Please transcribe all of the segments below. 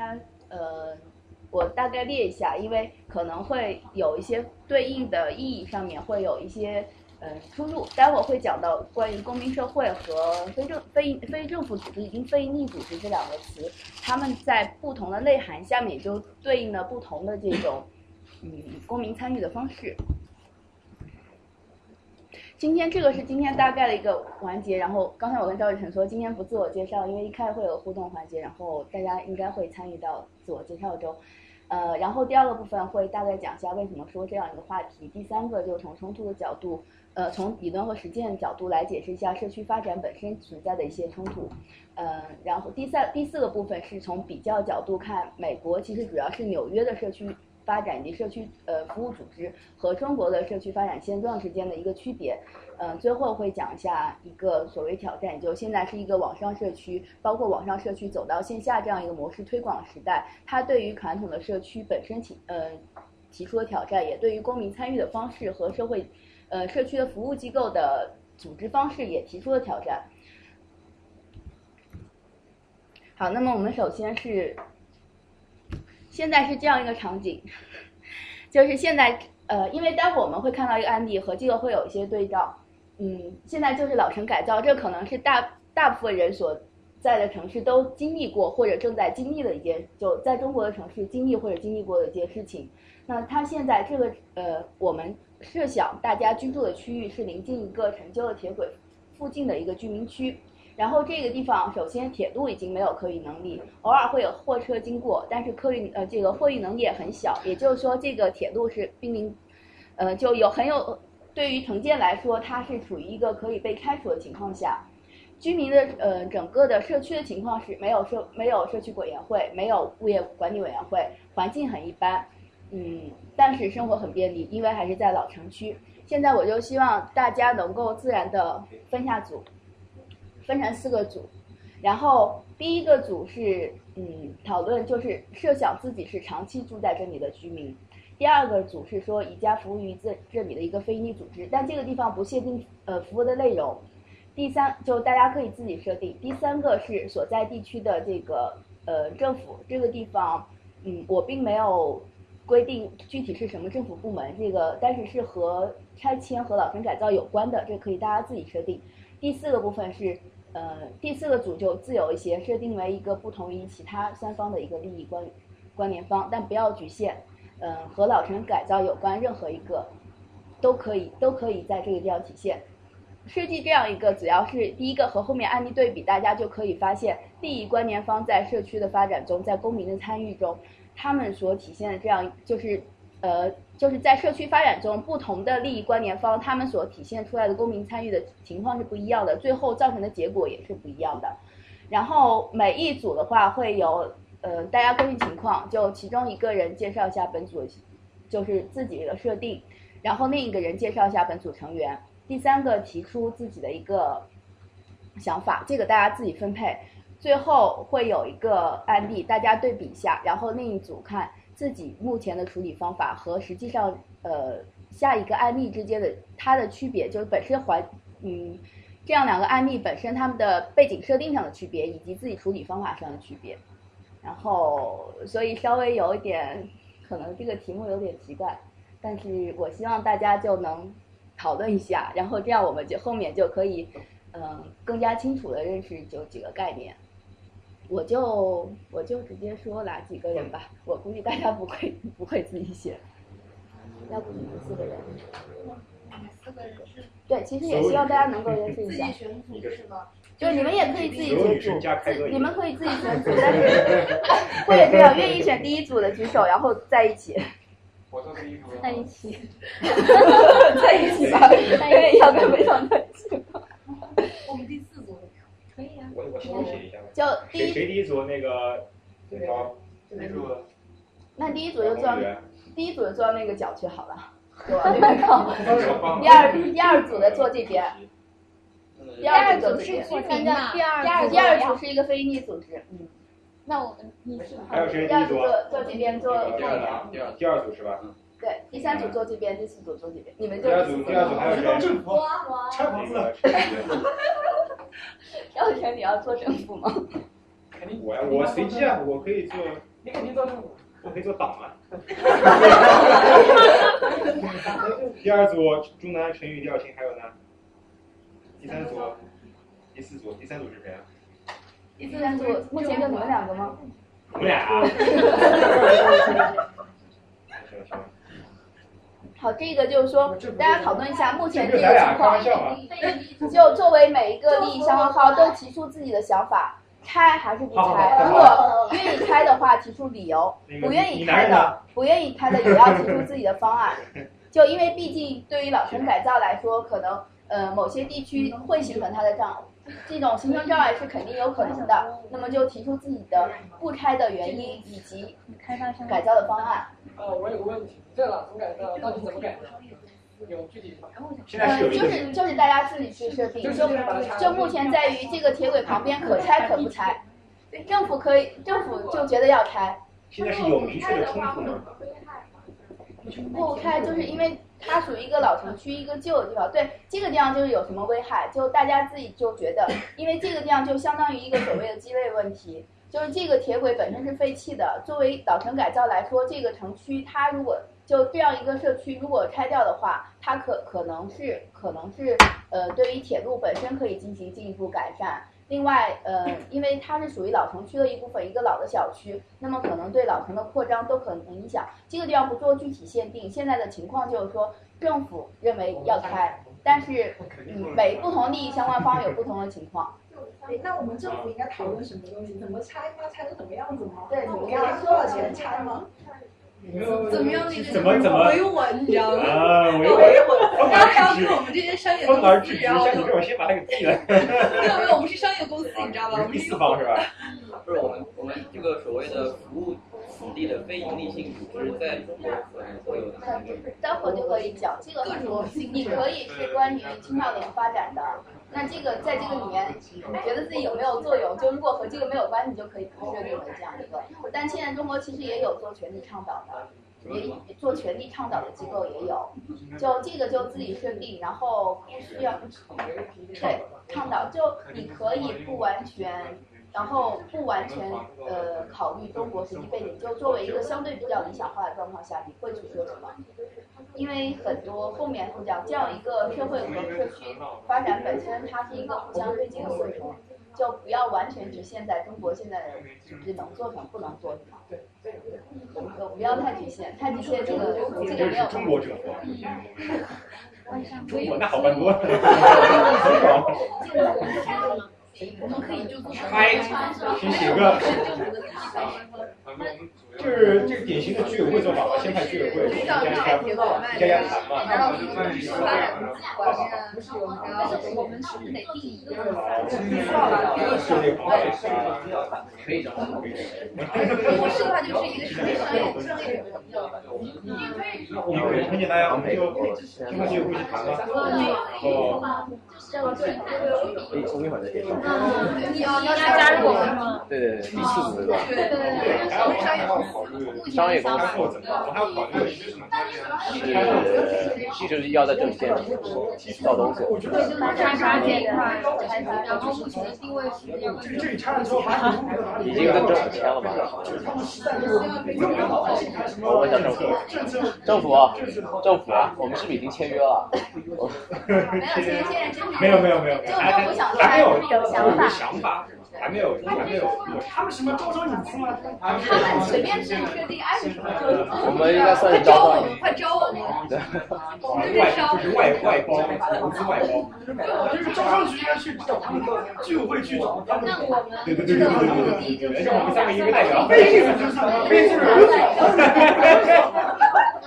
家呃，我大概列一下，因为可能会有一些对应的意义上面会有一些呃出入。待会儿会讲到关于公民社会和非政非非政府组织以及非营利组织这两个词，他们在不同的内涵下面就对应了不同的这种嗯公民参与的方式。今天这个是今天大概的一个环节，然后刚才我跟赵雨辰说，今天不自我介绍，因为一开会有互动环节，然后大家应该会参与到自我介绍中。呃，然后第二个部分会大概讲一下为什么说这样一个话题，第三个就从冲突的角度，呃，从理论和实践角度来解释一下社区发展本身存在的一些冲突。呃，然后第三、第四个部分是从比较角度看，美国其实主要是纽约的社区。发展以及社区呃服务组织和中国的社区发展现状之间的一个区别，嗯，最后会讲一下一个所谓挑战，就现在是一个网上社区，包括网上社区走到线下这样一个模式推广时代，它对于传统的社区本身提呃提出的挑战，也对于公民参与的方式和社会呃社区的服务机构的组织方式也提出了挑战。好，那么我们首先是。现在是这样一个场景，就是现在，呃，因为待会儿我们会看到一个案例和这个会有一些对照，嗯，现在就是老城改造，这可能是大大部分人所在的城市都经历过或者正在经历的一件，就在中国的城市经历或者经历过的一件事情。那它现在这个，呃，我们设想大家居住的区域是临近一个陈旧的铁轨附近的一个居民区。然后这个地方，首先铁路已经没有客运能力，偶尔会有货车经过，但是客运呃这个货运能力也很小，也就是说这个铁路是濒临，呃就有很有对于城建来说，它是处于一个可以被开除的情况下，居民的呃整个的社区的情况是没有社没有社区委员会，没有物业管理委员会，环境很一般，嗯，但是生活很便利，因为还是在老城区。现在我就希望大家能够自然的分下组。分成四个组，然后第一个组是嗯讨论，就是设想自己是长期住在这里的居民；第二个组是说宜家服务于这这里的一个非营利组织，但这个地方不限定呃服务的内容；第三就大家可以自己设定；第三个是所在地区的这个呃政府，这个地方嗯我并没有规定具体是什么政府部门，这个但是是和拆迁和老城改造有关的，这可以大家自己设定。第四个部分是。呃，第四个组就自由一些，设定为一个不同于其他三方的一个利益关关联方，但不要局限。呃，和老城改造有关任何一个，都可以都可以在这个地方体现。设计这样一个，主要是第一个和后面案例对比，大家就可以发现利益关联方在社区的发展中，在公民的参与中，他们所体现的这样就是。呃，就是在社区发展中，不同的利益关联方，他们所体现出来的公民参与的情况是不一样的，最后造成的结果也是不一样的。然后每一组的话会有，呃，大家根据情况，就其中一个人介绍一下本组，就是自己的设定，然后另一个人介绍一下本组成员，第三个提出自己的一个想法，这个大家自己分配。最后会有一个案例，大家对比一下，然后另一组看。自己目前的处理方法和实际上，呃，下一个案例之间的它的区别，就是本身环，嗯，这样两个案例本身他们的背景设定上的区别，以及自己处理方法上的区别。然后，所以稍微有一点，可能这个题目有点奇怪，但是我希望大家就能讨论一下，然后这样我们就后面就可以，嗯，更加清楚的认识就几个概念。我就我就直接说哪几个人吧，我估计大家不会不会自己写，要不你们四个人，四个人是，对，其实也希望大家能够认识一下，自己选组是吗？就是你们也可以自己选组，你们可以自己选组，但是或者这样，愿意选第一组的举手，然后在一起，我做第一组，在一起，在一起吧，愿意要跟非常在一起。我们第四组。可以啊，我我先写一下吧。就第一谁第一组那个，好，第一组。那第一组就坐，第一组就坐那个角去好了，往那边靠。第二第二组的坐这边。第二组是居民嘛？第二第二组是一个非营利组织，嗯。那我们你是还有谁第一组？坐这边坐第二第二第二组是吧？对，第三组坐这边，第四组坐这边。你们就第二组第二组还有谁？拆房子。要钱 你要做政府吗？我呀，我随机啊，我可以做，你肯定做政府。我可以做党啊。第二组中南陈宇、廖青，还有呢？第三组，第四组，第三组是谁啊？第三组目前就你们两个吗？我们俩。好，这个就是说，大家讨论一下目前这个情况。就作为每一个利益相关方都提出自己的想法，拆还是不拆？如果愿意拆的话，提出理由；不愿意拆的，不愿意拆的也要提出自己的方案。就因为毕竟对于老城改造来说，可能呃某些地区会形成它的障，这种形成障碍是肯定有可能的。那么就提出自己的不拆的原因以及改造的方案。呃，我有个问题，这老城改造到底怎么改的？有具体吗？呃，就是就是大家自己去设定，就就目前在于这个铁轨旁边可拆可不拆，政府可以，政府就觉得要拆。现在是有明确的冲突吗？不开，就是因为它属于一个老城区，一个旧的地方。对这个地方就是有什么危害，就大家自己就觉得，因为这个地方就相当于一个所谓的机位问题。就是这个铁轨本身是废弃的，作为老城改造来说，这个城区它如果就这样一个社区如果拆掉的话，它可可能是可能是呃对于铁路本身可以进行进一步改善。另外呃因为它是属于老城区的一部分，一个老的小区，那么可能对老城的扩张都可能影响。这个地方不做具体限定，现在的情况就是说政府认为要拆，但是嗯每不同利益相关方有不同的情况。那我们政府应该讨论什么东西？怎么拆吗？拆成什么样子吗？对，怎么样？多少钱拆吗？怎么样那个怎么怎么维稳，你知道吗？啊，维稳，大家不要跟我们这些商业公司，然后先把它给毙了。没有没有，我们是商业公司，你知道吧？我们第是四方是吧？不是我们我们这个所谓的服务此地的非营利性组织，在中国可能会有的？待会儿就可以讲这个你可以是关于青少年发展的。那这个在这个里面，你觉得自己有没有作用？就如果和这个没有关系，你就可以不设定为这样一个。但现在中国其实也有做权力倡导的，也做权力倡导的机构也有。就这个就自己设定，然后不需要对倡导，就你可以不完全。然后不完全呃考虑中国实际背景，就作为一个相对比较理想化的状况下，你会去说什么？因为很多后面会讲，这样一个社会和社区发展本身，它是一个互相推进的过程，就不要完全局限在中国现在的组织能做什么，不能做什么。就不要太局限，太局限这个这个没有。中国政府。中国那好办多了。我们可以就做嗨，先写个，就是这典型的居委会做法嘛，先派居委会，加加加加谈嘛。然后发展资管面，然后我们是不是得定一个？可以这么模式的话就是一个商业商业人朋友。你会很简单呀，我们就先派居委会去谈嘛，然后。可以充一会儿再介绍。嗯，你要要加入我们吗？对对对，第四组对吧？对对对，我们商业公司，商业公司，我还要考虑是其实要在这里建造东西。叉叉这一块，然后目前的定位是。已经跟政府签了吧？我问一下政府，政府我们是不是已经签约了？没有，现在现在没有没有没有，还就不想还没有有想法。想法，还没有还没有。他们什么招商引资吗？他们随便自己设定爱是什么就。我们应该算是招商引资。快招我们！对。外就是外外包，投资外包。就是招商局应该去找他们居委会去找他们。那我们对对对对对对对，让我们三个一个代表。非是嗯，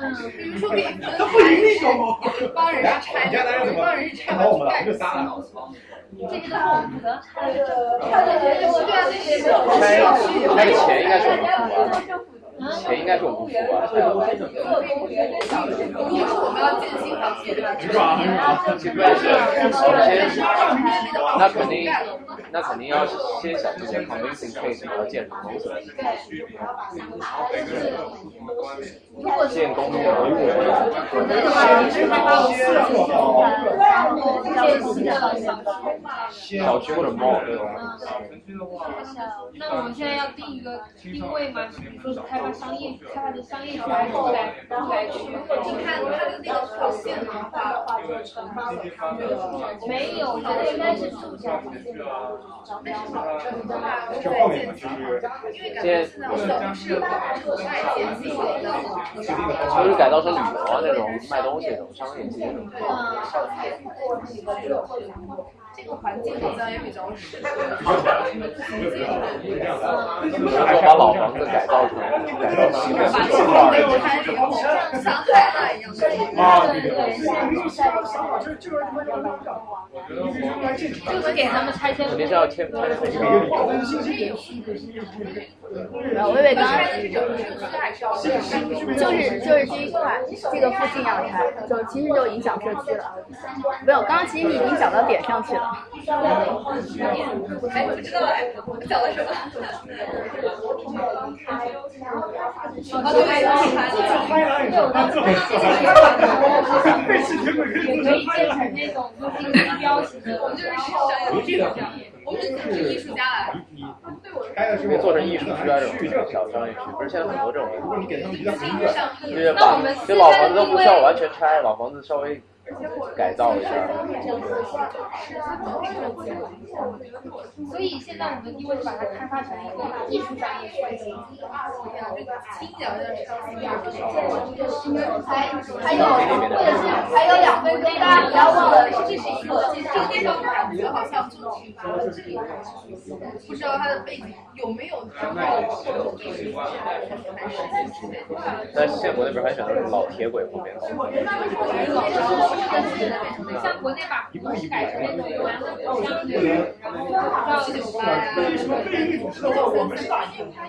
嗯比如说给他不盈利有吗？帮人家拆，帮人家拆好我们了，就仨了。这个的话，我们可能那个，他的对啊，那些没有开开的钱应该是我们付吧？钱应该是我们付啊。因为我们要建新房子，很爽很爽。但是首先，那肯定那肯定要先想这些 convincing case 你要建什么东西。建公寓啊，小区或者 mall 这种。那我们现在要定一个定位吗？比如说开发商业，开发的商业区还是住宅住宅区？你看它的那个条线的话，的话就是没有，我觉得应该是住宅。就后面嘛，就是现在就是改造成旅游啊那种卖东西那种商业街那种。这个环境好像也比较适合。比如说把老房子改造成改造成把这个被拆了以后，像海岸一样的。啊，对对对。就是给他们拆迁。肯定是要签拆迁然后薇薇刚刚就是就是这一块，这个附近要拆，就其实就影响社区了。没有，刚刚其实你已经讲到点上去了。哎，不知道哎，我讲了什么？哦，对，也可以建成那种就是地标型的，我们就是商业我们是艺术家来。可以做成艺术区啊这种小商业区，不是现在很多这种。如果你给他们一个很远，就是把这老房子都不需要完全拆，老房子稍微改造一下。所以现在我们的地位是把它开发成一个艺术商业区。青鸟的还还有或者是还有两分钟，大家不要忘了，这是一个这个地方感觉好像就取完了这里，不知道它的背景有没有之后在现国那边还选的是老铁轨旁边。像国内把胡同改成那种有蓝的口香那种，然后到酒吧呀。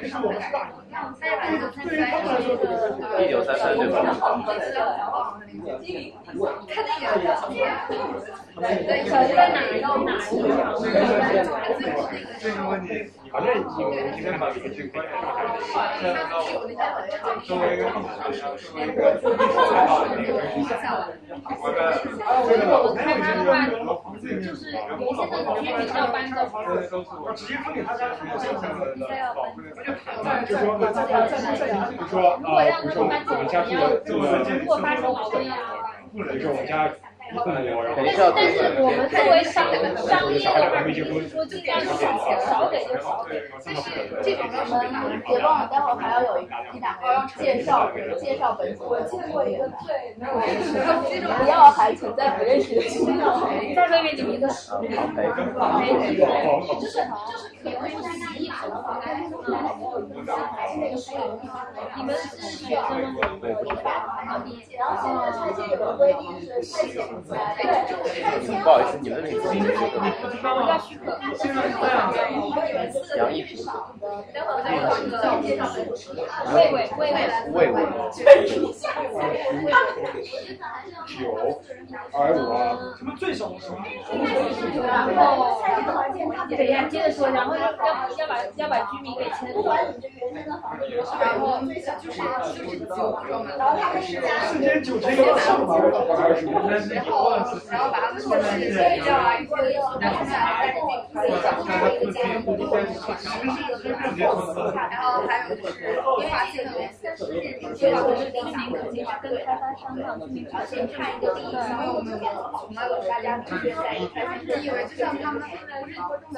一九三三对吧？看那个，小学在哪儿到哪儿？这个问题，反正你今天把这个这个观念上来，作为一个作为一个开发的话，就是原先的居民要搬走。直接分给他家，就说就说啊，比如说我们家住的这个，如果发生矛盾要比如说我们家。肯定是但是我们作为商商业的话，就是说尽量少少给就少给。但是这种我们别忘了，待会儿还要有一一两个介绍介绍本组。见过一个对，没有不要还存在不认识的情况。再说一遍你们的。就是就是可能不是一可能放在你们是学生吗？然后现在拆迁有个规定是拆迁。不好意思，你们的名字是什么？我叫许可。杨一平。魏魏魏魏魏。九二五啊。什么最少的时候？然后，等一下接着说，然后要要要把要把居民给迁走。然后就是就是九个嘛，然后他们是时间九乘以二，二十五。然后然后把他们说是睡觉啊，一个然后还有然后还有就是因为现在这个就是居民肯定是跟开发商让居民要先看一个地，因为我们从来都是大家同学在一块，以为就像他们不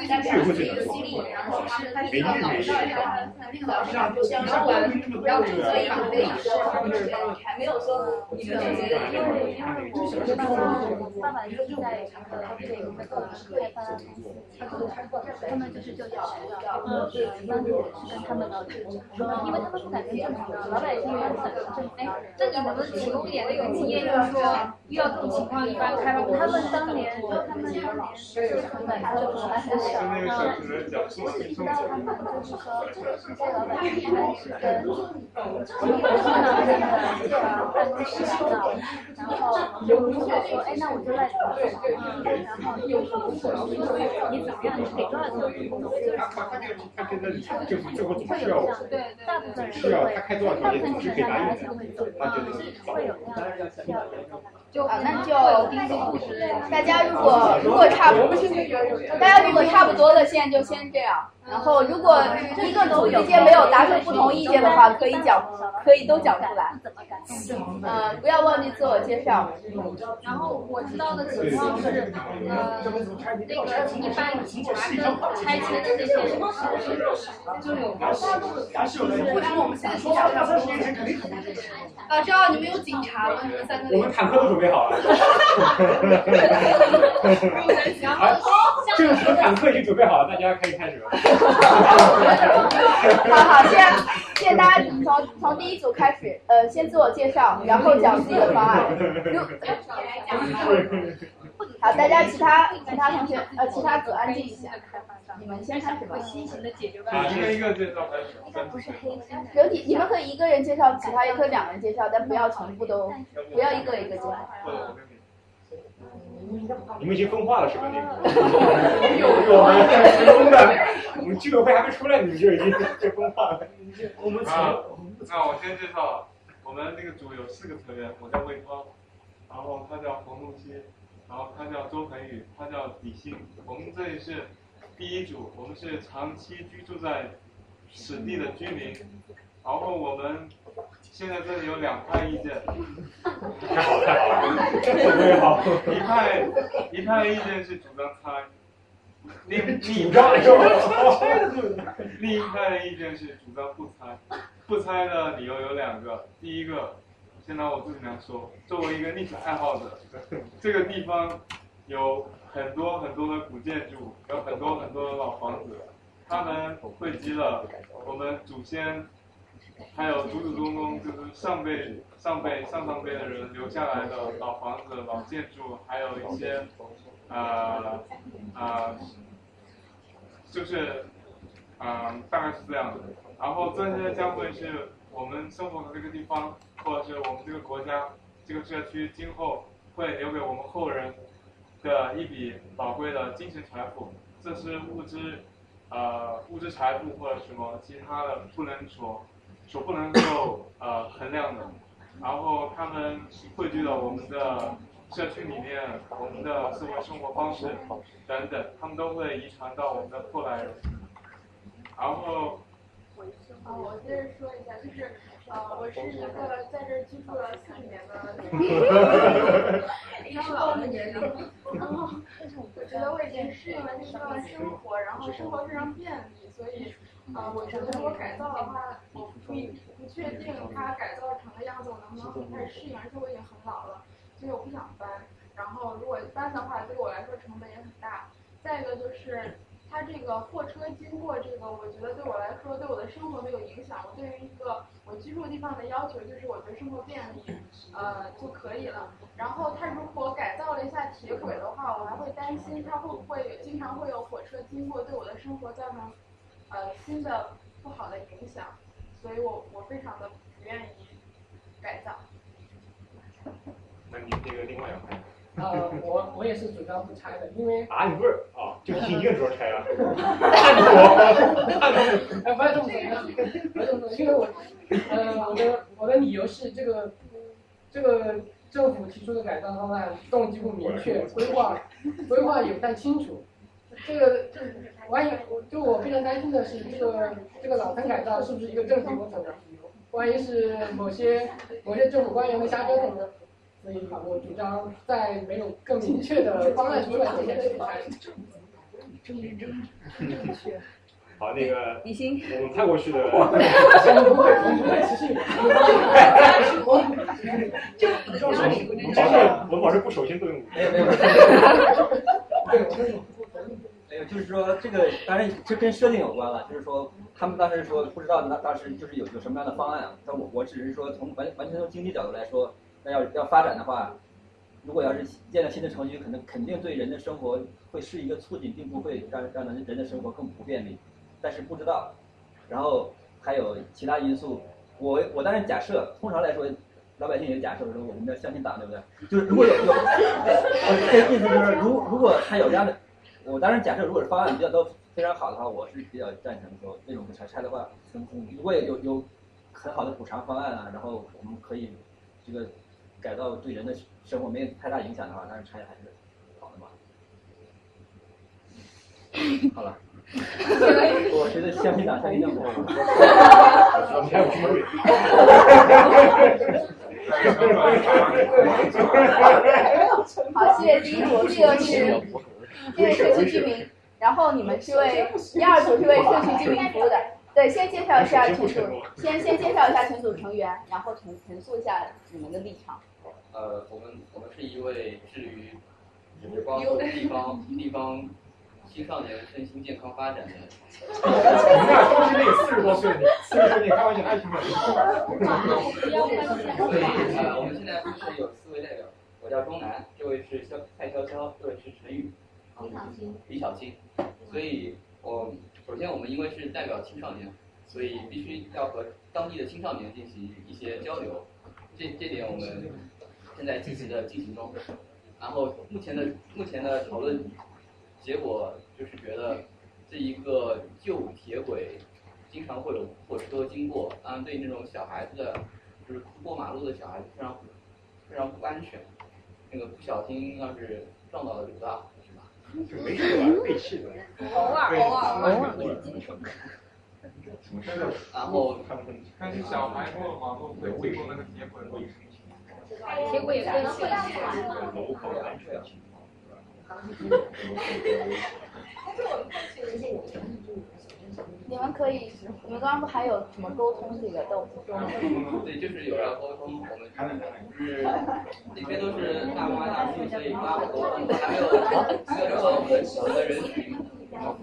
是大家自己的心理，然后是他是要老师，那个老师，然后然后之所以把这个还没有说你们觉得因为就是爸爸就在呃这个那个开发公司，他们就是就要要呃当地是跟他们的，因为他们不敢跟政老百姓他们哎，那你能提供一点那个经验，就是说遇到这种情况，一般开发公司他们当年，他们当年就是成本就是还很小，然后就是他们就是说，这些老百姓开始跟经理领导他们这个办公室领导，然后如果说，哎，那我就来做，然后有时候你怎么样，你给多少钱？他真的政府政府总是要对大部分人是要他开多少条大部分件总是可以人答应的，还是会，有那样需要。就啊，那就定制之类的。大家如果如果差不多，大家如果差不多的，现在就先这样。然后如果一个组之间没有达成不同意见的话，可以讲，可以都讲出来。嗯，不要忘记自我介绍。然后我知道的情况是，呃，那个一般警察跟拆迁的那些人是就有不然我们现在说话要时间肯定很啊，这样你们有警察吗？你们三个我们坦克都准备好了。好 这个时候坦克已经准备好了，大家可以开始了。好好，现在现在大家从从第一组开始，呃，先自我介绍，然后讲自己的方案。如好，大家其他其他同学呃其他组安静一下，你们先开始吧。新型的解决啊，办法。一个一个介绍开始。不是黑心的。有你你们可以一个人介绍，其他也可以两个人介绍，但不要全部都，不要一个一个介绍。你们已经分化了是吧？那个有有啊，成功的。我们居委会还没出来，你们就已经就分化了。我们啊，那我先介绍，我们那个组有四个成员，我叫魏光，然后他叫冯路熙，然后他叫周恒宇，他叫李欣。我们这里是第一组，我们是长期居住在此地的居民，然后我们现在这里有两派意见。太好太好了，特别好。一派一派意见是主张拆，另另一主张派？另一派的意见是主张不拆。不拆的理由有两个，第一个，先拿我自己来说，作为一个历史爱好者，这个地方有很多很多的古建筑，有很多很多的老房子，他们汇集了我们祖先。还有祖祖宗宗，就是上辈、上辈、上上辈的人留下来的老房子、老建筑，还有一些，呃，呃，就是，嗯、大概是这样的。然后这些将会是我们生活的这个地方，或者是我们这个国家、这个社区今后会留给我们后人的一笔宝贵的精神财富。这是物质，呃，物质财富或者什么其他的不能所。所不能够呃衡量的，然后他们汇聚了我们的社区里面，我们的社会生活方式等等，他们都会遗传到我们的后来人。然后，啊，我接着说一下，就是呃，我是一个在这儿居住了四十年的比较老的年龄，然后我觉得我已经适应了这地方的生活，然后生活非常便利，所以。呃，我觉得如果改造的话，我不不确定它改造成的样子我能不能很快适应，而且我已经很老了，所以我不想搬。然后如果搬的话，对我来说成本也很大。再一个就是它这个货车经过这个，我觉得对我来说对我的生活没有影响。我对于一个我居住地方的要求就是我觉得生活便利，呃就可以了。然后它如果改造了一下铁轨的话，我还会担心它会不会经常会有火车经过，对我的生活造成。呃，新的不好的影响，所以我我非常的不愿意改造。那你这个另外两排？呃，我我也是主张不拆的，因为啊，你不是啊，就你一个 主要拆啊？叛 徒，叛徒！哎，不要这么说，不要这么说，因为我，呃，我的我的理由是这个这个政府提出的改造方案动机不明确，规划规划也不太清楚，这个这。万一就我非常担心的是，这个这个老城改造是不是一个政治工程呢？万一是某些某些政府官员会瞎折腾呢？所以我主张在没有更明确的方案出来之前去拆。正正正确。好，那个李欣，我们派过去的。我们不会，我们不会持续。我们保证，我们保证不首先动用。没有没有。对，我们。哎，就是说这个，当然这跟设定有关了。就是说，他们当时说不知道那当时就是有有什么样的方案啊，但我我只是说从完完全从经济角度来说，那要要发展的话，如果要是建了新的城区，可能肯定对人的生活会是一个促进，并不会让让人人的生活更不便利。但是不知道，然后还有其他因素，我我当然假设，通常来说，老百姓也假设说我们的相亲党对不对？就是如果有有，我这意思就是如如果他有这样的，我当然假设如果是方案比较都非常好的话，我是比较赞成说那种拆拆的话，如果有有有很好的补偿方案啊，然后我们可以这个改造对人的生活没有太大影响的话，当然拆还是好的嘛。好了。我觉得相亲党相亲政府。还有军队。好，谢谢第一组，这个是这个社区居民，然后你们是为第二组是为社区居民服务的。对，先介绍一下群组，先先介绍一下群组成员，然后陈陈述一下你们的立场。呃，我们我们是一位致力于就是帮助地方地方。青少年身心健康发展的。你俩都是那四十多岁，四十多岁开玩笑，爱情很我们现在是有四位代表，我叫钟南，这位是肖蔡潇潇，这位是陈宇，李小青，李小青。所以，我首先我们因为是代表青少年，所以必须要和当地的青少年进行一些交流。这这点我们现在积极的进行中。然后目前的目前的讨论结果。就是觉得这一个旧铁轨经常会有火车经过，嗯，对那种小孩子的，就是过马路的小孩子非常非常不安全，那个不小心要是撞到了就不大，是吧？就没事吧，被气的。偶尔偶尔偶尔。然后，但是小孩过马路会经过那个铁轨会铁轨也会会。你们可以，你们刚刚不还有什么沟通这个都不说吗？对，就是有要沟通，我们就是那边都是大妈大叔，所以妈妈沟通，还有还有我们整个人群服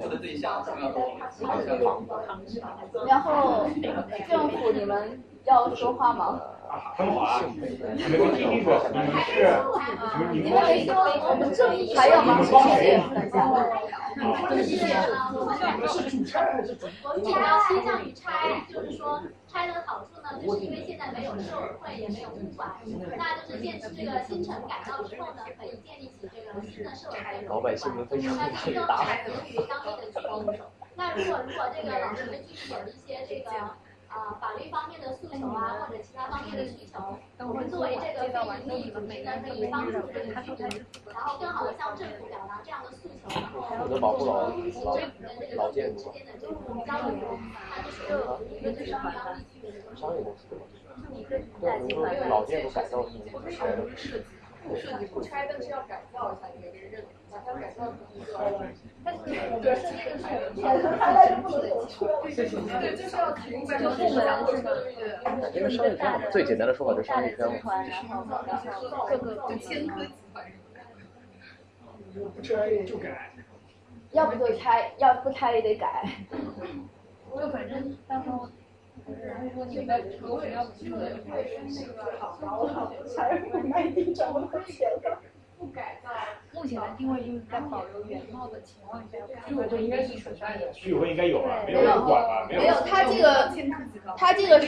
务的对象，想要和我们好相处。然后政府你们要说话吗？很好啊，你们听清楚，你们是，你们没说，我们这还有吗？谢谢。我们比较倾向于拆，就是说拆的好处呢，就是因为现在没有社委会，也没有物管，那就是建这个新城改造之后呢，可以建立起这个新的社委会。老百姓们非常非常大。那更服务于当地的居民。那如果如果这个老人们居民有一些这个。啊，法律方面的诉求啊，或者其他方面的需求，我们作为这个非营利组织呢，可以帮助这个居民，然后更好的向政府表达这样的诉求，然后能保护老政府跟这个居民之间的这种交流，那就是一个就是当地区的商业公司，对，老建筑改造是不是设计？设计不拆，但是要改造一下，你们认同？把它改造成一个，但是我们设计的是，拆了就不对，就是要停在就是两个这个商业片最简单的说法就是商业片嘛。各个就千科集团什么的。不拆就改。要不就拆，要不拆也得改。就反正到时然后说你的车位要新的，会是那个好高了，目前的定位就是在保留原貌的情况下，居委会。应该是存在的。居委会应该有啊，没有人管吧？没有，他这个，他这个是，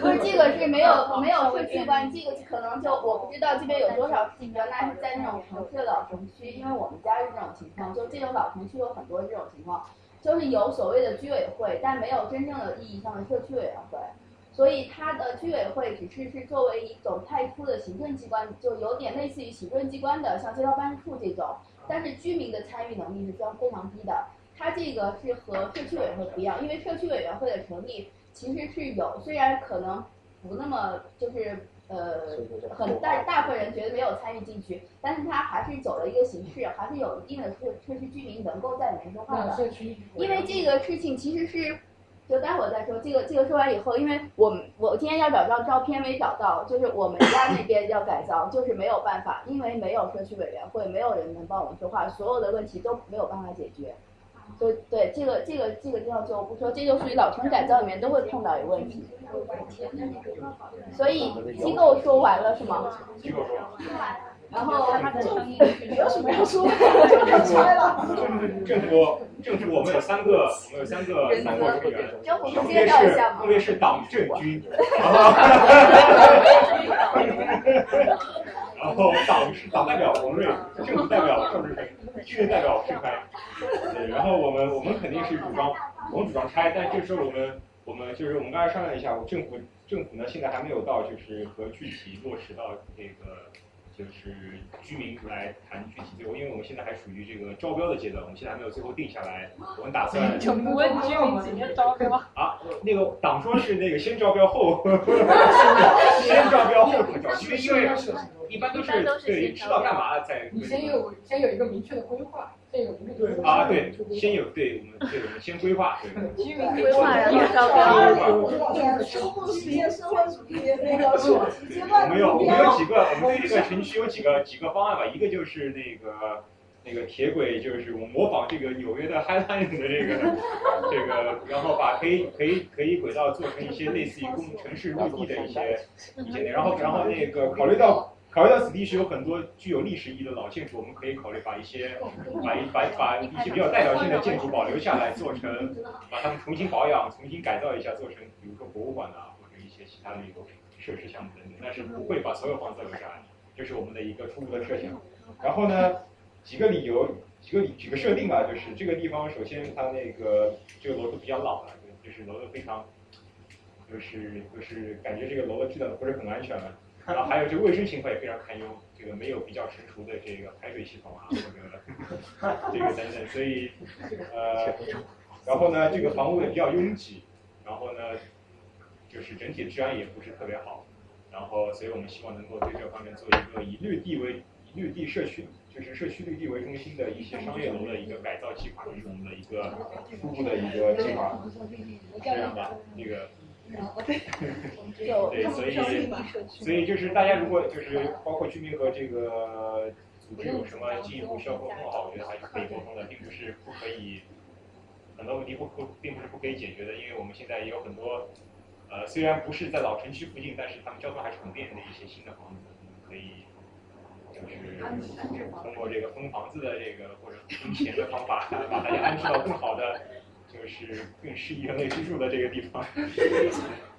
不是这个是没有没有社区管，这个可能就我不知道这边有多少原来是在那种城市老城区，因为我们家是这种情况，就这种老城区有很多这种情况。就是有所谓的居委会，但没有真正的意义上的社区委员会，所以它的居委会只是是作为一种太初的行政机关，就有点类似于行政机关的，像街道办事处这种，但是居民的参与能力是非常非常低的。它这个是和社区委员会不一样，因为社区委员会的成立其实是有，虽然可能不那么就是。呃，很大大部分人觉得没有参与进去，但是他还是走了一个形式，还是有一定的社社区居民能够在里面说话的。因为这个事情其实是，就待会儿再说。这个这个说完以后，因为我们我今天要找张照片没找到，就是我们家那边要改造，就是没有办法，因为没有社区委员会，没有人能帮我们说话，所有的问题都没有办法解决。对对，这个这个这个地方就不说，这就属于老城改造里面都会碰到一个问题。所以机构说完了是吗？机构说。然后他的声音没有什么要说，就拆了。政府政府，我们有三个，我们有三个三个成员，分别是 分别是党政军，然后党是党代表王瑞，政府代表赵志成，军人代表盛开。对，然后我们我们肯定是主张，我们主张拆，但这时候我们我们就是我们刚才商量一下，我政府政府呢现在还没有到就是和具体落实到那个。就是居民来谈具体最后，因为我们现在还属于这个招标的阶段，我们现在还没有最后定下来。我们打算 就不问居民直接招标啊？那个党说是那个先招标后，先招标后找居民，因为一般都是对知道干嘛再。你先有先有一个明确的规划。对啊，对，先有对我们对我们先规划，对。居民规划然后招标。我们有我们有几个，我们对这个城区有几个几个方案吧，一个就是那个那个铁轨，就是我模仿这个纽约的 High Line 的这个这个，然后把可以可以可以轨道做成一些类似于公城市绿地的一些一些，然后然后那个考虑到。考虑到此地是有很多具有历史意义的老建筑，我们可以考虑把一些把一把把一些比较代表性的建筑保留下来，做成把它们重新保养、重新改造一下，做成比如说博物馆啊，或者一些其他的一个设施项目等等。但是不会把所有房子留下来，这是我们的一个初步的设想。然后呢，几个理由，几个几个设定吧，就是这个地方首先它那个这个楼都比较老了，就是楼都非常，就是就是感觉这个楼的质量不是很安全了。然后还有这个卫生情况也非常堪忧，这个没有比较成熟的这个排水系统啊，或者 这个等等，所以 呃，然后呢，这个房屋也比较拥挤，然后呢，就是整体治安也不是特别好，然后所以我们希望能够对这方面做一个以绿地为以绿地社区，就是社区绿地为中心的一些商业楼的一个改造计划，是我们的一个 初步的一个计划，这样吧，那个。对，所以所以就是大家如果就是包括居民和这个组织有什么进一步需要沟通的话，我觉得还是可以沟通的，并不是不可以，很多问题不不并不是不可以解决的，因为我们现在也有很多，呃，虽然不是在老城区附近，但是他们交通还是很便利的一些新的房子，可以就是通过这个分房子的这个或者分钱的方法，把大家安置到更好的。就是更适宜人类居住的这个地方。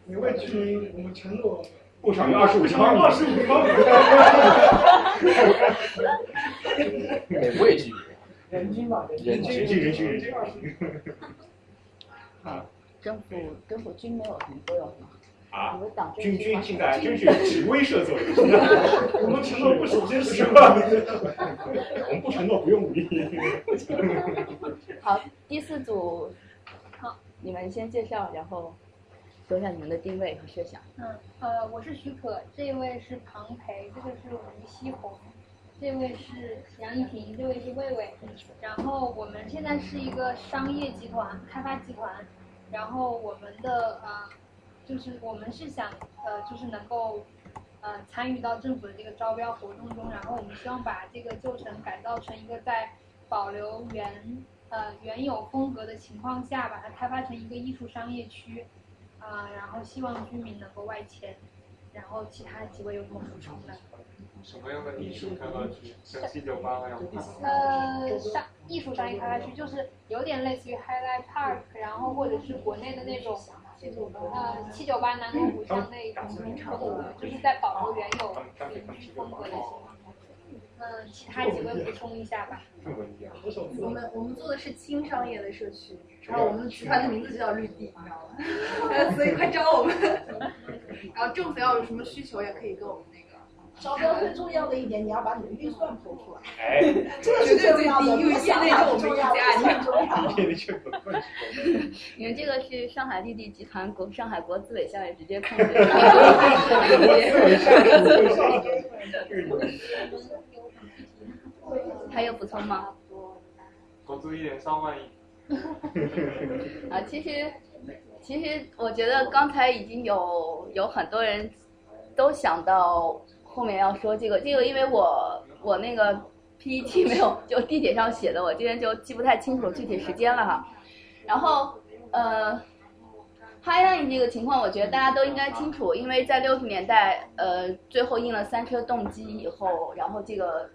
每位居民，我们承诺不少于二十五平方米。二十五平方米。每位居民。人均吧，人均人均人均人均。啊，政府政府均没有什么作用吗？啊，党军军现在军是只威慑作用。我们承诺不首先是吧？我们不承诺不用武力。好，第四组。你们先介绍，然后说一下你们的定位和设想。嗯，呃，我是许可，这位是庞培，这个是吴希红，这位是杨一平，这位是魏魏。然后我们现在是一个商业集团、开发集团，然后我们的呃，就是我们是想呃，就是能够呃参与到政府的这个招标活动中，然后我们希望把这个旧城改造成一个在保留原。呃，原有风格的情况下，把它开发成一个艺术商业区，啊，然后希望居民能够外迁，然后其他几位有什么补充的？什么样的艺术开发区？像七九八那样吗？呃，商艺术商业开发区就是有点类似于 Highlight Park，然后或者是国内的那种，呃，七九八南锣鼓巷那一种风格，就是在保留原有原风格的情况。嗯，其他几位补充一下吧。我们我们做的是轻商业的社区，然后我们集团的名字就叫绿地，你知道吗？所以快招我们。然后政府要有什么需求，也可以跟我们那个。招标最重要的一点，你要把你的预算抛出来。哎，这个是最重要的，因为业内就我们一家，很重要。你们这个是上海绿地集团国上海国资委下面直接控制。还有补充吗？投资一点上万亿。啊，其实，其实我觉得刚才已经有有很多人都想到后面要说这个，这个因为我我那个 PPT 没有，就地铁上写的，我今天就记不太清楚具体时间了哈。然后呃，Highline 这个情况，我觉得大家都应该清楚，因为在六十年代，呃，最后印了三车动机以后，然后这个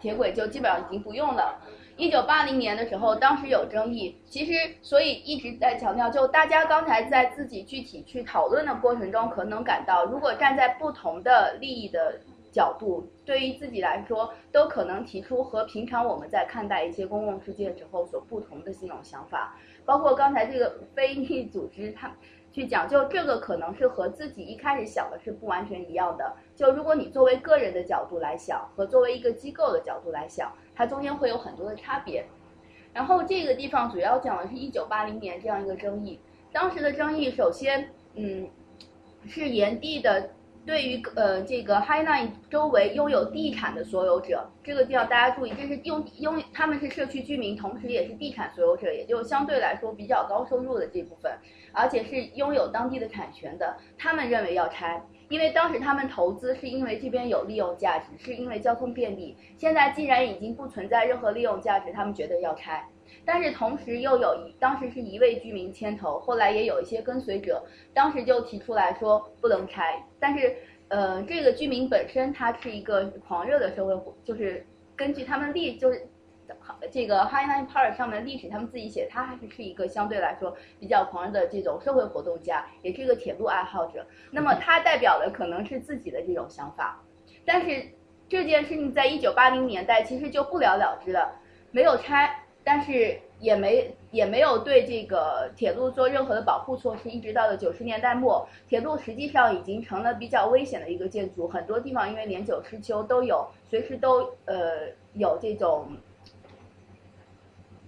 铁轨就基本上已经不用了。一九八零年的时候，当时有争议，其实所以一直在强调，就大家刚才在自己具体去讨论的过程中，可能感到，如果站在不同的利益的角度，对于自己来说，都可能提出和平常我们在看待一些公共事件时候所不同的这种想法，包括刚才这个非营利组织，它。去讲，就这个可能是和自己一开始想的是不完全一样的。就如果你作为个人的角度来想，和作为一个机构的角度来想，它中间会有很多的差别。然后这个地方主要讲的是一九八零年这样一个争议。当时的争议，首先，嗯，是炎帝的。对于呃这个 High Line 周围拥有地产的所有者，这个地方大家注意，这是用拥他们是社区居民，同时也是地产所有者，也就相对来说比较高收入的这部分，而且是拥有当地的产权的。他们认为要拆，因为当时他们投资是因为这边有利用价值，是因为交通便利。现在既然已经不存在任何利用价值，他们觉得要拆。但是同时又有一，当时是一位居民牵头，后来也有一些跟随者，当时就提出来说不能拆。但是，呃，这个居民本身他是一个狂热的社会，就是根据他们历，就是这个 Highline Park 上面的历史，他们自己写，他还是是一个相对来说比较狂热的这种社会活动家，也是一个铁路爱好者。那么他代表的可能是自己的这种想法，但是这件事情在一九八零年代其实就不了了之了，没有拆。但是也没也没有对这个铁路做任何的保护措施，一直到了九十年代末，铁路实际上已经成了比较危险的一个建筑，很多地方因为年久失修都有，随时都呃有这种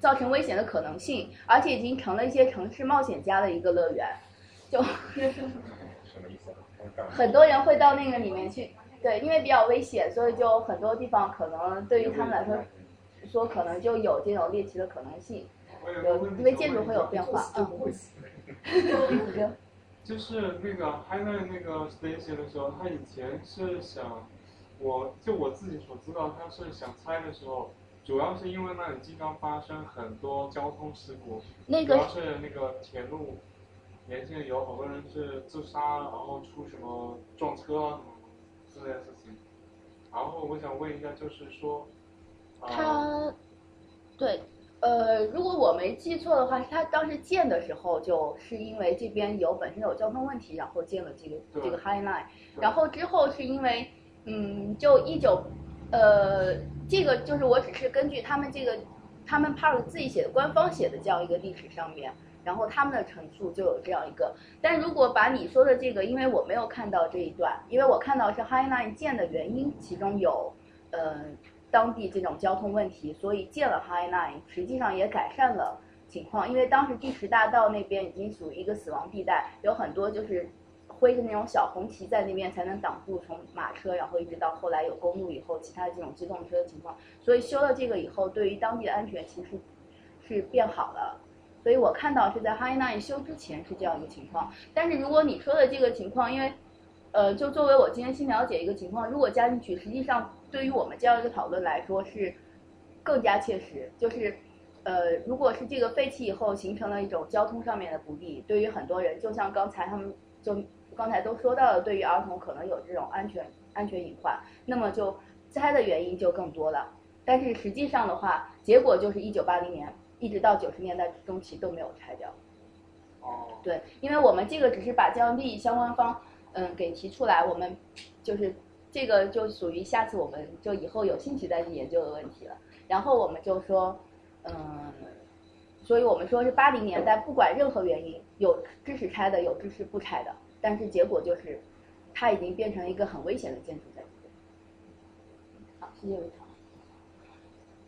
造成危险的可能性，而且已经成了一些城市冒险家的一个乐园，就 很多人会到那个里面去，对，因为比较危险，所以就很多地方可能对于他们来说。说可能就有这种猎奇的可能性，有因为建筑会有变化，嗯。就是那个还在那个 station 的时候，他以前是想，我就我自己所知道，他是想拆的时候，主要是因为那里经常发生很多交通事故，主要是那个铁路，年轻人有好多人是自杀，然后出什么撞车啊什么之类的事情，然后我想问一下，就是说。他，对，呃，如果我没记错的话，他当时建的时候就是因为这边有本身有交通问题，然后建了这个这个 High Line，然后之后是因为，嗯，就一九，呃，这个就是我只是根据他们这个他们 Park 自己写的官方写的这样一个历史上面，然后他们的陈述就有这样一个，但如果把你说的这个，因为我没有看到这一段，因为我看到是 High Line 建的原因，其中有，呃。当地这种交通问题，所以建了 High Line，实际上也改善了情况。因为当时第十大道那边已经属于一个死亡地带，有很多就是挥着那种小红旗在那边才能挡住从马车，然后一直到后来有公路以后，其他的这种机动车的情况。所以修了这个以后，对于当地的安全其实是变好了。所以我看到是在 High Line 修之前是这样一个情况。但是如果你说的这个情况，因为呃，就作为我今天新了解一个情况，如果加进去，实际上。对于我们这样一个讨论来说是更加切实，就是呃，如果是这个废弃以后形成了一种交通上面的不利，对于很多人，就像刚才他们就刚才都说到了，对于儿童可能有这种安全安全隐患，那么就拆的原因就更多了。但是实际上的话，结果就是一九八零年一直到九十年代中期都没有拆掉。哦。对，因为我们这个只是把这样利益相关方嗯给提出来，我们就是。这个就属于下次我们就以后有兴趣再去研究的问题了。然后我们就说，嗯，所以我们说是八零年代，不管任何原因，有支持拆的，有支持不拆的，但是结果就是，它已经变成一个很危险的建筑在。好，谢谢魏超。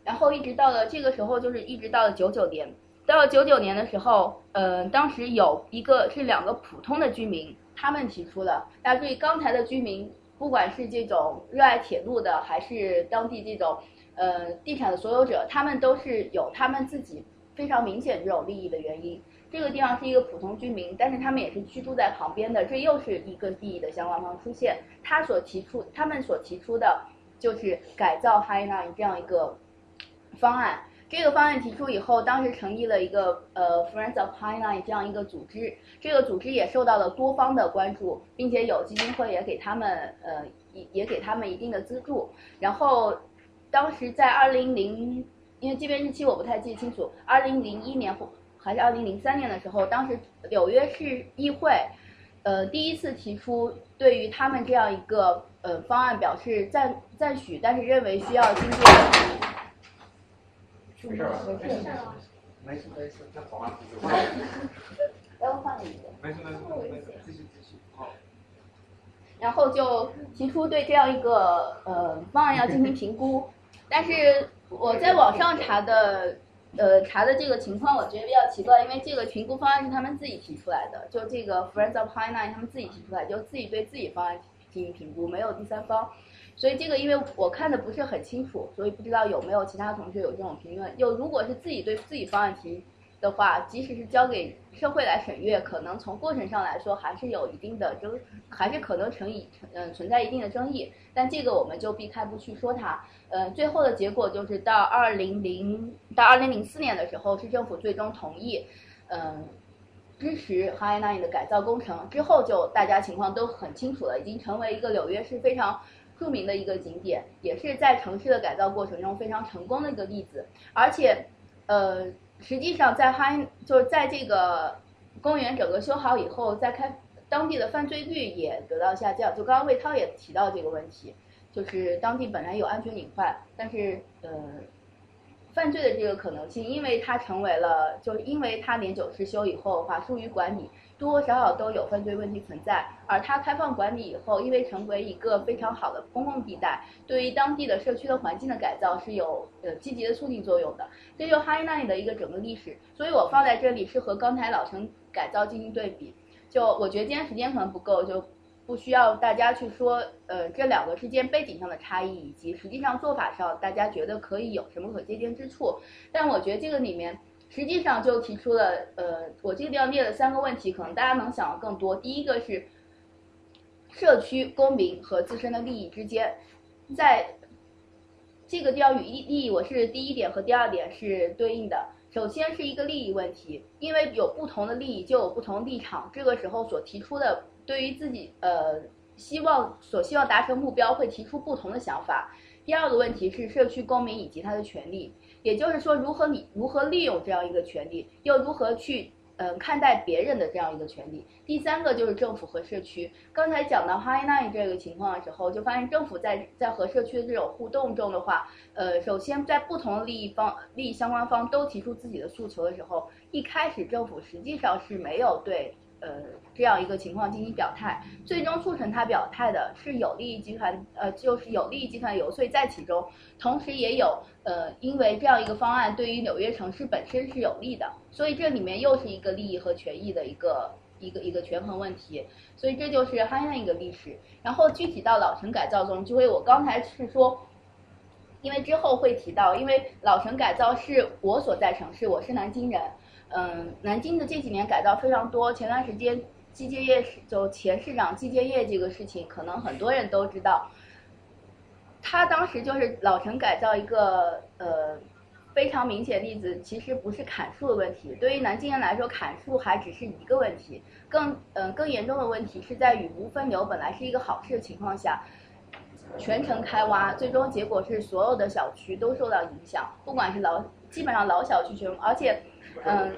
然后一直到了这个时候，就是一直到了九九年，到了九九年的时候，嗯，当时有一个是两个普通的居民，他们提出了，大家注意刚才的居民。不管是这种热爱铁路的，还是当地这种，呃，地产的所有者，他们都是有他们自己非常明显这种利益的原因。这个地方是一个普通居民，但是他们也是居住在旁边的，这又是一个利益的相关方出现。他所提出，他们所提出的，就是改造 High Line 这样一个方案。这个方案提出以后，当时成立了一个呃 Friends of High Line 这样一个组织，这个组织也受到了多方的关注，并且有基金会也给他们呃也也给他们一定的资助。然后当时在二零零，因为这边日期我不太记得清楚，二零零一年或还是二零零三年的时候，当时纽约市议会呃第一次提出对于他们这样一个呃方案表示赞赞许，但是认为需要经过。没事吧？没事没事没事，那保安不就要 换一个。没事没事没事，继续继续。好。然后就提出对这样一个呃方案要进行评估，但是我在网上查的呃查的这个情况，我觉得比较奇怪，因为这个评估方案是他们自己提出来的，就这个 Friends of High Line 他们自己提出来，就自己对自己方案进行评估，没有第三方。所以这个因为我看的不是很清楚，所以不知道有没有其他同学有这种评论。又如果是自己对自己方案提的话，即使是交给社会来审阅，可能从过程上来说还是有一定的争，还是可能成以嗯存在一定的争议。但这个我们就避开不去说它。呃，最后的结果就是到二零零到二零零四年的时候，市政府最终同意，嗯，支持 High Line 的改造工程。之后就大家情况都很清楚了，已经成为一个纽约市非常。著名的一个景点，也是在城市的改造过程中非常成功的一个例子。而且，呃，实际上在哈就是在这个公园整个修好以后，在开当地的犯罪率也得到下降。就刚刚魏涛也提到这个问题，就是当地本来有安全隐患，但是呃，犯罪的这个可能性，因为它成为了，就是因为它年久失修以后，的话疏于管理。多多少少都有犯罪问题存在，而它开放管理以后，因为成为一个非常好的公共地带，对于当地的社区的环境的改造是有呃积极的促进作用的。这就 High Line 的一个整个历史，所以我放在这里是和刚才老城改造进行对比。就我觉得今天时间可能不够，就不需要大家去说呃这两个之间背景上的差异，以及实际上做法上大家觉得可以有什么可借鉴之处。但我觉得这个里面。实际上就提出了，呃，我这个地方列了三个问题，可能大家能想的更多。第一个是社区公民和自身的利益之间，在这个地方与利利益，我是第一点和第二点是对应的。首先是一个利益问题，因为有不同的利益就有不同立场，这个时候所提出的对于自己呃希望所希望达成目标会提出不同的想法。第二个问题是社区公民以及他的权利。也就是说，如何你如何利用这样一个权利，又如何去嗯看待别人的这样一个权利？第三个就是政府和社区。刚才讲到 High Nine 这个情况的时候，就发现政府在在和社区的这种互动中的话，呃，首先在不同利益方、利益相关方都提出自己的诉求的时候，一开始政府实际上是没有对。呃，这样一个情况进行表态，最终促成他表态的是有利益集团，呃，就是有利益集团游说在其中，同时也有呃，因为这样一个方案对于纽约城市本身是有利的，所以这里面又是一个利益和权益的一个一个一个权衡问题，所以这就是哈样一个历史。然后具体到老城改造中，就会我刚才是说，因为之后会提到，因为老城改造是我所在城市，我是南京人。嗯，南京的这几年改造非常多。前段时间季建业就前市长季建业这个事情，可能很多人都知道。他当时就是老城改造一个呃非常明显例子，其实不是砍树的问题。对于南京人来说，砍树还只是一个问题，更嗯更严重的问题是在雨污分流本来是一个好事的情况下，全城开挖，最终结果是所有的小区都受到影响，不管是老基本上老小区全，而且。嗯，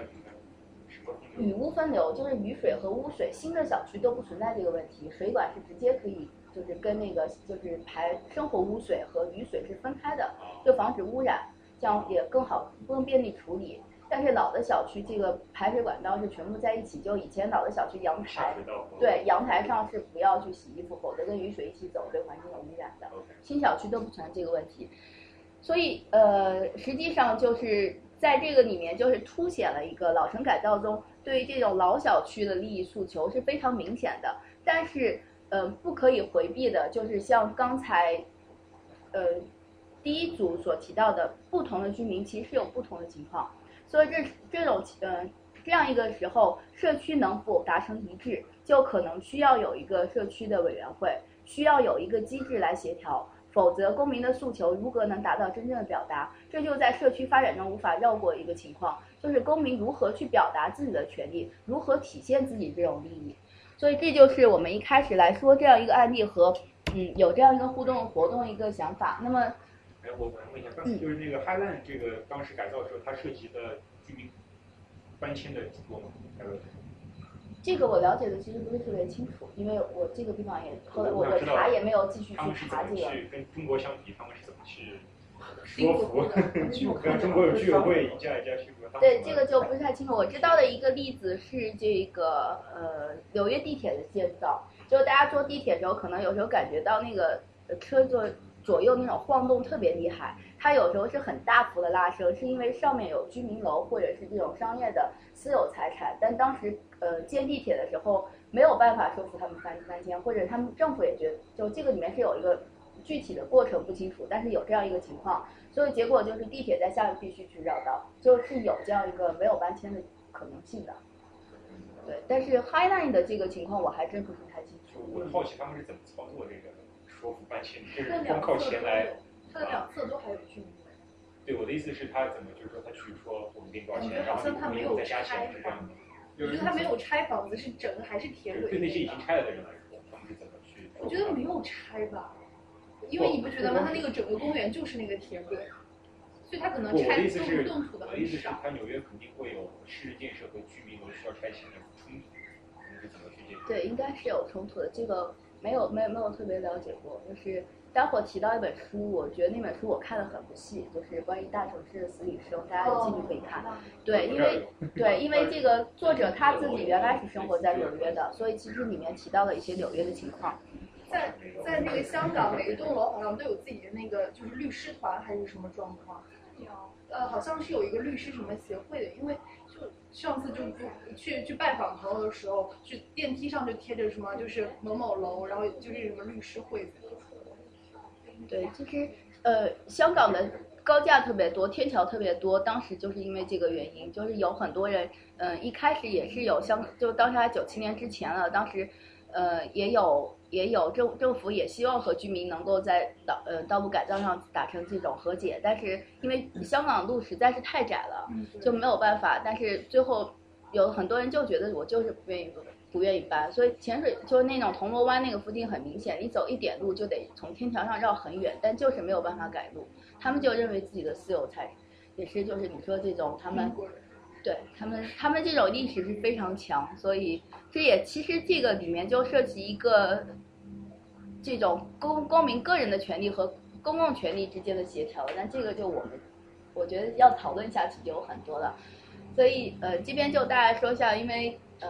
雨污分流就是雨水和污水，新的小区都不存在这个问题，水管是直接可以，就是跟那个就是排生活污水和雨水是分开的，就防止污染，这样也更好更便利处理。但是老的小区这个排水管道是全部在一起，就以前老的小区阳台，对阳台上是不要去洗衣服，否则跟雨水一起走，对环境有污染的。新小区都不存在这个问题，所以呃，实际上就是。在这个里面，就是凸显了一个老城改造中对于这种老小区的利益诉求是非常明显的。但是，呃，不可以回避的就是像刚才，呃，第一组所提到的，不同的居民其实是有不同的情况。所以这这种呃这样一个时候，社区能否达成一致，就可能需要有一个社区的委员会，需要有一个机制来协调。否则公民的诉求如何能达到真正的表达？这就在社区发展中无法绕过一个情况，就是公民如何去表达自己的权利，如何体现自己这种利益。所以这就是我们一开始来说这样一个案例和嗯有这样一个互动活动一个想法。那么，哎，我我问一下，刚才就是那个 Highland 这个当时改造的时候，它涉及的居民搬迁的多吗？这个我了解的其实不是特别清楚，因为我这个地方也后来我的茶也没有继续去查这个。跟中国相比，他们是怎么去说服？跟中国有居委会一家一家去对，这个就不是太清楚。我知道的一个例子是这个呃纽约地铁的建造，就大家坐地铁的时候，可能有时候感觉到那个车就左右那种晃动特别厉害，它有时候是很大幅的拉升，是因为上面有居民楼或者是这种商业的私有财产，但当时。呃，建地铁的时候没有办法说服他们搬搬迁，或者他们政府也觉得，就这个里面是有一个具体的过程不清楚，但是有这样一个情况，所以结果就是地铁在下面必须去绕道，就是有这样一个没有搬迁的可能性的。对，但是 High Line 的这个情况我还真不是太清楚。我好奇他们是怎么操作这个说服搬迁，就是光靠钱来。它的两侧都还有居民。对，我的意思是，他怎么就是说他去说我们给你多少钱，然后你又再加钱，是这样的。我觉得他没有拆房子，是整个还是铁轨。对那些已经拆了的人来说，他们是怎么去？我觉得没有拆吧，因为你不觉得吗？他那个整个公园就是那个铁轨，所以他可能拆动动土的我的意思是，他纽约肯定会有市建设和居民楼需要拆迁的冲突，你是怎么去解决？对，应该是有冲突的，这个没有没有没有特别了解过，就是。待会提到一本书，我觉得那本书我看的很不细，就是关于大城市的死与生，大家有兴趣可以看。对，因为对，因为这个作者他自己原来是生活在纽约的，所以其实里面提到了一些纽约的情况。在在那个香港，每一栋楼好像都有自己的那个就是律师团还是什么状况？有，呃，好像是有一个律师什么协会的，因为就上次就不去去拜访朋友的时候，去电梯上就贴着什么就是某某楼，然后就是什么律师会。对，其实，呃，香港的高架特别多，天桥特别多，当时就是因为这个原因，就是有很多人，嗯，一开始也是有香，就当时还九七年之前了，当时，呃，也有也有政政府也希望和居民能够在道呃道路改造上达成这种和解，但是因为香港路实在是太窄了，就没有办法，但是最后有很多人就觉得我就是不愿意。不愿意搬，所以潜水就是那种铜锣湾那个附近很明显，你走一点路就得从天桥上绕很远，但就是没有办法改路。他们就认为自己的私有财，也是就是你说这种他们，对他们他们这种历史是非常强，所以这也其实这个里面就涉及一个这种公公民个人的权利和公共权利之间的协调。但这个就我们我觉得要讨论下去就有很多了，所以呃这边就大家说一下，因为呃。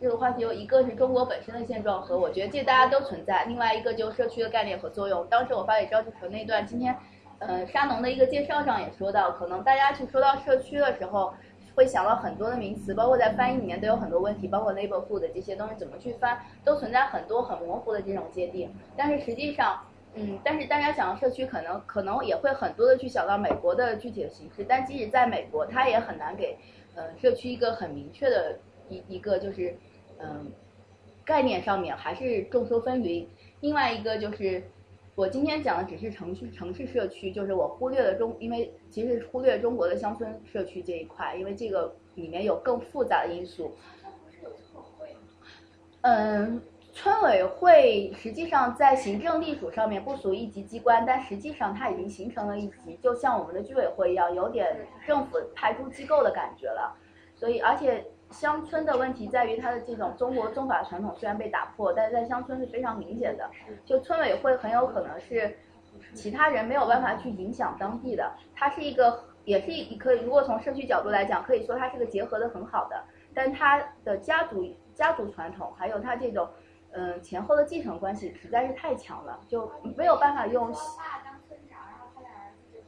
这个话题有一个是中国本身的现状和我觉得这大家都存在，另外一个就是社区的概念和作用。当时我发给招集成那段，今天，呃，沙农的一个介绍上也说到，可能大家去说到社区的时候，会想到很多的名词，包括在翻译里面都有很多问题，包括 neighborhood 这些东西怎么去翻，都存在很多很模糊的这种界定。但是实际上，嗯，但是大家想到社区，可能可能也会很多的去想到美国的具体的形式，但即使在美国，它也很难给，呃，社区一个很明确的一一个就是。嗯，概念上面还是众说纷纭。另外一个就是，我今天讲的只是城市城市社区，就是我忽略了中，因为其实忽略中国的乡村社区这一块，因为这个里面有更复杂的因素。嗯，村委会实际上在行政隶属上面不属一级机关，但实际上它已经形成了一级，就像我们的居委会一样，有点政府派出机构的感觉了。所以，而且。乡村的问题在于它的这种中国宗法传统虽然被打破，但是在乡村是非常明显的。就村委会很有可能是其他人没有办法去影响当地的，它是一个也是一可以如果从社区角度来讲，可以说它是个结合的很好的，但它的家族家族传统还有它这种嗯前后的继承关系实在是太强了，就没有办法用。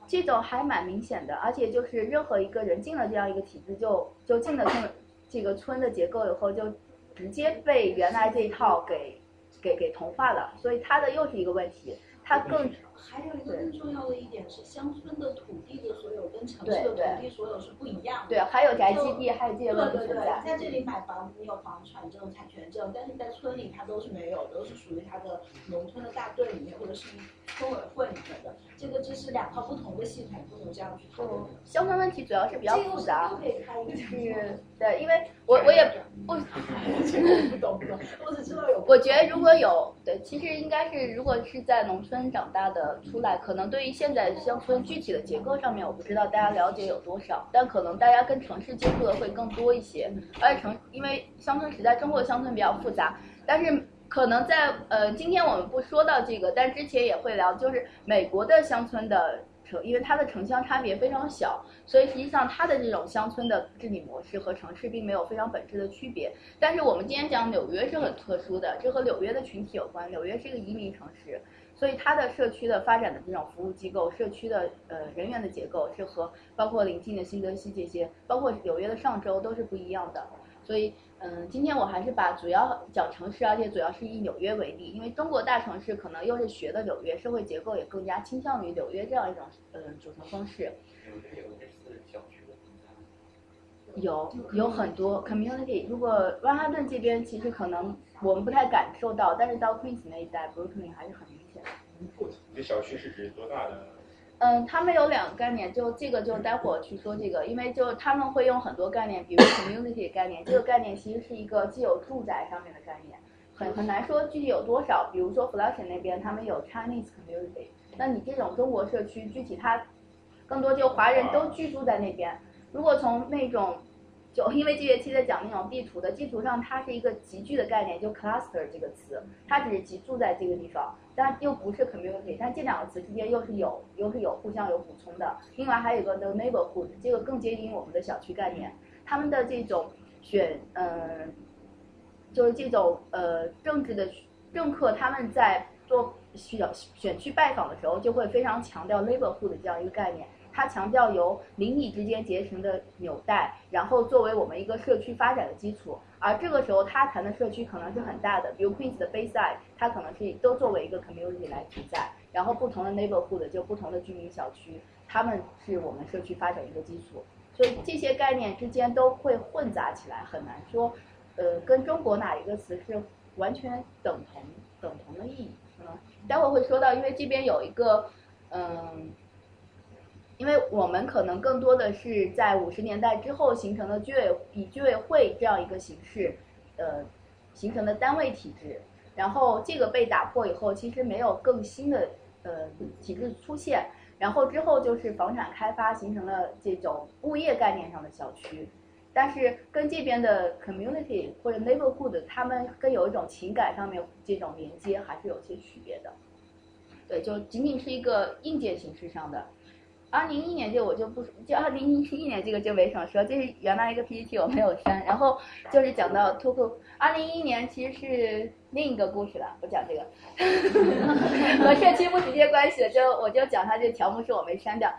这种还蛮明显的，而且就是任何一个人进了这样一个体制，就就进了村。这个村的结构以后就直接被原来这一套给给给同化了，所以它的又是一个问题，它更还有一个更重要的一点是乡村的土地的所有跟城市的土地所有是不一样的。对，还有宅基地，还有这些问题存在。在这里买房子，你有房产证、产权证，但是在村里它都是没有的，都是属于它的农村的大队里面或者是村委会里面的，这个这是两套不同的系统，不能这样去说。乡村问题主要是比较复杂，这个可以开一个是，对，因为我我也不，不懂不懂，我只知道有。我觉得如果有，对，其实应该是如果是在农村长大的出来，可能对于现在乡村具体的结构上面，我不知道大家了解有多少，但可能大家跟城市接触的会更多一些，而且城因为乡村时代，中国乡村比较复杂，但是。可能在呃，今天我们不说到这个，但之前也会聊，就是美国的乡村的城，因为它的城乡差别非常小，所以实际上它的这种乡村的治理模式和城市并没有非常本质的区别。但是我们今天讲纽约是很特殊的，这和纽约的群体有关。纽约是一个移民城市，所以它的社区的发展的这种服务机构、社区的呃人员的结构是和包括邻近的新泽西这些，包括纽约的上周都是不一样的。所以。嗯，今天我还是把主要讲城市，而且主要是以纽约为例，因为中国大城市可能又是学的纽约，社会结构也更加倾向于纽约这样一种嗯组成方式。有有很多 community，如果曼哈顿这边其实可能我们不太感受到，但是到 Queens 那一带，Brooklyn 还是很明显。你的小区是指多大的？嗯，他们有两个概念，就这个就待会儿去说这个，因为就他们会用很多概念，比如 community 概念，这个概念其实是一个既有住宅上面的概念，很很难说具体有多少。比如说 Flushing 那边他们有 Chinese community，那你这种中国社区具体它更多就华人都居住在那边。如果从那种就因为这学期在讲那种地图的地图上，它是一个集聚的概念，就 cluster 这个词，它只是集住在这个地方。但又不是 community，但这两个词之间又是有又是有互相有补充的。另外还有一个 the neighborhood，这个更接近我们的小区概念。他们的这种选，嗯，就是这种呃政治的政客，他们在做选选区拜访的时候，就会非常强调 neighborhood 的这样一个概念。他强调由邻里之间结成的纽带，然后作为我们一个社区发展的基础。而这个时候，他谈的社区可能是很大的，比如 Queens 的 Bayside，它可能是都作为一个 community 来存在。然后不同的 neighborhood 就不同的居民小区，他们是我们社区发展一个基础。所以这些概念之间都会混杂起来，很难说，呃，跟中国哪一个词是完全等同等同的意义。嗯，待会会说到，因为这边有一个，嗯。因为我们可能更多的是在五十年代之后形成的居委以居委会这样一个形式，呃，形成的单位体制，然后这个被打破以后，其实没有更新的呃体制出现，然后之后就是房产开发形成了这种物业概念上的小区，但是跟这边的 community 或者 neighborhood，他们更有一种情感上面这种连接还是有些区别的，对，就仅仅是一个硬件形式上的。二零一一年这个我就不，就二零一一年这个就没什么说，这是原来一个 PPT 我没有删，然后就是讲到 t o k o 二零一一年其实是另一个故事了，不讲这个，和社区不直接关系的，就我就讲它这条目是我没删掉。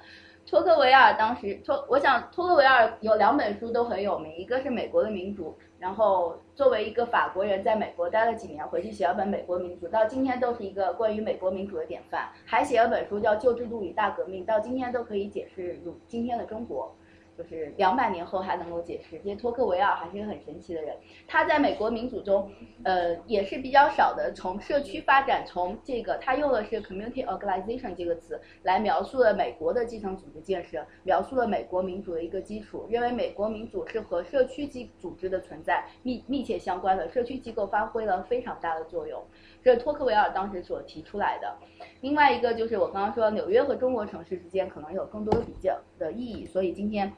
托克维尔当时托，我想托克维尔有两本书都很有名，一个是《美国的民主》，然后作为一个法国人在美国待了几年，回去写了本《美国民主》，到今天都是一个关于美国民主的典范，还写了本书叫《旧制度与大革命》，到今天都可以解释如今天的中国。就是两百年后还能够解释，因为托克维尔还是一个很神奇的人。他在美国民主中，呃，也是比较少的。从社区发展，从这个他用的是 community organization 这个词来描述了美国的基层组织建设，描述了美国民主的一个基础。认为美国民主是和社区机组织的存在密密切相关的，社区机构发挥了非常大的作用。这是托克维尔当时所提出来的。另外一个就是我刚刚说，纽约和中国城市之间可能有更多的比较的意义，所以今天。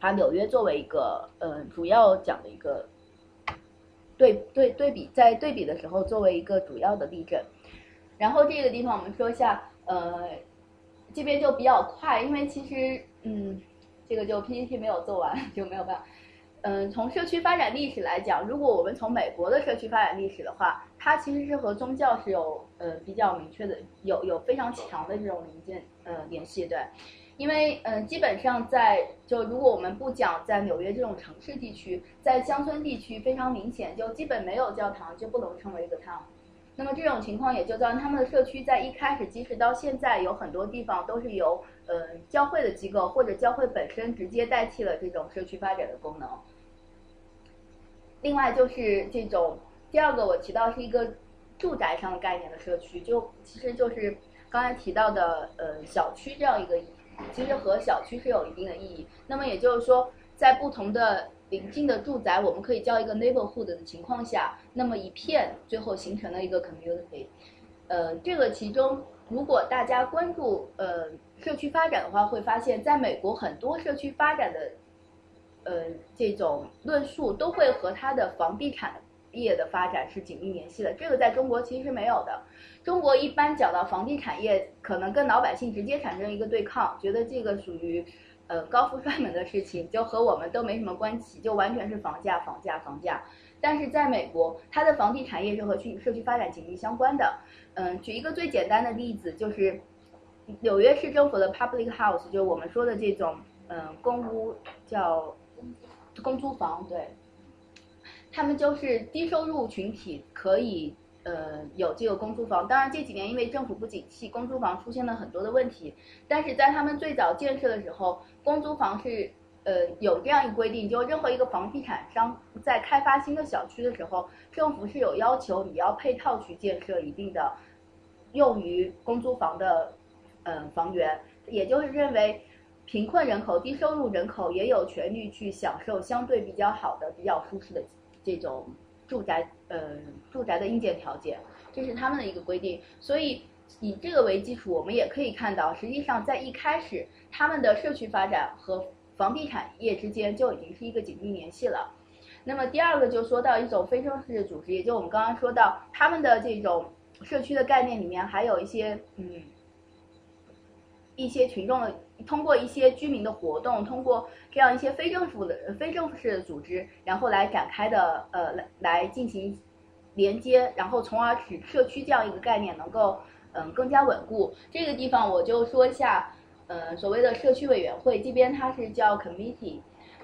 把纽约作为一个呃主要讲的一个对对对比，在对比的时候作为一个主要的例证，然后这个地方我们说一下，呃，这边就比较快，因为其实嗯，这个就 PPT 没有做完就没有办法，嗯，从社区发展历史来讲，如果我们从美国的社区发展历史的话，它其实是和宗教是有呃比较明确的，有有非常强的这种连接呃联系对。因为嗯，基本上在就如果我们不讲在纽约这种城市地区，在乡村地区非常明显，就基本没有教堂就不能称为一个 town。那么这种情况也就造成他们的社区在一开始，即使到现在有很多地方都是由呃教会的机构或者教会本身直接代替了这种社区发展的功能。另外就是这种第二个我提到是一个住宅上的概念的社区，就其实就是。刚才提到的呃小区这样一个，其实和小区是有一定的意义。那么也就是说，在不同的邻近的住宅，我们可以叫一个 neighborhood 的情况下，那么一片最后形成了一个 community。呃，这个其中如果大家关注呃社区发展的话，会发现在美国很多社区发展的呃这种论述都会和它的房地产业的发展是紧密联系的。这个在中国其实是没有的。中国一般讲到房地产业，可能跟老百姓直接产生一个对抗，觉得这个属于呃高富帅们的事情，就和我们都没什么关系，就完全是房价、房价、房价。但是在美国，它的房地产业是和区社区发展紧密相关的。嗯，举一个最简单的例子，就是纽约市政府的 public house，就我们说的这种嗯公屋叫公租房，对，他们就是低收入群体可以呃有这个公租房。当然这几年因为政府不景气，公租房出现了很多的问题。但是在他们最早建设的时候，公租房是呃有这样一个规定，就任何一个房地产商在开发新的小区的时候，政府是有要求你要配套去建设一定的。用于公租房的，嗯，房源，也就是认为，贫困人口、低收入人口也有权利去享受相对比较好的、比较舒适的这种住宅，呃，住宅的硬件条件，这是他们的一个规定。所以以这个为基础，我们也可以看到，实际上在一开始，他们的社区发展和房地产业之间就已经是一个紧密联系了。那么第二个就说到一种非正式组织，也就我们刚刚说到他们的这种。社区的概念里面还有一些嗯，一些群众的通过一些居民的活动，通过这样一些非政府的非政府式的组织，然后来展开的呃来来进行连接，然后从而使社区这样一个概念能够嗯更加稳固。这个地方我就说一下，呃所谓的社区委员会这边它是叫 committee，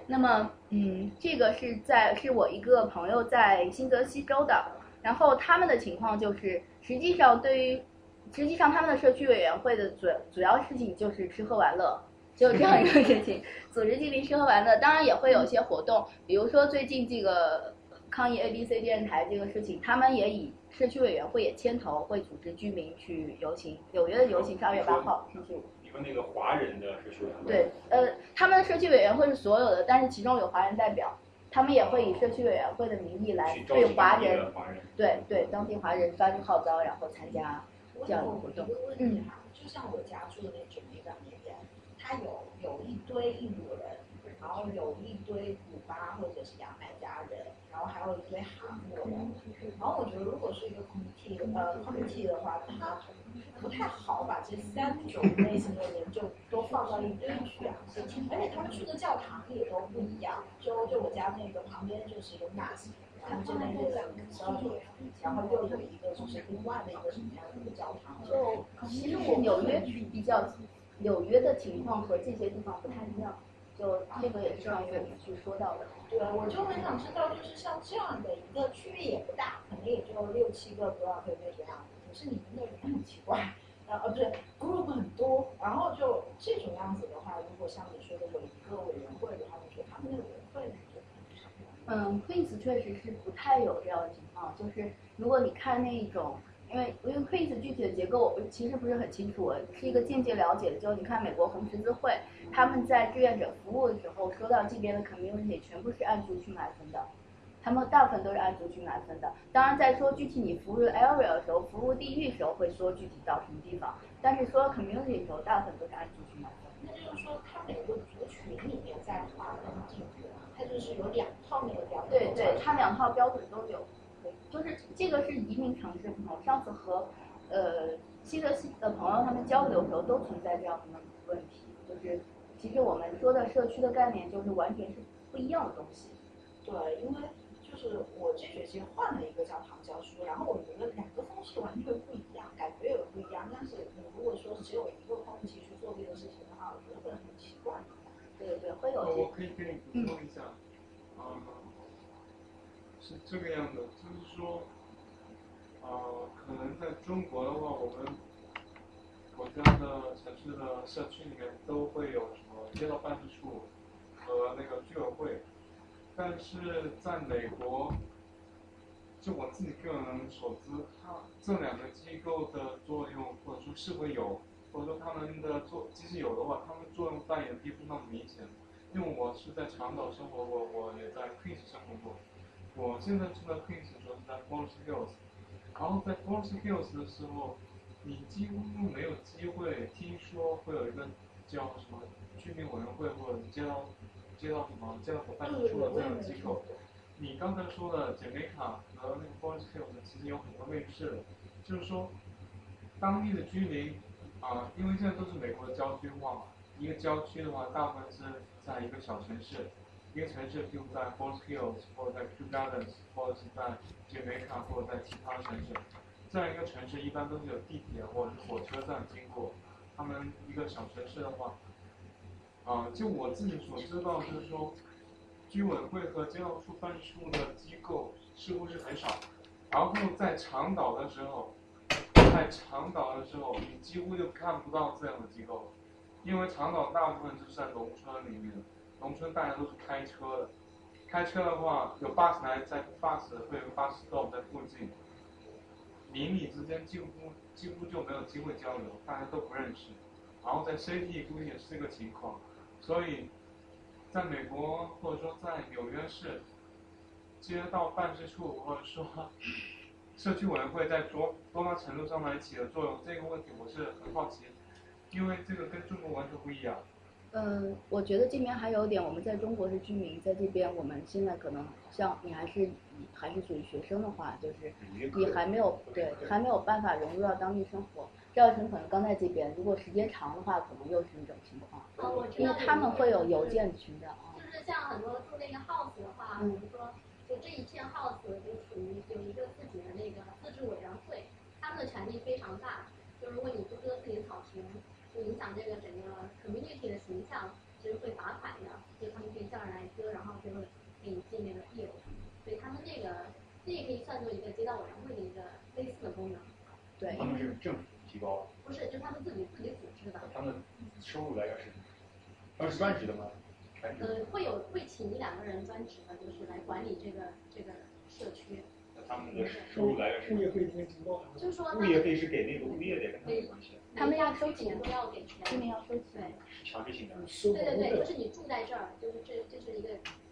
那么嗯这个是在是我一个朋友在新泽西州的，然后他们的情况就是。实际上，对于实际上他们的社区委员会的主主要事情就是吃喝玩乐，只有这样一个事情，组织居民吃喝玩乐。当然也会有一些活动，比如说最近这个抗议 ABC 电视台这个事情，他们也以社区委员会也牵头，会组织居民去游行。纽约的游行是二月八号，星期五。你们那个华人的社区委员会？对，呃，他们的社区委员会是所有的，但是其中有华人代表。他们也会以社区委员会的名义来对华人，对对当地华人发出号召，然后参加这样的活动。嗯，就像我家住的那九美港那边，它有有一堆印度人，然后有一堆古巴或者是牙买加人，然后还有一堆韩国人。然后我觉得，如果是一个 committee 呃 committee 的话，它不太好把这三种类型的人就都放到一堆去啊，而且他们去的教堂也都不一样。就就我家那个旁边就是一个 mass，他们这边有两个教堂，然后又有一个就是另外的一个什么样的一个教堂。就其实我纽约比较，纽约的情况和这些地方不太一样。就这个也是上次我们去说到的。对，我就很想知道，就是像这样的一个区域也不大，可能也就六七个多少会那个样子。可是你们的人很奇怪，呃不是 group 很多，然后就这种样子的话，如果像你说的有一个委员会的话，我觉得他们那个委员会嗯，Queens 确实是不太有这样的情况，就是如果你看那一种，因为因为 Queens 具体的结构我其实不是很清楚，我是一个间接了解的，就你看美国红十字会，他们在志愿者服务的时候，说到这边的 community 全部是按族群来分的。他们大部分都是按族群来分的。当然，在说具体你服务 area 的时候，服务地域的时候会说具体到什么地方。但是说 community 的时候，大部分都是按族群来分。那就是说，它每个族群里面在划分进去，它就是有两套那个标准。对对，它两套标准都有。就是这个是移民城市不同。上次和呃西德西的朋友他们交流的时候，都存在这样的问题。就是其实我们说的社区的概念，就是完全是不一样的东西。对，因为。就是我这学期换了一个教堂教书，然后我觉得两个风气完全不一样，感觉也不一样。但是你如果说只有一个风气去做这个事情的话，我觉得会很奇怪。对会有。我可以跟你补充一下，啊，是这个样的，就是说，啊，可能在中国的话，我们国家的城市的社区里面都会有什么街道办事处和那个居委会。但是在美国，就我自己个人所知，它这两个机构的作用或者说说是会有，或者说他们的作，即使有的话，他们作用扮演并不那么明显。因为我是在长岛生活过，我也在 Queens 生活过。我现在住在 Queens 的时候是在 Forest Hills，然后在 Forest Hills 的时候，你几乎没有机会听说会有一个叫什么居民委员会或者街道街道什么街道伙伴提出的这样的机构。你刚才说的姐妹卡和那个 Forest Hills 其实有很多类似的，就是说当地的居民啊，因为现在都是美国的郊区化嘛，一个郊区的话，大部分是在一个小城市，一个城市就在 Fort Hills 或者在 Kew Gardens 或者是在 Jamaica 或者在其他城市，这样一个城市一般都是有地铁或者是火车站经过。他们一个小城市的话，啊，就我自己所知道就是说，居委会和街道处办事处的机构似乎是很少。然后在长岛的时候，在长岛的时候，你几乎就看不到这样的机构。因为长岛大部分就是在农村里面，农村大家都是开车的，开车的话有 bus 来在 bus 会有个 bus stop 在附近，邻里之间几乎几乎就没有机会交流，大家都不认识。然后在 city 估计也是这个情况，所以，在美国或者说在纽约市，街道办事处或者说社区委员会在多多大程度上来起的作用，这个问题我是很好奇。因为这个跟中国完全不一样。嗯，我觉得这边还有一点，我们在中国是居民，在这边我们现在可能像你还是还是属于学生的话，就是你还没有对还没有办法融入到当地生活。赵耀成可能刚在这边，如果时间长的话，可能又是一种情况。哦，我知道。因为他们会有邮件群的啊。就是像很多住那个 house 的话，比如说就这一片 house 就属于有一个自己的那个自治委员会，他们的权力非常大。就如果你不割自己的草坪。就影响这个整个 community 的形象，其实会罚款的，就他们可以叫人来割，然后就会给你进那个业务，所以他们这个这也可以算作一个街道委员会的一个类似的功能。对。他们是政府机构。不是，就他们自己自己组织的。他们收入来源是？他们是专职的吗？呃，会有会请一两个人专职的，就是来管理这个这个社区。他们的收入来源是？物业费就是说，物业费是给那个物业的，跟他们关系。他们要收钱，都要给钱。居民要收钱。强制性的。对对对，就是你住在这儿，就是这这是一个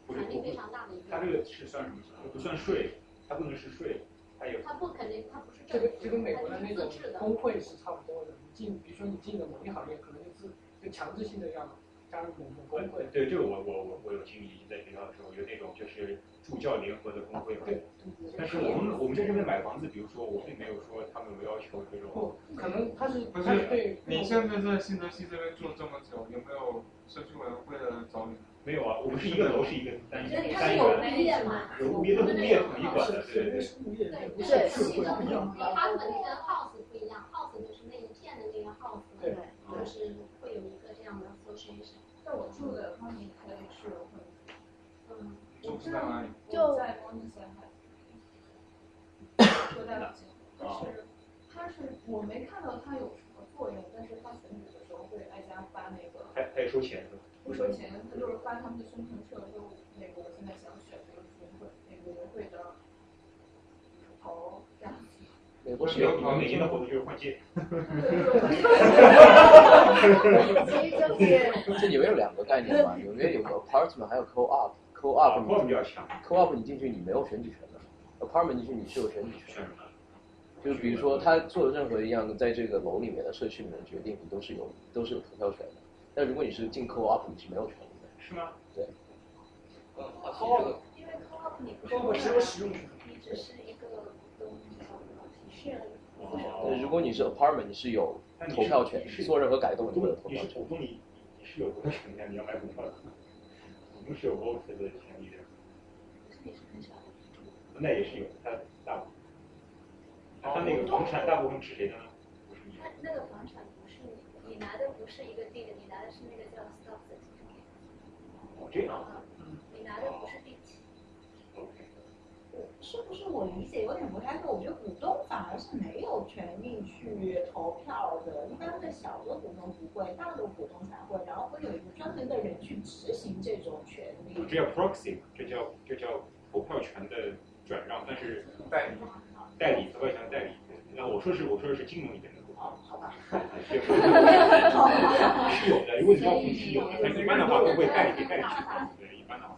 权力非常大的一个。他这个是算什么？不算税，它不能是税，它有。它不肯定，它不是这个这跟美国的那种工会是差不多的。你进，比如说你进了某一行业，可能就是就强制性的要加入某个工会。对，这个我我我我有经历，在学校的时候有那种就是。助教联合的工会嘛，但是我们我们在这边买房子，比如说我并没有说他们有要求这种。不，可能他是不是？你现在在新泽西这边住这么久，有没有社区委员会的人找你？没有啊，我们是一个楼是一个单单元。有物业嘛？有物业的物业统一管的，对对对。对，是不一样。他们那个 house 不一样，house 就是那一片的那个 house，对，就是会有一个这样的 association。在我住的方面可以是会。嗯。我知道，就在光之前还 就在北京，但是他是我没看到他有什么作用，但是他选举的时候会挨家发那个，还还收钱不收钱，他就是发他们的宣传册，就那个我现在想选那个委员会，那个委员会的。美国是有每年的活动就是换届。这纽约有两个概念嘛，纽约有个 apartment，还有 co-op。Co-op 你比较强，Co-op 你进去你没有选举权的，Apartment 进去你是有选举权的。就比如说他做的任何一样在这个楼里面的社区里面的决定，你都是有都是有投票权的。但如果你是进 Co-op，你是没有权利的。是吗？对。呃，Co-op 因为 Co-op 你不是使用权，你只如果你是 Apartment，你是有投票权，做任何改动你都有投票权。你你你是有投票权的，你要买股票的。不是有 vote 的。权利的，那也是有，他大部分，他那个房产大部分是谁的。呢？他那个房产不是你，你拿的。不是一个地的，你拿的。是那个叫 stock 的。哦，这样。你拿的。不是地。是不是我理解有点不太对？我觉得股东反而是没有权利去投票的，一般的小的股东不会，大的股东才会，然后会有一个专门的人去执行这种权利。这叫 proxy，这叫这叫投票权的转让，但是代理代理投票权代理。那我说是我说的是金融里面的。好吧。是有的，如果你要补是有的，一般的话都会带带带，一。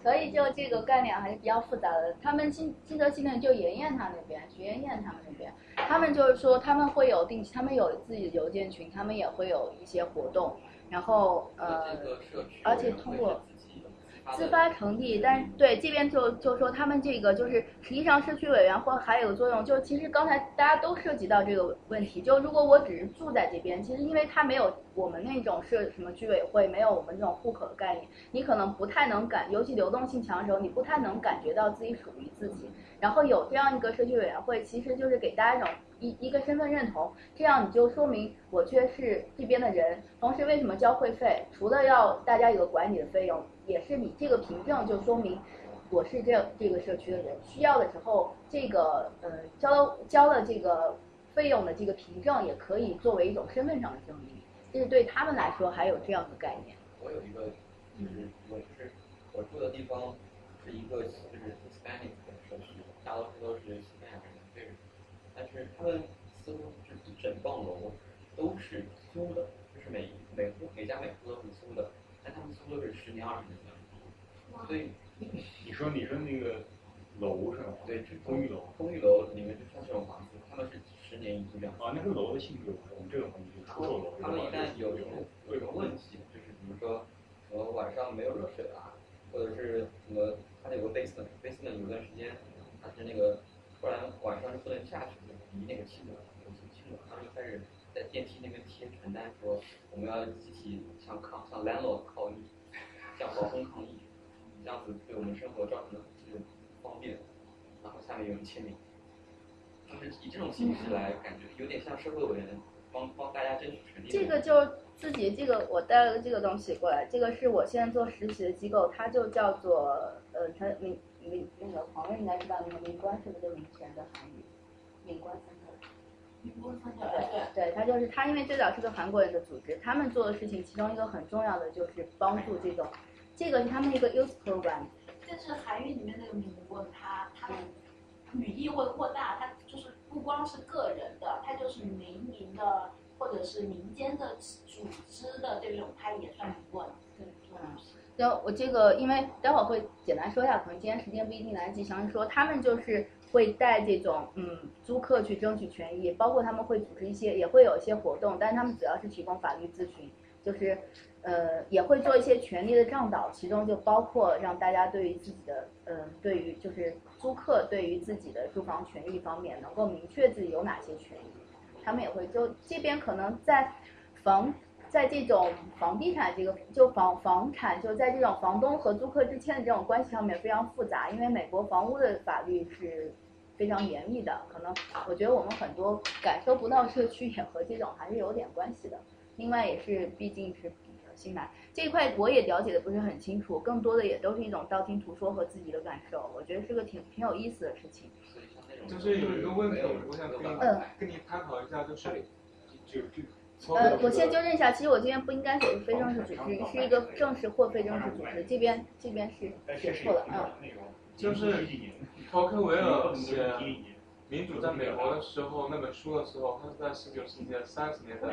所以就这个概念还是比较复杂的。他们新新泽西呢，就妍妍他那边，徐妍妍他们那边，他们就是说他们会有定期，他们有自己的邮件群，他们也会有一些活动，然后呃，而且通过。自发成立，但是对这边就就说他们这个就是实际上社区委员会还有个作用，就其实刚才大家都涉及到这个问题，就如果我只是住在这边，其实因为它没有我们那种社什么居委会，没有我们这种户口的概念，你可能不太能感，尤其流动性强的时候，你不太能感觉到自己属于自己。然后有这样一个社区委员会，其实就是给大家一种一一个身份认同，这样你就说明我却是这边的人。同时，为什么交会费？除了要大家有个管理的费用。也是你这个凭证就说明我是这这个社区的人，需要的时候这个呃交交了这个费用的这个凭证也可以作为一种身份上的证明，这是对他们来说还有这样的概念。我有一个就是我就是我住的地方是一个就是 Hispanic 的社区，大多数都是西班牙人，对，但是他们似乎整栋楼都是租的，就是每每户每家每户都是租的。但他们租的是十年二十年的，所以你说你说那个楼是吧？对，公寓楼。公寓楼里面就像这种房子，他们是十年一租这样。啊，那是楼的性质，我们这种房子就出售楼。他们一旦有有什么问题，就是比如说，呃，晚上没有热水了，或者是什么，它有个 basement，basement 有段时间它是那个突然晚上就不能下去，离那个七楼有进去了，他们就开始。在电梯那边贴传单说，我们要集体向抗向 landlord 抗议，向房东抗议，这样子对我们生活造成的这种方便。然后下面有人签名，就是以这种形式来，感觉有点像社会委员帮帮大家争取权利。这个就自己这个我带了这个东西过来，这个是我现在做实习的机构，它就叫做呃，它民民那个黄瑞应该知道那个民官是不是就民权的韩语？民官。对对，他就是他，因为最早是个韩国人的组织，他们做的事情其中一个很重要的就是帮助这种，这个是他们一个 youth program。但是韩语里面那个民国，它它语义会扩大，它就是不光是个人的，它就是民营的或者是民间的组织的这种，它也算民过的。对，嗯。那我这个，因为待会儿会简单说一下，可能今天时间不一定来得及详细说，他们就是。会带这种嗯租客去争取权益，包括他们会组织一些，也会有一些活动，但是他们主要是提供法律咨询，就是呃也会做一些权利的倡导，其中就包括让大家对于自己的嗯对于就是租客对于自己的住房权益方面能够明确自己有哪些权益，他们也会就这边可能在房在这种房地产这个就房房产就在这种房东和租客之间的这种关系上面非常复杂，因为美国房屋的法律是。非常严密的，可能我觉得我们很多感受不到社区也和这种还是有点关系的。另外也是毕竟是新来这一块，我也了解的不是很清楚，更多的也都是一种道听途说和自己的感受。我觉得是个挺挺有意思的事情。就是有一个问题，我想跟你跟你探讨一下，就是就就呃，我先纠正一下，其实我这边不应该写是非正式组织，是一个正式或非正式组织，这边这边是写错了啊。就是。托克维尔写《民主在美国》的时候，那本书的时候，它是在十九世纪三十年代，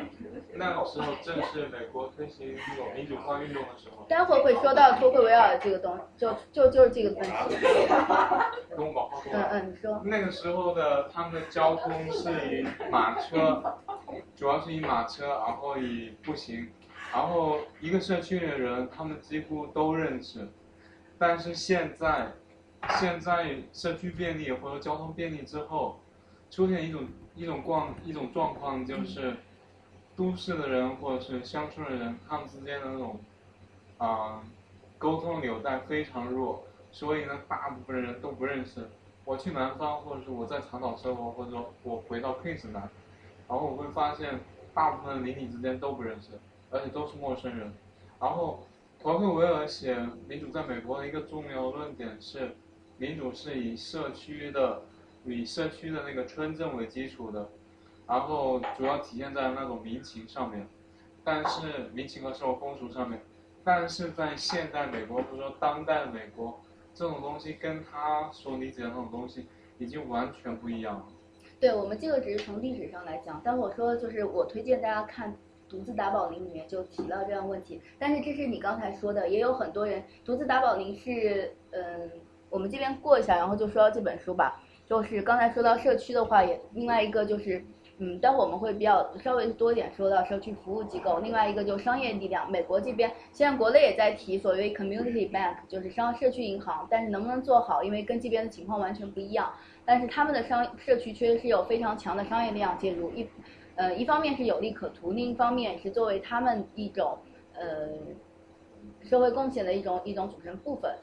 那个时候正是美国推行那种民主化运动的时候。待会儿会说到托克维尔这个东，就就就是这个问题。跟我往后说。嗯嗯，你说。那个时候的他们的交通是以马车，主要是以马车，然后以步行，然后一个社区的人，他们几乎都认识，但是现在。现在社区便利或者交通便利之后，出现一种一种状一种状况，就是都市的人或者是乡村的人，他们之间的那种啊沟通纽带非常弱，所以呢，大部分人都不认识。我去南方，或者是我在长岛生活，或者说我回到 Queens 南，然后我会发现大部分邻里之间都不认识，而且都是陌生人。然后，托克维尔写《民主在美国》的一个重要论点是。民主是以社区的，以社区的那个村镇为基础的，然后主要体现在那种民情上面，但是民情和生活风俗上面，但是在现代美国或者说当代美国，这种东西跟他所理解的那种东西已经完全不一样了。对我们这个只是从历史上来讲，但我说就是我推荐大家看《独自打保龄》里面就提到这样问题，但是这是你刚才说的，也有很多人《独自打保龄》是嗯，我们这边过一下，然后就说到这本书吧，就是刚才说到社区的话，也另外一个就是。嗯，待会我们会比较稍微多一点说到社区服务机构，另外一个就商业力量。美国这边现在国内也在提所谓 community bank，就是商社区银行，但是能不能做好，因为跟这边的情况完全不一样。但是他们的商社区确实是有非常强的商业力量介入，一呃一方面是有利可图，另一方面是作为他们一种呃社会贡献的一种一种组成部分。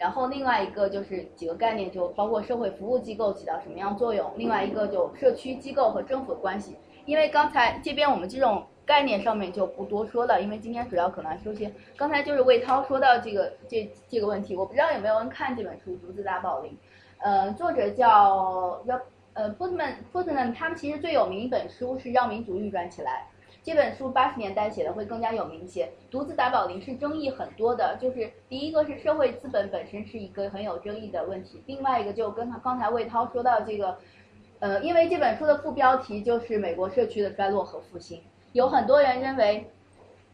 然后另外一个就是几个概念，就包括社会服务机构起到什么样作用，另外一个就社区机构和政府的关系。因为刚才这边我们这种概念上面就不多说了，因为今天主要可能说些。刚才就是魏涛说到这个这这个问题，我不知道有没有人看这本书《独自打保龄》。呃，作者叫叫呃 Putman Putman，他们其实最有名一本书是《让民主运转起来》。这本书八十年代写的会更加有名些。独自打保龄是争议很多的，就是第一个是社会资本本身是一个很有争议的问题，另外一个就跟他刚才魏涛说到这个，呃，因为这本书的副标题就是美国社区的衰落和复兴，有很多人认为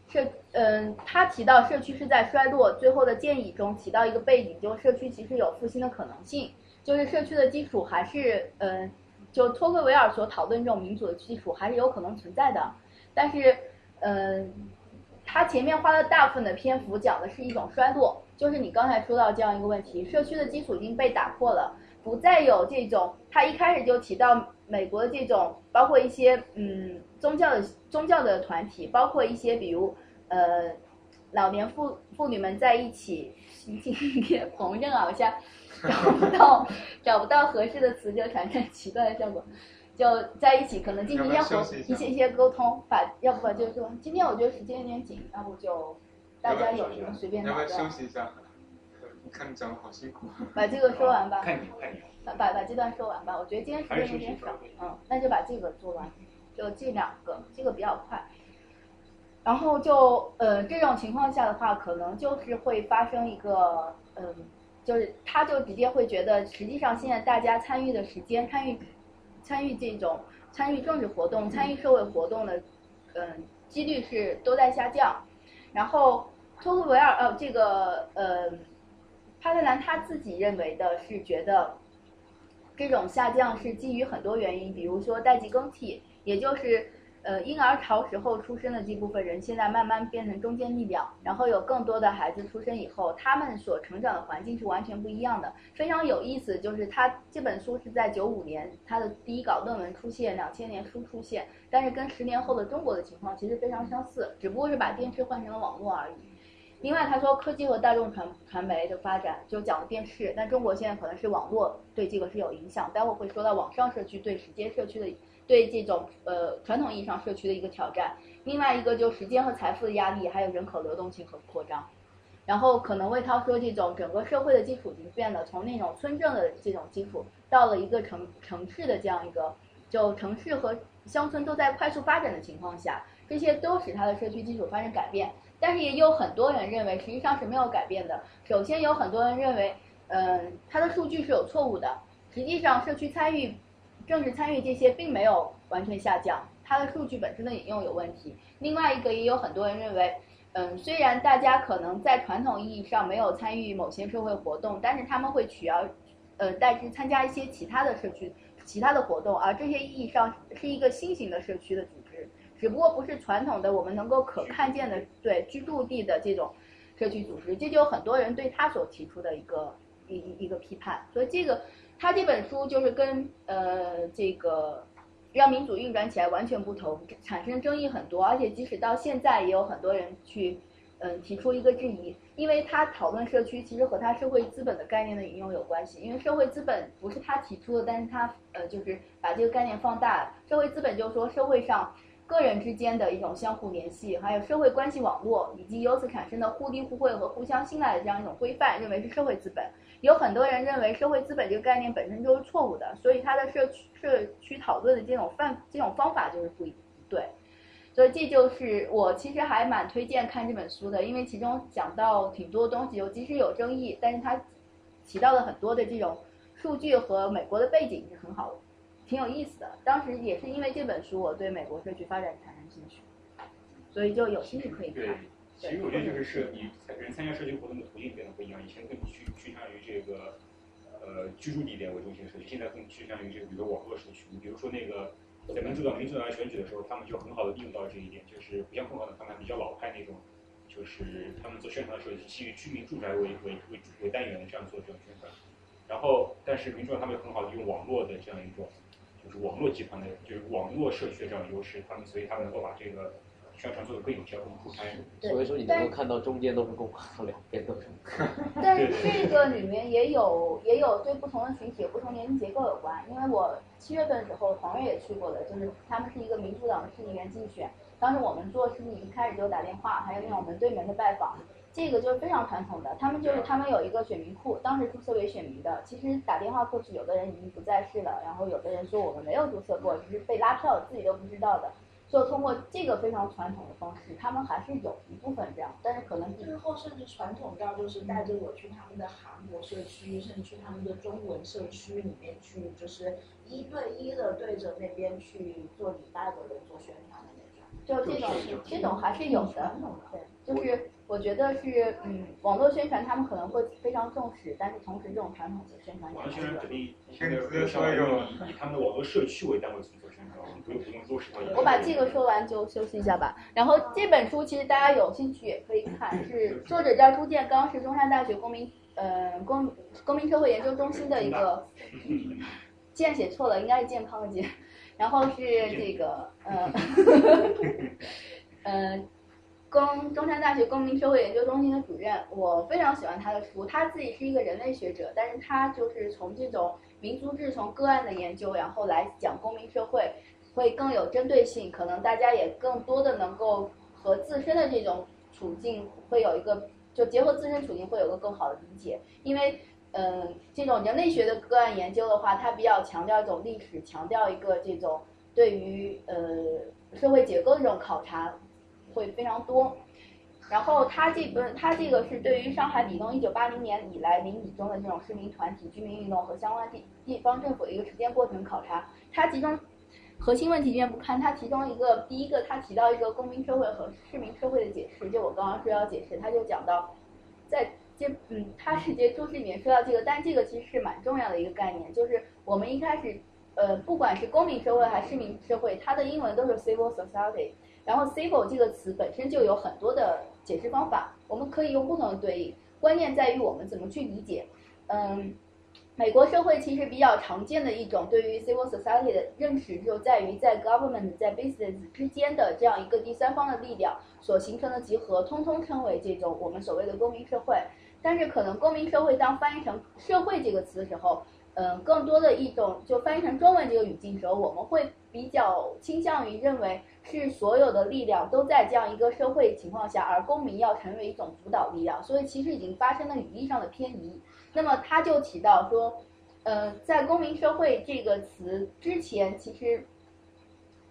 社，嗯，他提到社区是在衰落，最后的建议中提到一个背景，就是社区其实有复兴的可能性，就是社区的基础还是，嗯，就托克维尔所讨论这种民主的基础还是有可能存在的。但是，嗯，他前面花了大部分的篇幅讲的是一种衰落，就是你刚才说到这样一个问题，社区的基础已经被打破了，不再有这种。他一开始就提到美国的这种，包括一些嗯宗教的宗教的团体，包括一些比如呃老年妇妇女们在一起行进一些缝纫啊，我现在找不到找不到合适的词，就产生奇怪的效果。就在一起，可能进行一些活一些一些沟通，把要不就是说，今天我觉得时间有点紧，要不就大家有什么随便聊聊。要不要休息一下？我看你讲的好辛苦。把这个说完吧。看你看你。把把把这段说完吧，我觉得今天时间有点少，嗯，那就把这个做完，就这两个，这个比较快。然后就呃这种情况下的话，可能就是会发生一个嗯，就是他就直接会觉得，实际上现在大家参与的时间参与。参与这种参与政治活动、参与社会活动的，嗯，几率是都在下降。然后托克维尔，呃，这个呃，帕特兰他自己认为的是觉得，这种下降是基于很多原因，比如说代际更替，也就是。呃，婴儿潮时候出生的这部分人，现在慢慢变成中坚力量，然后有更多的孩子出生以后，他们所成长的环境是完全不一样的。非常有意思，就是他这本书是在九五年他的第一稿论文出现，两千年书出现，但是跟十年后的中国的情况其实非常相似，只不过是把电视换成了网络而已。另外，他说科技和大众传传媒的发展就讲了电视，但中国现在可能是网络对这个是有影响。待会儿会说到网上社区对时间社区的。对这种呃传统意义上社区的一个挑战，另外一个就时间和财富的压力，还有人口流动性和扩张，然后可能魏涛说这种整个社会的基础已经变了，从那种村镇的这种基础到了一个城城市的这样一个，就城市和乡村都在快速发展的情况下，这些都使它的社区基础发生改变，但是也有很多人认为实际上是没有改变的。首先有很多人认为，嗯，它的数据是有错误的，实际上社区参与。政治参与这些并没有完全下降，它的数据本身的引用有问题。另外一个也有很多人认为，嗯，虽然大家可能在传统意义上没有参与某些社会活动，但是他们会取而，呃，代之参加一些其他的社区、其他的活动，而这些意义上是一个新型的社区的组织，只不过不是传统的我们能够可看见的对居住地的这种社区组织。这就有很多人对他所提出的一个一一一个批判，所以这个。他这本书就是跟呃这个让民主运转起来完全不同，产生争议很多，而且即使到现在也有很多人去嗯提出一个质疑，因为他讨论社区其实和他社会资本的概念的引用有关系，因为社会资本不是他提出的，但是他呃就是把这个概念放大了，社会资本就是说社会上个人之间的一种相互联系，还有社会关系网络，以及由此产生的互利互惠和互相信赖的这样一种规范，认为是社会资本。有很多人认为社会资本这个概念本身就是错误的，所以他的社区社区讨论的这种范这种方法就是不不对，所以这就是我其实还蛮推荐看这本书的，因为其中讲到挺多东西，有即使有争议，但是他提到了很多的这种数据和美国的背景是很好挺有意思的。当时也是因为这本书，我对美国社区发展产生兴趣，所以就有兴趣可以看。对，其实我觉得就是设你人参加社区活动的途径变得不一样，以前更趋趋向于这个呃居住地点为中心社区，现在更趋向于这个比如网络社区。你比如说那个在民主党民主党选举的时候，他们就很好的利用到这一点，就是不像共和党他们比较老派那种。就是他们做宣传的时候，是基于居民住宅为为为为单元的这样做这种宣传，然后但是民主党他们很好的用网络的这样一种，就是网络集团的，就是网络社区的这样优势，他们所以他们能够把这个宣传做得更有效、更铺开。所以说你能够看到中间都是共和党，两边都是。但是这个里面也有也有对不同的群体、有不同年龄结构有关，因为我七月份的时候黄月也去过的，就是他们是一个民主党的市议员竞选。当时我们做是你一开始就打电话，还有那种门对门的拜访，这个就是非常传统的。他们就是他们有一个选民库，当时注册为选民的，其实打电话过去，有的人已经不在世了，然后有的人说我们没有注册过，只是被拉票，自己都不知道的。就通过这个非常传统的方式，他们还是有一部分这样，但是可能最后甚至传统到就是带着我去他们的韩国社区，甚至去他们的中文社区里面去，就是一对一的对着那边去做礼拜的人做宣传。就这种，这种还是有的，对，就是我觉得是，嗯，网络宣传他们可能会非常重视，但是同时这种传统的宣传，网络宣传肯定，现在是稍微以以他们的网络社区为单位去做宣传，不用不用落实到。我把这个说完就休息一下吧。然后这本书其实大家有兴趣也可以看，是作者叫朱建刚，是中山大学公民，呃，公公民社会研究中心的一个，健写错了，应该是健康的健。然后是这个，呃，呃，公中山大学公民社会研究中心的主任，我非常喜欢他的书。他自己是一个人类学者，但是他就是从这种民族志、从个案的研究，然后来讲公民社会，会更有针对性，可能大家也更多的能够和自身的这种处境会有一个，就结合自身处境会有个更好的理解，因为。嗯，这种人类学的个案研究的话，它比较强调一种历史，强调一个这种对于呃社会结构的这种考察会非常多。然后它这个它这个是对于上海理工一九八零年以来邻里中的这种市民团体、居民运动和相关地地方政府的一个实践过程考察。它其中核心问题先不看，它其中一个第一个，它提到一个公民社会和市民社会的解释，就我刚刚说要解释，它就讲到在。这嗯，他是这注释里面说到这个，但这个其实是蛮重要的一个概念，就是我们一开始，呃，不管是公民社会还是市民社会，它的英文都是 civil society，然后 civil 这个词本身就有很多的解释方法，我们可以用不同的对应，关键在于我们怎么去理解，嗯。美国社会其实比较常见的一种对于 civil society 的认识，就在于在 government 在 business 之间的这样一个第三方的力量所形成的集合，通通称为这种我们所谓的公民社会。但是可能公民社会当翻译成社会这个词的时候，嗯，更多的一种就翻译成中文这个语境时候，我们会比较倾向于认为是所有的力量都在这样一个社会情况下，而公民要成为一种主导力量，所以其实已经发生了语义上的偏移。那么他就提到说，呃，在公民社会这个词之前，其实，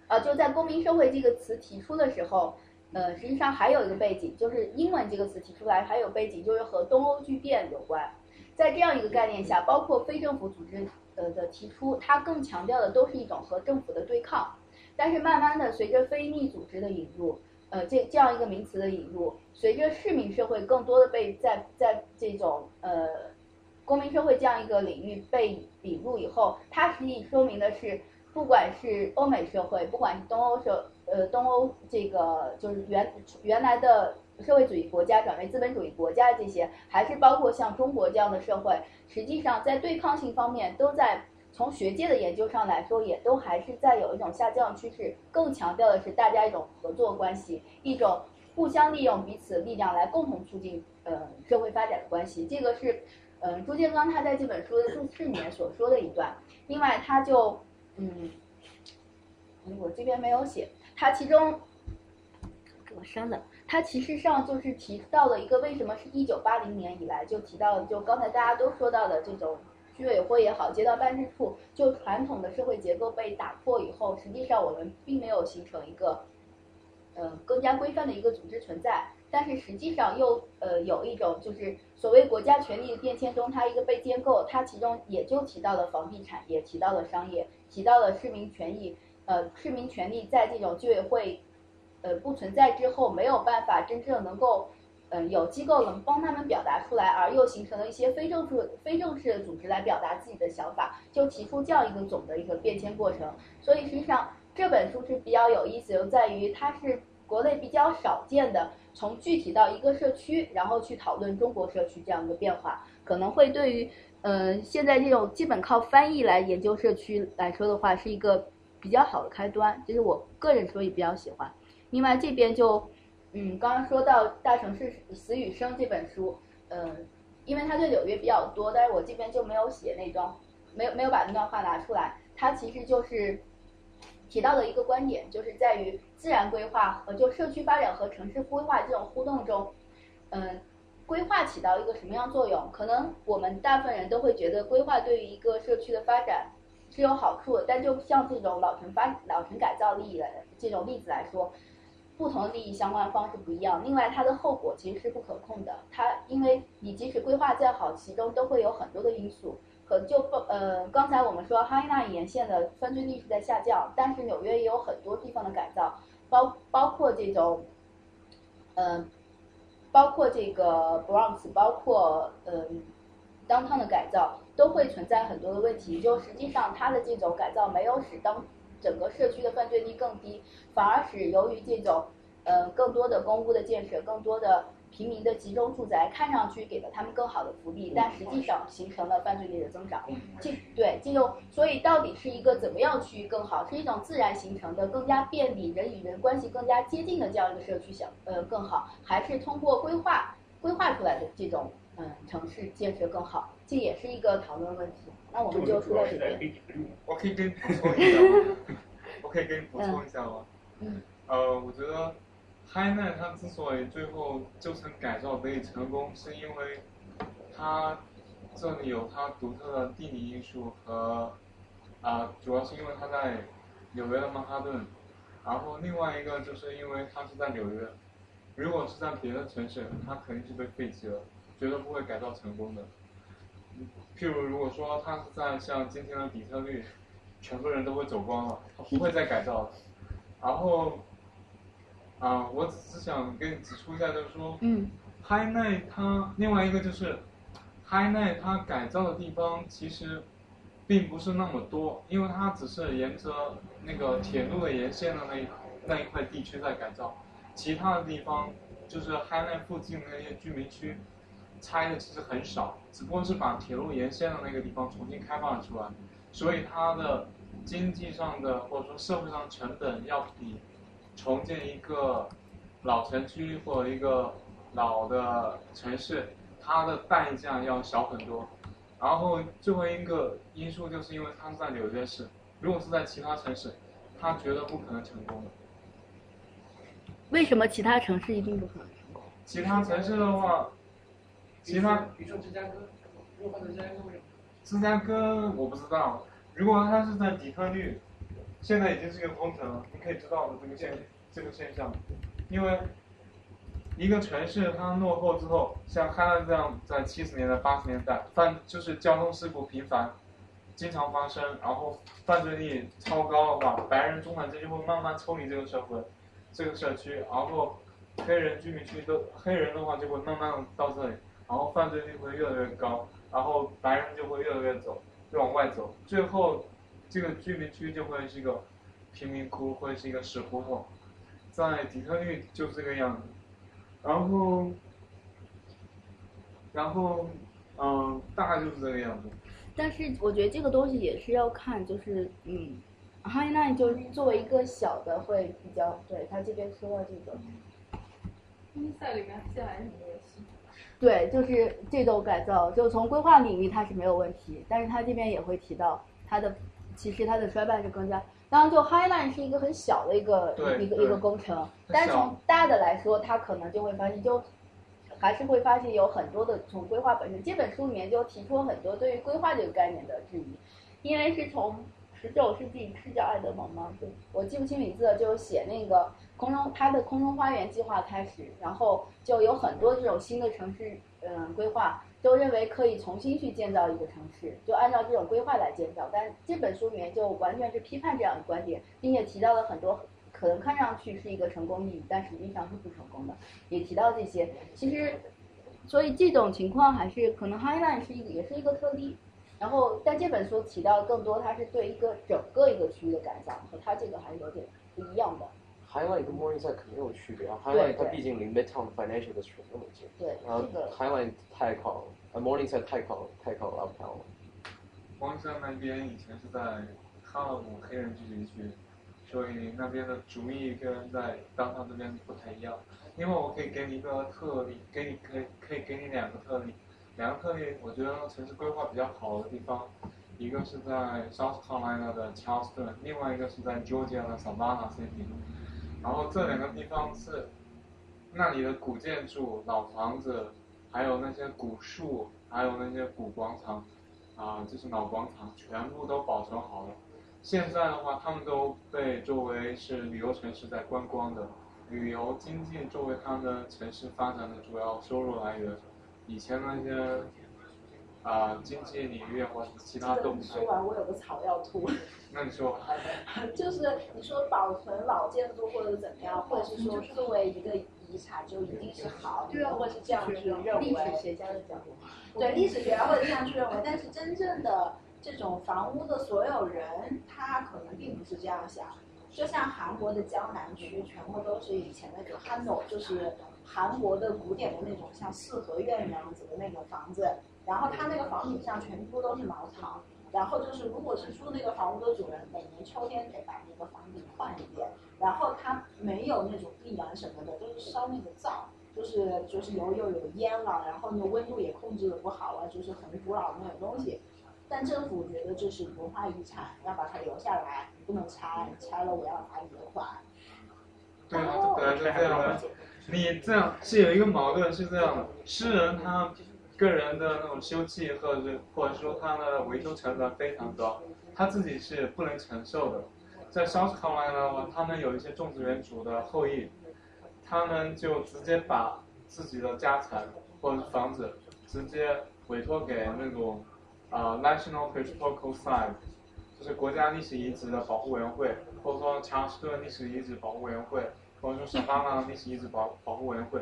呃，就在公民社会这个词提出的时候，呃，实际上还有一个背景，就是英文这个词提出来还有背景，就是和东欧剧变有关。在这样一个概念下，包括非政府组织呃的提出，它更强调的都是一种和政府的对抗。但是慢慢的，随着非利组织的引入，呃，这这样一个名词的引入，随着市民社会更多的被在在这种呃。公民社会这样一个领域被引入以后，它实际说明的是，不管是欧美社会，不管是东欧社，呃，东欧这个就是原原来的社会主义国家转为资本主义国家这些，还是包括像中国这样的社会，实际上在对抗性方面，都在从学界的研究上来说，也都还是在有一种下降趋势，更强调的是大家一种合作关系，一种互相利用彼此力量来共同促进呃社会发展的关系，这个是。嗯，朱建刚他在这本书的注释里面所说的一段，另外他就，嗯，我这边没有写，他其中给我删了，它其实上就是提到了一个为什么是一九八零年以来就提到，就刚才大家都说到的这种居委会也好，街道办事处，就传统的社会结构被打破以后，实际上我们并没有形成一个，嗯，更加规范的一个组织存在。但是实际上又呃有一种就是所谓国家权力的变迁中，它一个被建构，它其中也就提到了房地产，也提到了商业，提到了市民权益，呃，市民权利在这种居委会呃不存在之后，没有办法真正能够。嗯，有机构能帮他们表达出来，而又形成了一些非正式、非正式的组织来表达自己的想法，就提出这样一个总的一个变迁过程。所以实际上这本书是比较有意思，就在于它是国内比较少见的，从具体到一个社区，然后去讨论中国社区这样一个变化，可能会对于嗯现在这种基本靠翻译来研究社区来说的话，是一个比较好的开端。就是我个人所以比较喜欢。另外这边就。嗯，刚刚说到《大城市死与生》这本书，嗯，因为他对纽约比较多，但是我这边就没有写那段，没有没有把那段话拿出来。他其实就是提到的一个观点，就是在于自然规划和就社区发展和城市规划这种互动中，嗯，规划起到一个什么样作用？可能我们大部分人都会觉得规划对于一个社区的发展是有好处的，但就像这种老城发老城改造利益的这种例子来说。不同的利益相关方式不一样，另外它的后果其实是不可控的。它因为你即使规划再好，其中都会有很多的因素。可就呃，刚才我们说哈伊纳沿线的犯罪率是在下降，但是纽约也有很多地方的改造，包包括这种，嗯，包括这个 Bronx，包括嗯，downtown 的改造，都会存在很多的问题。就实际上它的这种改造没有使当。整个社区的犯罪率更低，反而使由于这种，呃，更多的公屋的建设，更多的平民的集中住宅，看上去给了他们更好的福利，但实际上形成了犯罪率的增长。这对这种，所以到底是一个怎么样去更好？是一种自然形成的、更加便利、人与人关系更加接近的这样一个社区想呃更好，还是通过规划规划出来的这种嗯城市建设更好？这也是一个讨论问题。那我们就说到这边。我可以跟你补充一下吗？我可以给你补充一下吗？嗯。呃，我觉得嗨奈它之所以最后旧城改造得以成功，是因为它这里有它独特的地理因素和啊，主要是因为它在纽约的曼哈顿，然后另外一个就是因为它是在纽约，如果是在别的城市，它肯定是被废弃了，绝对不会改造成功的。譬如，如果说他是在像今天的底特律，全部人都会走光了，他不会再改造了。然后，啊，我只是想跟你指出一下，就是说，嗯，嗨奈它另外一个就是，嗨奈它改造的地方其实，并不是那么多，因为它只是沿着那个铁路的沿线的那一那一块地区在改造，其他的地方就是嗨奈附近的那些居民区。拆的其实很少，只不过是把铁路沿线的那个地方重新开放了出来，所以它的经济上的或者说社会上成本要比重建一个老城区或者一个老的城市，它的代价要小很多。然后最后一个因素就是因为它是在纽约市，如果是在其他城市，它绝对不可能成功的。为什么其他城市一定不可能成功？其他城市的话。其他，比如说芝加哥，如果换成芝加哥，芝加哥我不知道。如果它是在底特律，现在已经是一个工程了，你可以知道的这个现这个现象，因为一个城市它落后之后，像哈兰这样，在七十年代、八十年代犯就是交通事故频繁，经常发生，然后犯罪率超高的话，白人中产阶级会慢慢抽离这个社会，这个社区，然后黑人居民区都黑人的话就会慢慢到这里。然后犯罪率会越来越高，然后白人就会越来越走，越往外走，最后这个居民区就会是一个贫民窟，会是一个死胡同，在底特律就是这个样子，然后，然后，嗯，大概就是这个样子。但是我觉得这个东西也是要看，就是嗯，High Line 就作为一个小的会比较，对他这边说到这个，比赛里面现在还是很多人喜对，就是这种改造，就从规划领域它是没有问题，但是它这边也会提到它的，其实它的衰败是更加。当然，就 Highline 是一个很小的一个一个一个工程，但是从大的来说，它可能就会发现，就还是会发现有很多的从规划本身。这本书里面就提出了很多对于规划这个概念的质疑，因为是从十九世纪是叫爱德蒙吗？对，我记不清名字了，就写那个空中他的空中花园计划开始，然后就有很多这种新的城市嗯规划，都认为可以重新去建造一个城市，就按照这种规划来建造。但这本书里面就完全是批判这样的观点，并且提到了很多可能看上去是一个成功例，但实际上是不成功的，也提到这些。其实，所以这种情况还是可能 Highline 是一个也是一个特例。然后，但这本书提到更多，它是对一个整个一个区域的改造，和它这个还是有点不一样的。Highline 跟 Morningside 肯定有区别啊对，Highline 它毕竟离 Midtown Financial District 那么近，对然后这个 Highline 太靠，呃 Morningside 太靠太靠 Uptown 了。荒山那边以前是在哈勒姆黑人聚集区，所以那边的主意跟在当趟这边不太一样。因为我可以给你一个特例，给你可以可以给你两个特例，两个特例我觉得城市规划比较好的地方，一个是在 South Carolina 的 Charleston，另外一个是在 Georgia 的 Savannah City。然后这两个地方是那里的古建筑、老房子，还有那些古树，还有那些古广场，啊、就是老广场，全部都保存好了。现在的话，他们都被作为是旅游城市在观光的，旅游经济作为他们的城市发展的主要收入来源。以前那些啊、经济领域或者其他都不太说。完，我有个草要吐。那你说，就是你说保存老建筑或者怎么样，或者是说作为一个遗产就一定是好，对啊或者是这样去认为。历史学家的角度。对历史学家或者这样去认为，但是真正的这种房屋的所有人，他可能并不是这样想。就像韩国的江南区，全部都是以前那种 Hanok，就是韩国的古典的那种像四合院那样子的那种房子，然后它那个房顶上全部都是茅草。然后就是，如果是住那个房屋的主人，每年秋天得把那个房顶换一遍。然后它没有那种地暖什么的，都是烧那个灶，就是就是有又有烟了，然后呢温度也控制的不好了，就是很古老的那种东西。但政府觉得这是文化遗产，要把它留下来，不能拆，拆了我要罚你的款。对啊，这本来就这样的。你这样是有一个矛盾，是这样的，诗人他个人的那种修葺或者或者说他的维修成本非常高，他自己是不能承受的。在 South Carolina 的话，他们有一些种植园主的后裔，他们就直接把自己的家产或者是房子直接委托给那种啊、National Historical Site，就是国家历史遗址的保护委员会，或者说查尔斯顿历史遗址保护委员会，或者说什巴纳历史遗址保保护委员会，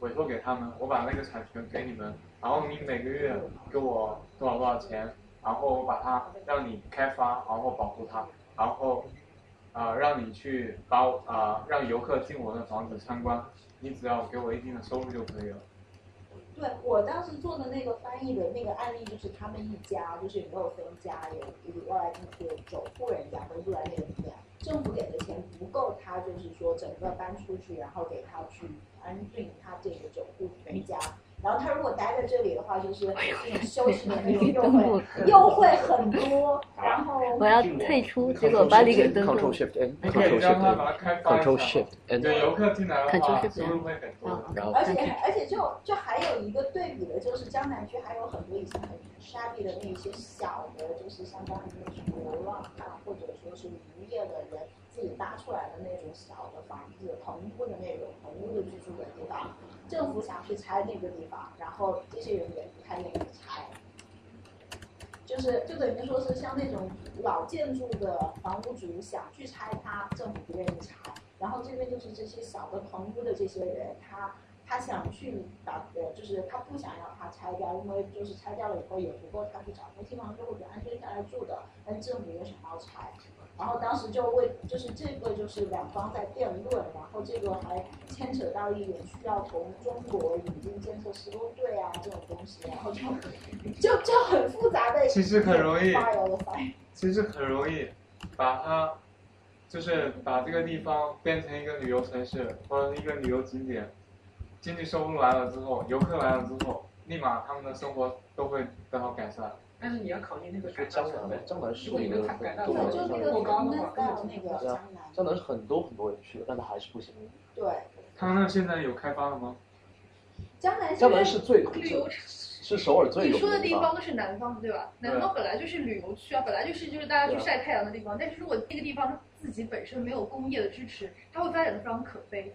委托给他们，我把那个产权给你们，然后你每个月给我多少多少钱，然后我把它让你开发，然后保护它，然后啊、让你去把我啊、让游客进我的房子参观，你只要给我一定的收入就可以了。对我当时做的那个翻译的那个案例，就是他们一家，就是没有分家，有有外来有九户人家都住在那个里面，政府给的钱不够他，就是说整个搬出去，然后给他去安顿他这个九户人家。然后他如果待在这里的话，就是这种休息的那种优惠，优惠很多。然后我要退出，结果把你给登录。Control Shift N 你可以 Control 让他 Shift 把它 N 开发一 Control 下 Shift N 对游客进来的 Control 话，Shift 收入会很多。然后 而且而且就就还有一个对比的，就是江南区还有很多以前很 shabby 的那一些小的，就是相当于那种流浪汉或者说是无业的人自己搭出来的那种小的房子，棚户的那种棚屋的居住的地方，政府想去拆那个地方，然后这些人也不太愿意拆。就是就等于说是像那种老建筑的房屋主想去拆它，政府不愿意拆。然后这边就是这些小的棚屋的这些人，他他想去把呃，就是他不想要它拆掉，因为就是拆掉了以后也不够他去找个地方就或者安顿下来住的，但政府又想要拆。然后当时就为就是这个就是两方在辩论，然后这个还牵扯到一点需要从中国引进建设施工队啊这种东西，然后就就就很复杂的，其实很容易。其实很容易把它，就是把这个地方变成一个旅游城市或者一个旅游景点，经济收入来了之后，游客来了之后，立马他们的生活都会得到改善。但是你要考虑那个改江造成本南，江南是一个很多就那个过高的话，Style 那个对啊江南，江南是很多很多人去的，但它还是不行。对，他那现在有开发了吗？江南江南是最旅游是是首尔最有你说的地方都是南方，对吧？南方本来就是旅游区啊，本来就是就是大家去晒太阳的地方。但是如果那个地方自己本身没有工业的支持，它会发展的非常可悲，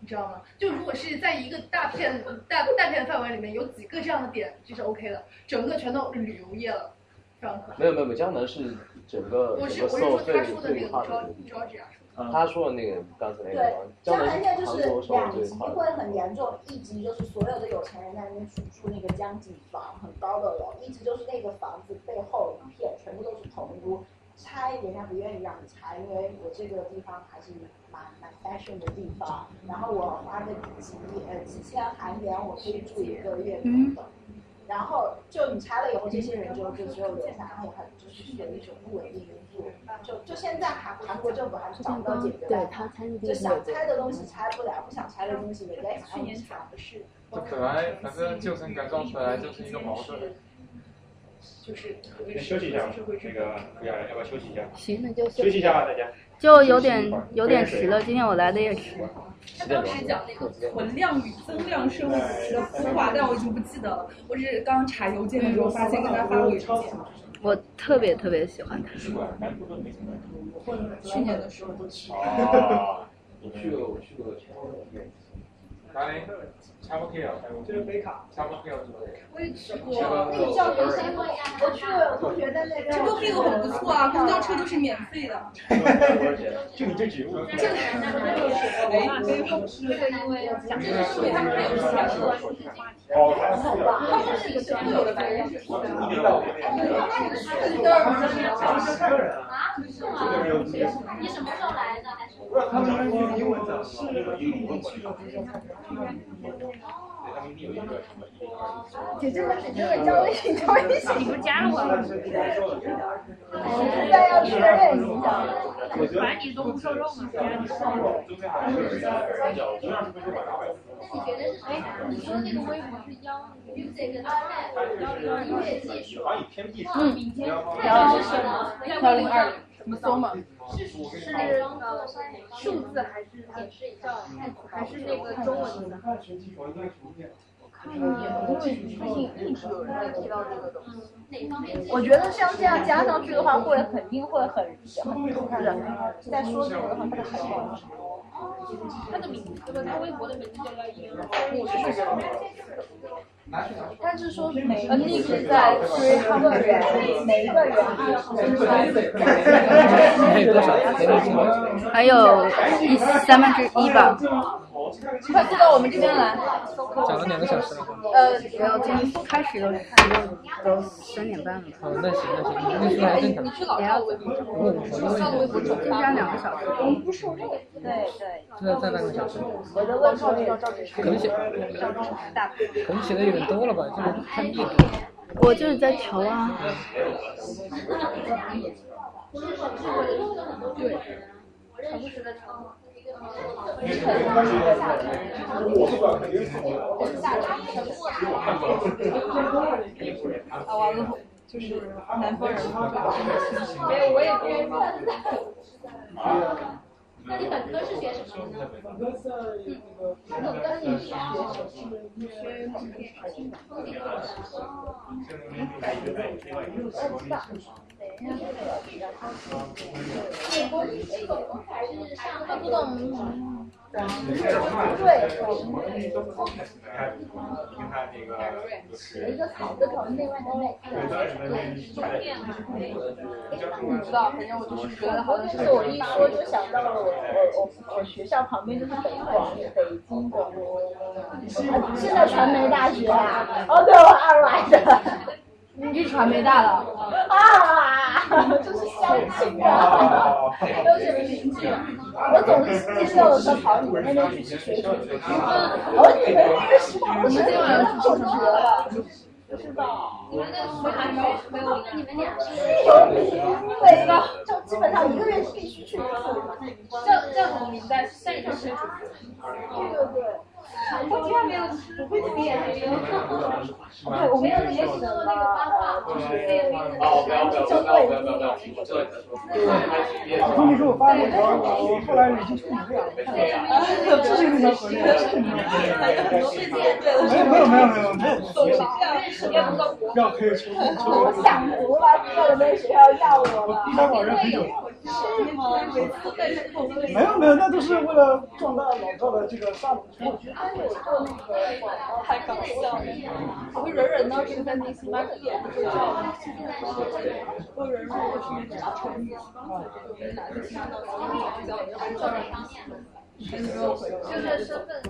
你知道吗？就如果是在一个大片大大片范围里面有几个这样的点，就是 OK 的，整个全都旅游业了，非常可悲。没有没有，江南是整个我是我是说他说的那个最怕的 Georgia Georgia 他说的那个刚才那个对，，江南现在就是两极。会很严重，一级就是所有的有钱人在那边去住那个江景房，很高的楼，一直就是那个房子背后一片全部都是铜屋，拆人家不愿意让你拆，因为我这个地方还是蛮蛮 fashion 的地方，然后我花个几呃几千韩元我可以住一个月等等。然后就你拆了以后，这些人就就只有留下，然后还就是属于一种不稳定因素。就就现在韩韩国政府还是找不到解决办法，就想拆的东西拆不了，不想拆的东西人家也想要拆。是就可能反正旧城改造出来就是一个矛盾。就是先休息一下吧，那个不要要不要休息一下？行，那就休息一下吧，大家。就有点有点迟了，今天我来的也迟。他当时讲那个存量与增量生物的孵化，但我已经不记得了。我只是刚刚查邮件的时候发现跟他发过邮件。我特别特别喜欢他。去年的时候。哦，我去过，我去过。哪里？差不多了，就是北卡。我也去过。那个教学生，我去过，有同学在那边。这个 K 很不错啊，公交车都是免费的。就你这几路。这个哎，这个因为讲这个是他们有钱关系。哦，他们是一个特有的白人是的。啊？是吗？你什么时候来的？还是？他们说英文的是姐真的是真的交微信交微信，你不加了我？实在要确认一下。反正你都不受众嘛，加你受哎，你说那个微博是幺 music 幺音乐技术。嗯，幺幺零二零，什么搜嘛？是是数字还是还是那个中文的？看一眼，因为最近一直有人在提到这个东西。哪方面？我觉得像这样加上去的话，会肯定会很很突然。再说这个的话，它的海报。他的名字，对吧？他微博的名字叫幺一零。但是说每呃一直在追他们人，每一个人还有多少？还有一三分之一吧。快坐到我们这边来。讲了两个小时了。呃，没有，今天开始都都三点半了。哦，那行那行，那说还正常。你去老赵的微博，老赵的微博转就这样两个小时。我们不受这个。对。对。再再半个小时。我的问号就叫赵志成。可能写，可能写的有点多了吧，就是太密了。我就是在调啊。对。我认识的超。啊，完了，就是南方人。没有，我也不愿意。那你本科是学什么的呢？本科是那个，本科你是学学广电。不懂。对。一个草字头，另外的内。不知道，反正我就是觉得好像是我一说就想到了我我我我学校旁边就是北广北京广播，现在传媒大学啊，哦对，我二外的。你是传媒大的啊，就是相亲的，都是邻居。我总是星期六的时候。跑你们那边去吃水煮鱼，哦，你们那个食堂都是这样种植的。是的，你们那个食堂没没有你们俩是有名，对的，就基本上一个月必须去一次。叫叫什么名字？三生水煮鱼。对对对。我居然没有，我估计你也没有。对，我没有那个八卦，就是那个哦，不要不要不要不要不要不要，我知道你在说。我跟你说，我发现我后来已经出名了，这是非常合理的，这是没有没有没有没有没有，不要可以出我想读了，结果那学校要我了。是吗？没有没有，那都是为了壮大老赵的这个沙龙圈。我觉得有做那个广告太搞笑了，我们人人都是在那些 market 就叫我人人都是那种成语，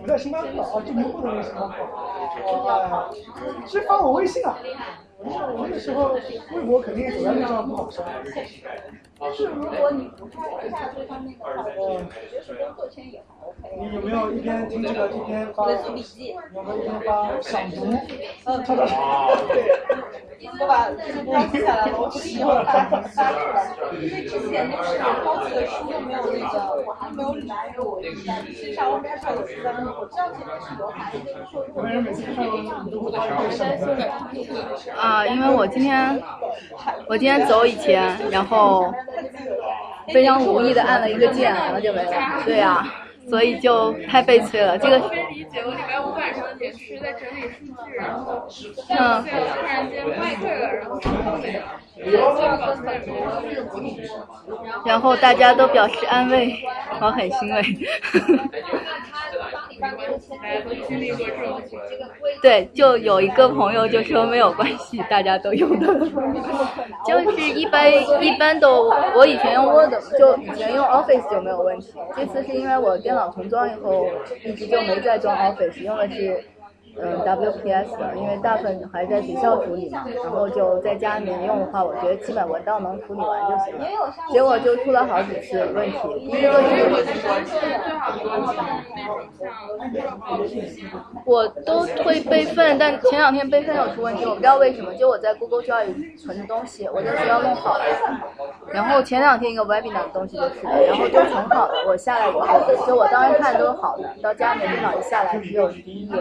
我在星巴克啊，就牛步的那个星巴克。哦，谁发我微信啊？我那时候微博肯定走在路上不好刷。但是如果你不看一下这方面的话，我觉得是工作圈也还 OK。你有没有一边听这个一边发？在做笔记。有没有一边发赏读？嗯，我把这个标记下来了，我估计以后发发出来。因为之前就是高级的书又没有那个，我还没有理，因为我一般线上我没上有书单，我知道前面是有还是说我们每次看你都会发一个赏读。啊，因为我今天我今天走以前，然后非常无意的按了一个键，然后就没了。对呀、所以就太悲催了。这个可以理解，我礼拜五晚上也是在整理数据，然后嗯，突然间麦退了，然后后没了，然后就搞出来然后大家都表示安慰，我很欣慰。对，就有一个朋友就说没有关系，大家都用的，就是一般一般都，我以前用 Word 就以前用 Office 就没有问题，这次是因为我电脑重装以后，一直就没再装 Office，用的是嗯 WPS 的，因为大部分还在学校处理嘛，然后就在家里面用的话，我觉得基本文档能处理完就行了，结果就出了好几次问题，第一个就是。我都会备份，但前两天备份有出问题，我不知道为什么。就我在 Google Drive 存的东西，我在学校弄好了，然后前两天一个 Webinar 的东西就出来，然后就很好的。我下来以后，就我当时看都是好的，到家里面电脑一下来只有第一页。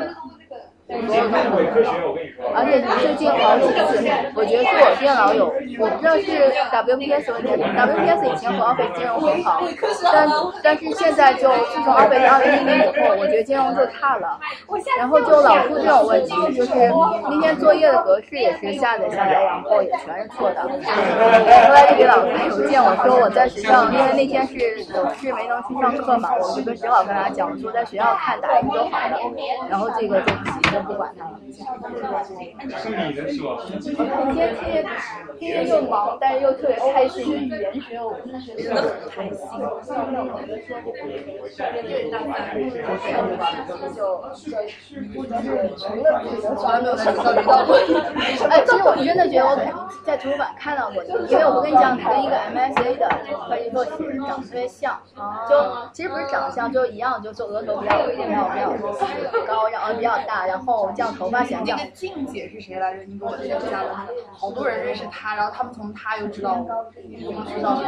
伪科学，我跟你说。而且最近好几次，我觉得是我电脑有，我不知道是 WPS 问题，WPS 以前和 Office 兼容很好，但但是现在就自从 Office 二零一零以后，我觉得兼容就差了，然后就老出这种问题，就是那天作业的格式也是下载下来，然后也全是错的。后来就给老师邮件，我说我在学校，因为那天是有事没能去上课嘛，我就跟只好跟他讲，我说在学校看打印都好的，然后这个对不起。就不管他了。是你的是吧？天天天天又忙，但是又特别开心。语言学我真的是真的很开心。就说，就就除了只能刷没有想到遇到过。哎，其实我真的觉得我在图书馆看到过你，因为我跟你讲，你跟一个 MSA 的会计硕士长得特别像，就其实不是长相，就一样，就就额头比较比较比较高，然后比较大，然后这样头发显这样。那个静姐是谁来着？你给我介绍一下。好多人认识她，然后他们从她又知道我们知道，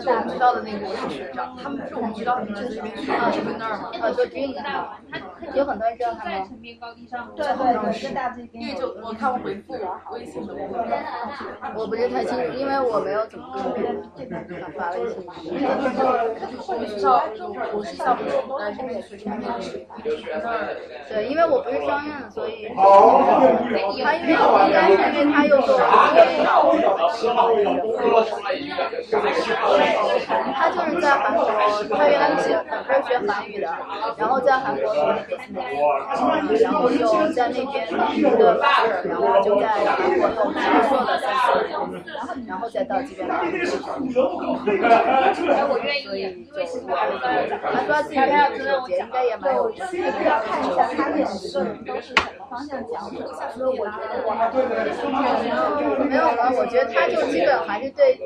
就我们知道的那个我是学长，他们是我们知道你们这边去是不是那儿吗？啊，就 Dream，有很多人知道他吗？对对对，因为就我看我回复微信的我不是太清楚，因为我没有怎么发微信。我们学校我是校部呃这边学生面试。对，因为我我不是商院的，所以他因为应该是因为他又做他就是在韩国，他原来学本科学韩语的，然后在韩国读的 business，然后就在那边读的博士，然后就在韩国又工作了三四年，然后再到这边来。我愿意，因为是他说自己要总结，应该也蛮有意思的。要看一下他两个人都是什么方向讲的，所以我觉得我没有吧，我觉得他就基本还是对，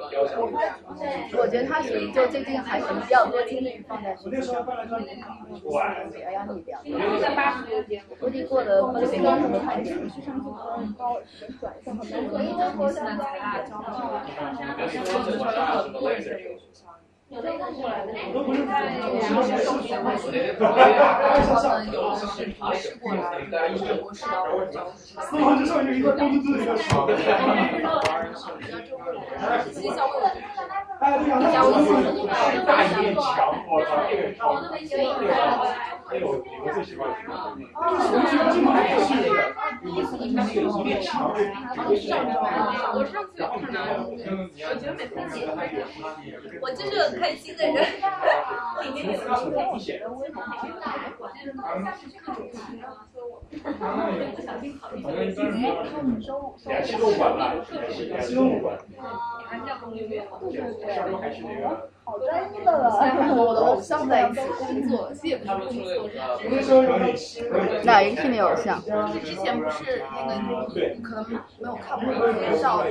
我觉得他属于就最近还是比较多精力放在学校，别压力掉。在八十多间，估计过了过了这个什么环境。因为国家有那个过来的，我都不是在我是手是学会学，对他们有的是尝试过来，有的博士到我教。司法之上有一个工资自己的少。其实像我，哎，对呀，像我是大一面墙，我操，这个超，这个这个我我最喜欢。一面墙，我上次有看到，我觉得每次我就是开心的人。里面有一些两期都管了，两期都管。上周还是那个。好专一的了。和我的偶像在一起工作，其实也不是工作，哪一个是你偶像？就是之前不是那个你可能没有看过很少，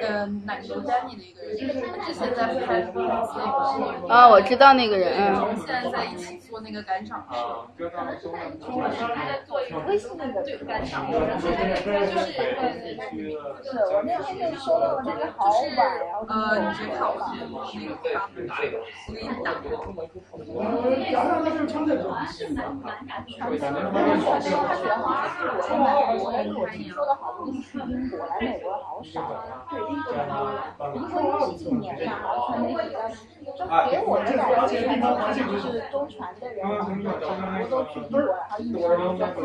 呃，奶牛丹尼的一个人，他之前在拍那个。啊，我知道那个人。嗯。现在在一起做那个赶场师。微信那个对赶场，就是是我那天就收到了那个好晚，然后呃，你直接看我那个发布。我给你打过。我听说的好多去英国来美国好少，对英国人多，因为是近年嘛，传媒比较，就给我的感觉，就是中传的人，很多都去英国，然后英国人比较多。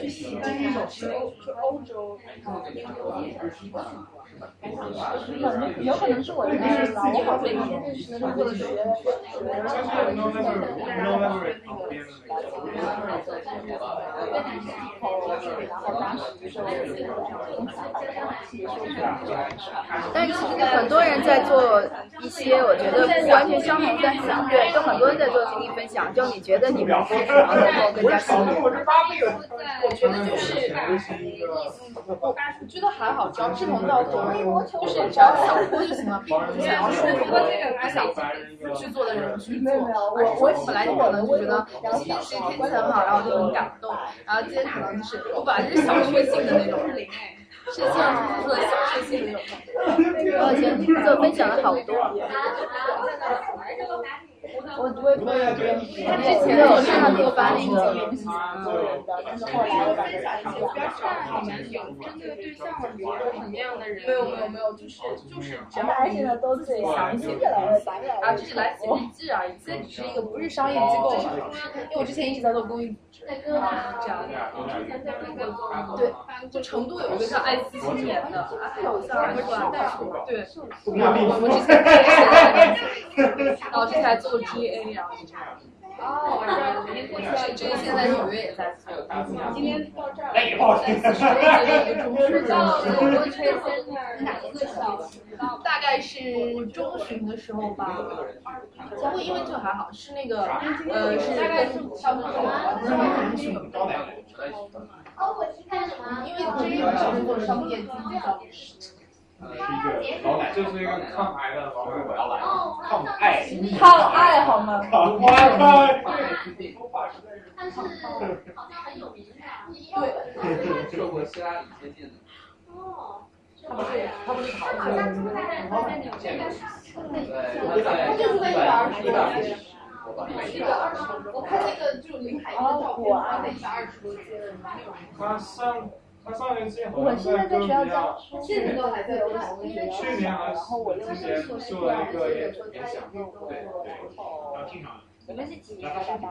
去西安那种去欧去欧洲，有可能是我的老我好多以前认识的那个学但是其实很多人在做一些我觉得不完全相同分享，对，就很多人在做经历分享，就你觉得你们是什么能够更加吸引？我觉得就是，我觉得还好，只要志同道合，就是只要想播就行了，并不是想要说服不想去做的人去做。我我本来就可能就觉得今天是天气很好，然后就很感动，然后今天可能就是我本来就是小确幸的那种。是这样做小确幸的那种。我以前做分享了好多。我微博也之前有看到过发那个东西，但是后来我感觉不要看好男友，针对对象比如说什么样的人？没有没有没有，就是就是只要现在都这样，越来越烦然后就是来写日志而已，这只是一个不是商业机构嘛，因为我之前一直在做公益这样对，就成都有一个叫爱思青年的，还有像什么对，我之前然后之前还做。G A 呀，哦，我知道，今天这个现在纽约也在做。今天到这儿，哎，不好听。到我吹先哪一个小时？大概是中旬的时候吧。不过因为这还好，是那个呃，是大概是差不多中旬。哦，我去干什么？因为这个是做商业经济。是一个老奶，就是一个抗癌的老奶，抗癌，抗癌好吗？抗癌，对，但是好像很有名的，对，受过希拉里接近的。哦，他不是，他不是他就是在一百二十多街，一百二十，我看那个就林海音的照片，他在一百二十多街的，他上。我现在在学校教书，去年还是去年还是之前做了一个演讲，对对，然后经常。你们是几年大家的？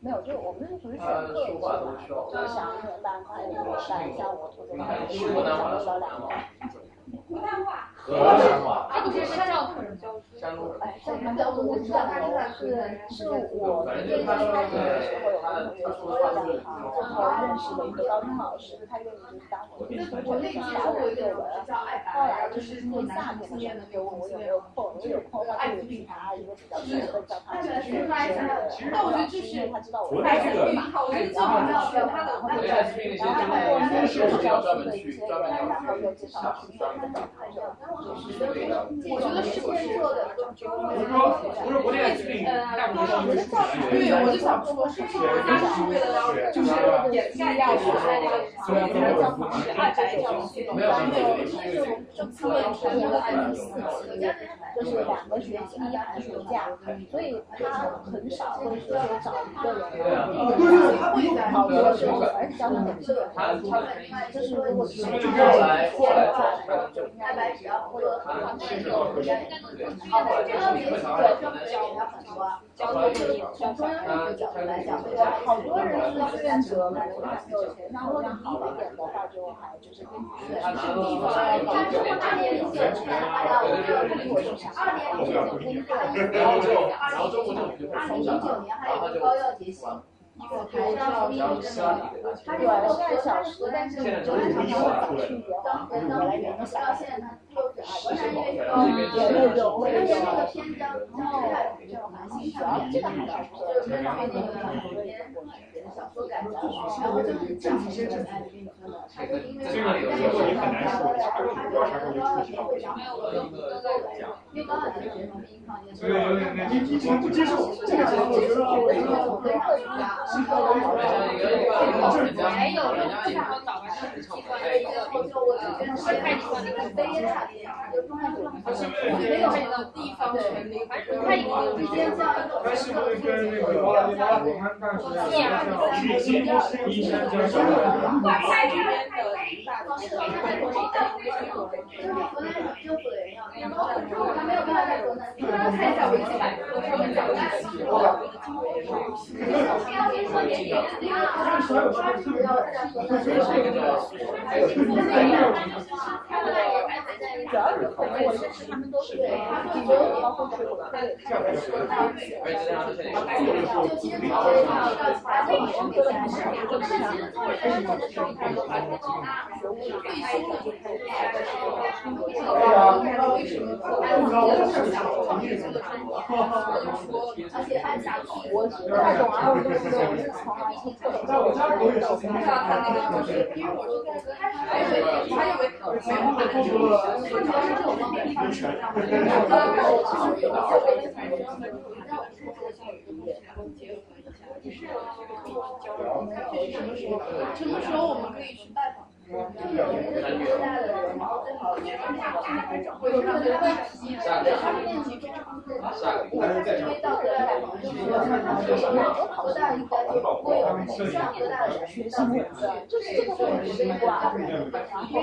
没有，就我们是属于选课，就想一年半快一年半，像我做这个，我都教两年。湖南话，河南话。哎，你这是教课人教书？哎，这你们教书，我知道他是是我最开始的时候有个同学说的，然后认识的一个高中老师，他愿意就是当我的我那个打我作文，后来就是做夏天的时候，我有没有空？我有空的话就去他一个比较专业的教堂去学但我觉得就是他知道我还是我觉得最重要的他的，然后他通过面试教书的一些人，然后又介绍我觉得是不是做的不是说不是对，我就想说，是不是它是为了就是掩盖掉我那个场景里叫什么是爱白教系统，然后就就他们全部的爱四级，就是两个学期寒暑假，所以他很少会说找一个人，他会好多时候而且教他很适合，就是如果是后来后来就应该来只要或者好的，这个对教很多，从中央政府角度来讲，好多人是志愿者来。的，然后像好一点的话就还就是根据是地方，但是我二年级的话，我这个工作是二年级的工作，然后就然后中国政府就二零一九年还有一个高要结薪。台上第一个，他是个小时，但是我们常常会早去也好，本来原的小现在他六十二，也那种，我认为那个篇章，然后这种还是主要这个还是就是跟上面那个小说改的，然后就是讲一些正爱的运分的，他就因为这个有时候也很难说，啥时候多啥时候就出题了。因为高二的学生音放也所以有点那你你不接受这个，我觉得我觉得我还有用非常早的机关的一个，就我觉得是太喜欢那个飞上面，就中央政府没有那个地方权力，他已经直接这样一种他是不是跟那个武汉大学像是医生教授在这边的大学，他在国内的就是河南省政府的人要，然后他没有办法在河南，他太小一百多上面讲的是我的经纬要先说点点，那个他是要在河南省的，还有他们也还在在，主要是河南我认识他们都是对，他们所有包括是我们在在说他们，就其实考虑到把这个人给他是两个，但是其实做人的时候，他都把这个学务退休了就开始对啊，为什么做安吉的是想创业这个专业，说而且还想我太懂啊，我就是我是从来是特别在我家我也是从对啊，他那个就是，因为我在跟还以为还以为没有可能就是他主要是这种方面，他是这样的，然后就是有一些我是这个教育跟然后结合一下，就是交流，什么时候什么时候我们可以去拜访？就有那个多大的人，然后最好去看看，我是觉得问题，对他们那几个就是我们因为到多大的人，就是多大应该就会有像多大的人学习，就是这个会很微观，然后。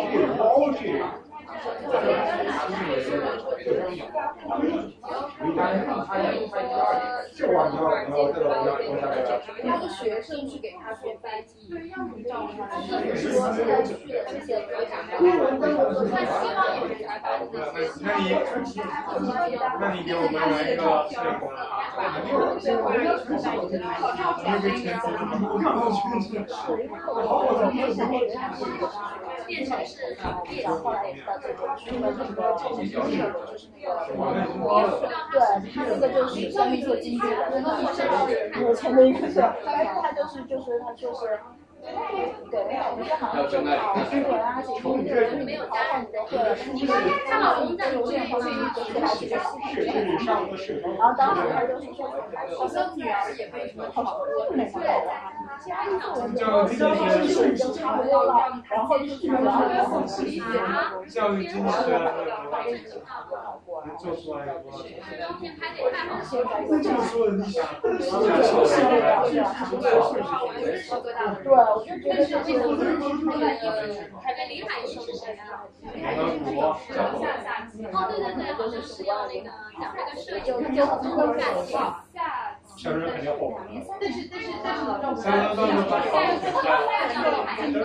他的学生去给他做翻译，他是说现在去的这些国家，他希望也是台湾的那些。那你那你给我们来一个这个。变成是变后来到这个出了这个就是那个就是那个，对，他那个就是专门做经济的，有钱的一个是，但是他就是就是他就是。对，我觉得好像就是好新闻啊，这些没有加上你的个人，你说他老公在这边去就是还是个戏剧，然后当时他就是说，好像女儿也被什么好多没看到，其他一个人就就是是已经差不多了，然后就是然后就理解啊，教育经济做出来对，我就觉得这个那个海边林海是谁啊？下下集。哦，对对对，好像是要那个讲那个设计，就就很感下小人肯定火。但是但是但是老赵不三分钟就现在说到那个海边的，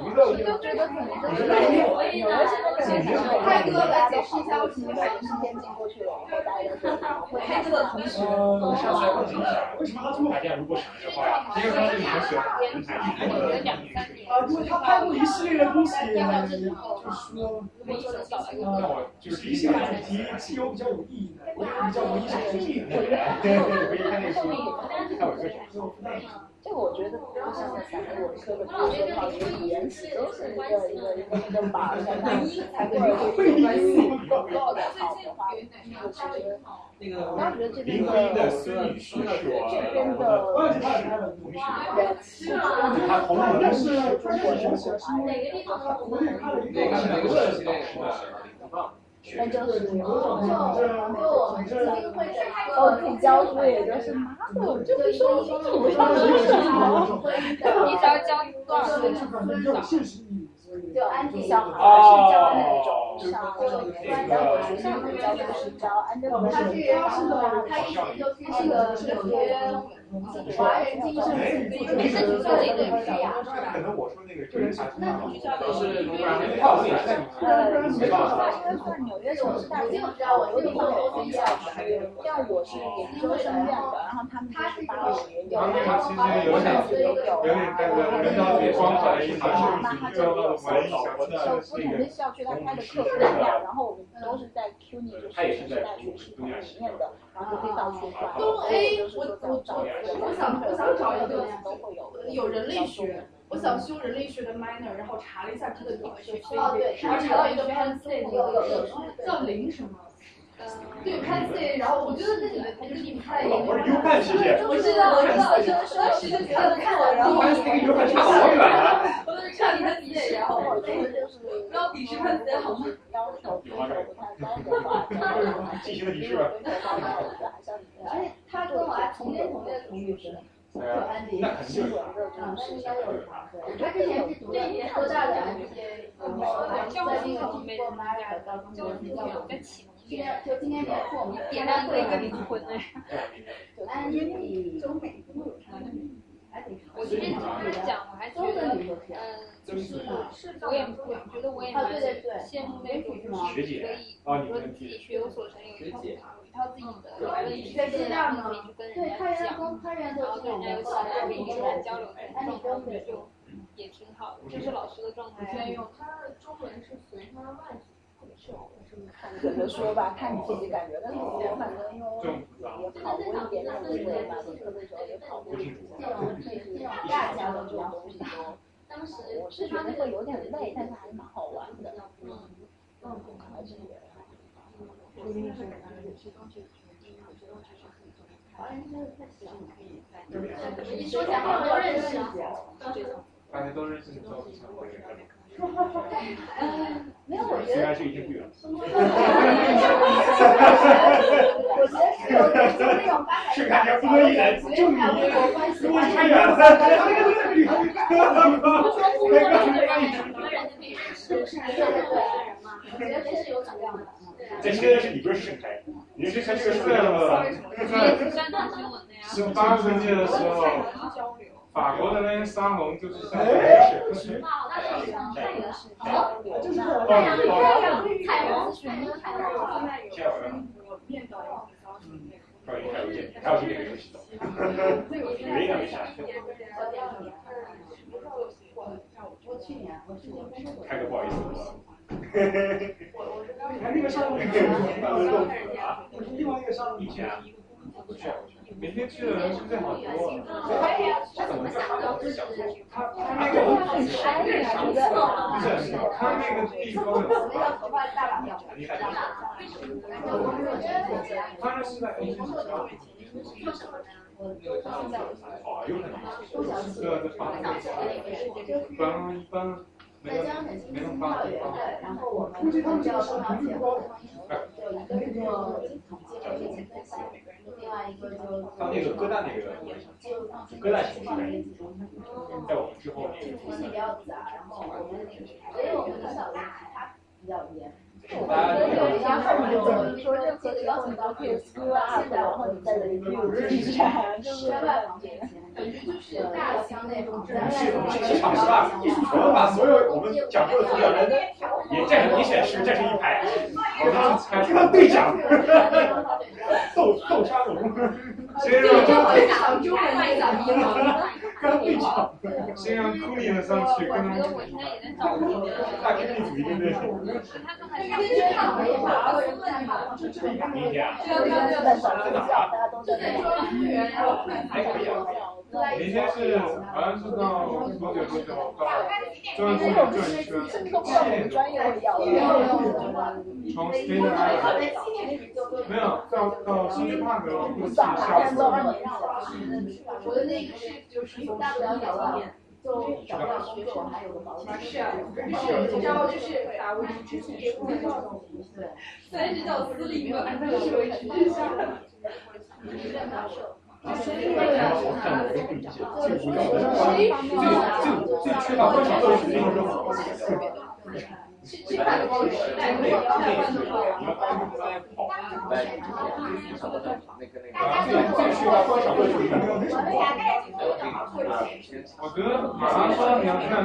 我就觉得可能就是有有的是那个开哥来解释一下为什么时间进过去了，然后大家就开哥的同时，为什么他这么海淀如果省的话，因为他这里面选人才一直有两三年。啊，因为他拍过一系列的东西，就是说，啊，就是一系列主题既有比较有意义的，也有比较文艺小清新的，对 对对，这个我觉得不像散文文科的，比如说到一个语言词都是一个一个一个一个板儿在那，才会够够的好的话，那个其实那个我倒觉得这边林徽因的的孙女婿是这边的人是他同母但是中国人喜欢哪个地方都不会。哪个是哪个时期的是吧？那就是就就哦，自己教书也就是妈的，我就不说清楚我上的是什么。你只要教多少岁？就安迪小孩是教那种像在我学校里教的是招安德鲁他是他是他一直就是那个学华人精神没是学校里的培养。可能我说那个就是他那你学校里是是呃，没办法，因为算纽约城市大学，有地方有分校区，像我是研究生院的，然后他是八五年有，然后八五年都有，有点那个人道主义光环一那他这个受不同的校区他开的课不一样，然后我们都是在 CUNY 就是城市大学系统里面的，然后就可以到处转。东 A，我我我我我想我想找一个有人类学，我想修人类学的 minor，然后查了一下它的有学费，哦对然后查到一个 Penn State 有有有叫零什么。对 Penn State，然后我觉得那里的就是你看也我是 U 判，谢谢。我知道我知道，说说是看看了，然后 Penn State 跟 U 判差好远啊！我是看他毕业，然后我就是然后笔试 Penn State 好吗？要求要求不太高的话，进行了鄙视吧。而且他跟我还同年同月同语是。对啊，那肯定是。他之前是读的多大的 MBA，教在那个授没经过 Master 高中的比较有跟启蒙今天就今天年初我们点亮一个。灵魂哎。安迪中美都有差还挺我今天听他讲，我还觉得，嗯，就是我也觉得。我也蛮羡慕那种就是可以，说自己学有所成，有一套有一套自己的理论可以去跟人家讲，然后跟人家有其他可以跟人交流的这种就也挺好的。这是老师的状态。没有，他的中文是随他外可能说吧，看你自己感觉。但是我反正因为也跑过一点点路嘛，本科的时候也跑过，就是大家的这种东西都，我是觉得会有点累，但是还是蛮好玩的。嗯嗯，而且也。你说起来好多认识啊。大家都认识你之后，就想回来。嗯，没有，我觉得。虽然是已经不远。我觉得是有点就是那种发展。是感觉不可以的，就你离我太远了。不说不说的人，很多人可以认识，是对对对。我觉得是有质量的。这现在是你不是盛开，你是看这个数量了。十八世纪的时候。法国的那些沙龙就是像这个是，就是太阳太阳彩虹全都彩虹。面到还有还有这还有这个游戏的，没有啥。我去年我去年开个不好意思。还那个上面，我是另外一个上面。以前啊，不去。明天去的人是不是好多？他怎么想的？他他那个不是他那个地方有。他那是在 A 区。哦，有可能。对，在法国。一般一般。在江省新青校园，然后我们比较重要节目，就一个是做统计和分析，另外一个就他那个哥大那个，哥大形式在我们之后那个。分析比较杂，然后我们所以我们的小的它比较严。我觉得有一家后面就是说任何时候你都可以 screw up，然后你再 review 之前，就是感觉就是大型那种。是我们是机场是吧？我们把所有我们讲过的主讲人也站成，也显是站成一排，我们才跟队长，斗斗沙龙，谁让？中文讲中文，讲英文。跟队长。先让库里的上去，跟他们。大概地主义对不对？明天啊？明天是好像是到多久多久到转出转一圈，从 State Island 没有到到新区帕格过去下坡。我的那个是就是大不了两万年。就找不到工作，还有个保险。是啊，是，然后就是打无之前是不能动对，虽然是叫私立吧，但是维持。所以，我看我都不理解，最最最最缺乏观察的是那种。去去看光时代，没有在关注过。我觉得马拉松你要看看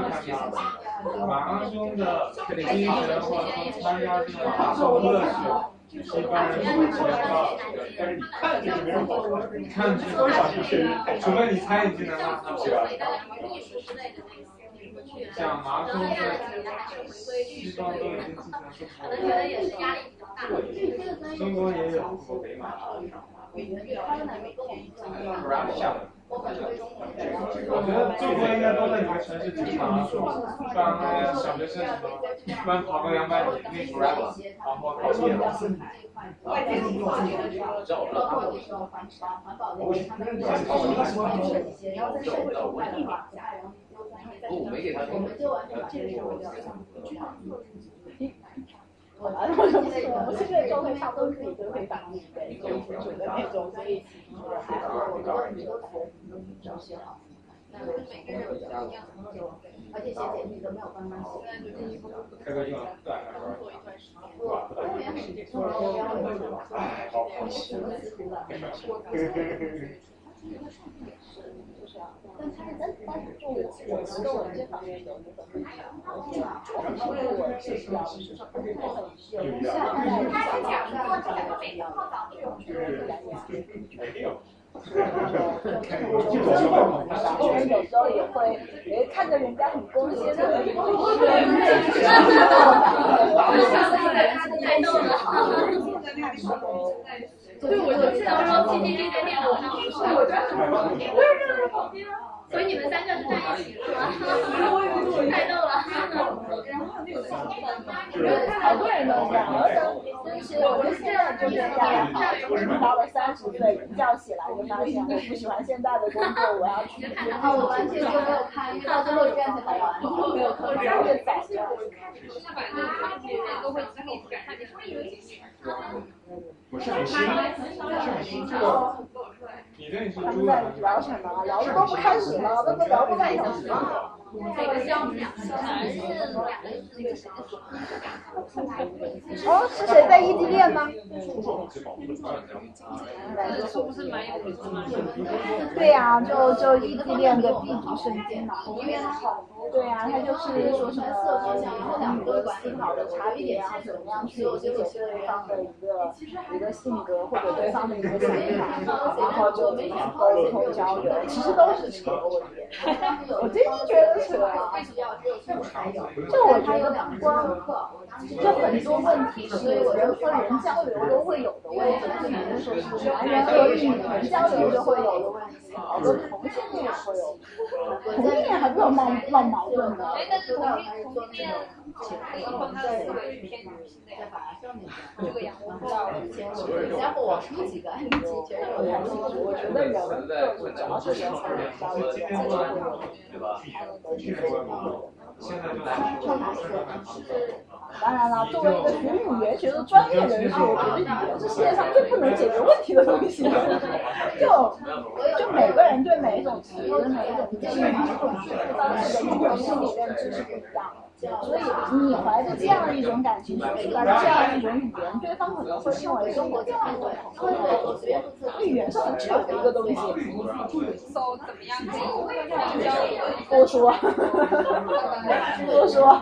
马拉松的精神或者说参加这个马拉松乐趣，一般人会觉得，但是你看就是没人跑，你看就是多少就是除非你参与进来了，是吧？像马拉松西方都已经进行了中国也有过北马。我觉得中国应该都在你们城市经常帮小学生什么，一般跑个两百米那种，然后跑夜马。我没给他听。我来了，我就不是，我现在状态差不多自己都可以打一杯，就准的那种，所以还好，我觉得你都打都比较好。那每个人不一样，而且写简历都没有办法写。开个用段子做一段时间。我我也是，做了标了，好好奇。但他是但但是就我我觉得我这方面有那个，我很清楚我是需要就是我很有像他讲的，我讲的每个号导都有这个来源。然后有时候也会，也，看着人家很光鲜的，太逗了。对，我就是当时 P P T 在电脑上，我觉得很好，我也认识好听。所以你们三个是在一起是吗？太逗了。好多人都这样，而且其实我们现在就是这样，到了三十岁一觉起来就发现我不喜欢现在的工作，我要去。然后我完全就没有看，到最后这样子才完，没有特别早。那把那个都会？我是很新，是很新，这个。他们在聊什么？聊的都不开始了，都都聊不半小时了。这个项目两个是两个是那个谁哦，是谁在异地恋吗？对呀，就就异地恋的避暑圣经嘛。对呀，他就是说什么色然后两个关系好的差别啊，怎么样去理解对方的一个一个性格或者对方的一个想法，然后就怎么沟通交流，其实都是扯，我觉得。我真心觉得扯。就我觉得光，就很多问题是我觉得和人交流都会有的问题，比如说是男人和女人交流就会有的问题，好多同性恋也会有，同性恋还不有闹闹矛盾的。哎，但是同性同性恋，包括他的偏女性那个吧，这个我出几个案例，觉得我太清楚，我觉得人就主要是人和人交流，对吧？当然了，作为一个学语言学的专业人士，我觉得语言是世界上最不能解决问题的东西。就就每个人对每一种词、每一种句、每一种句子当时的一种心理认知是不一样的。所以你怀着这样一种感情去说这样一种语言，对方可能会认为中国这样一种语言是很扯的一个东西。多说，多 说。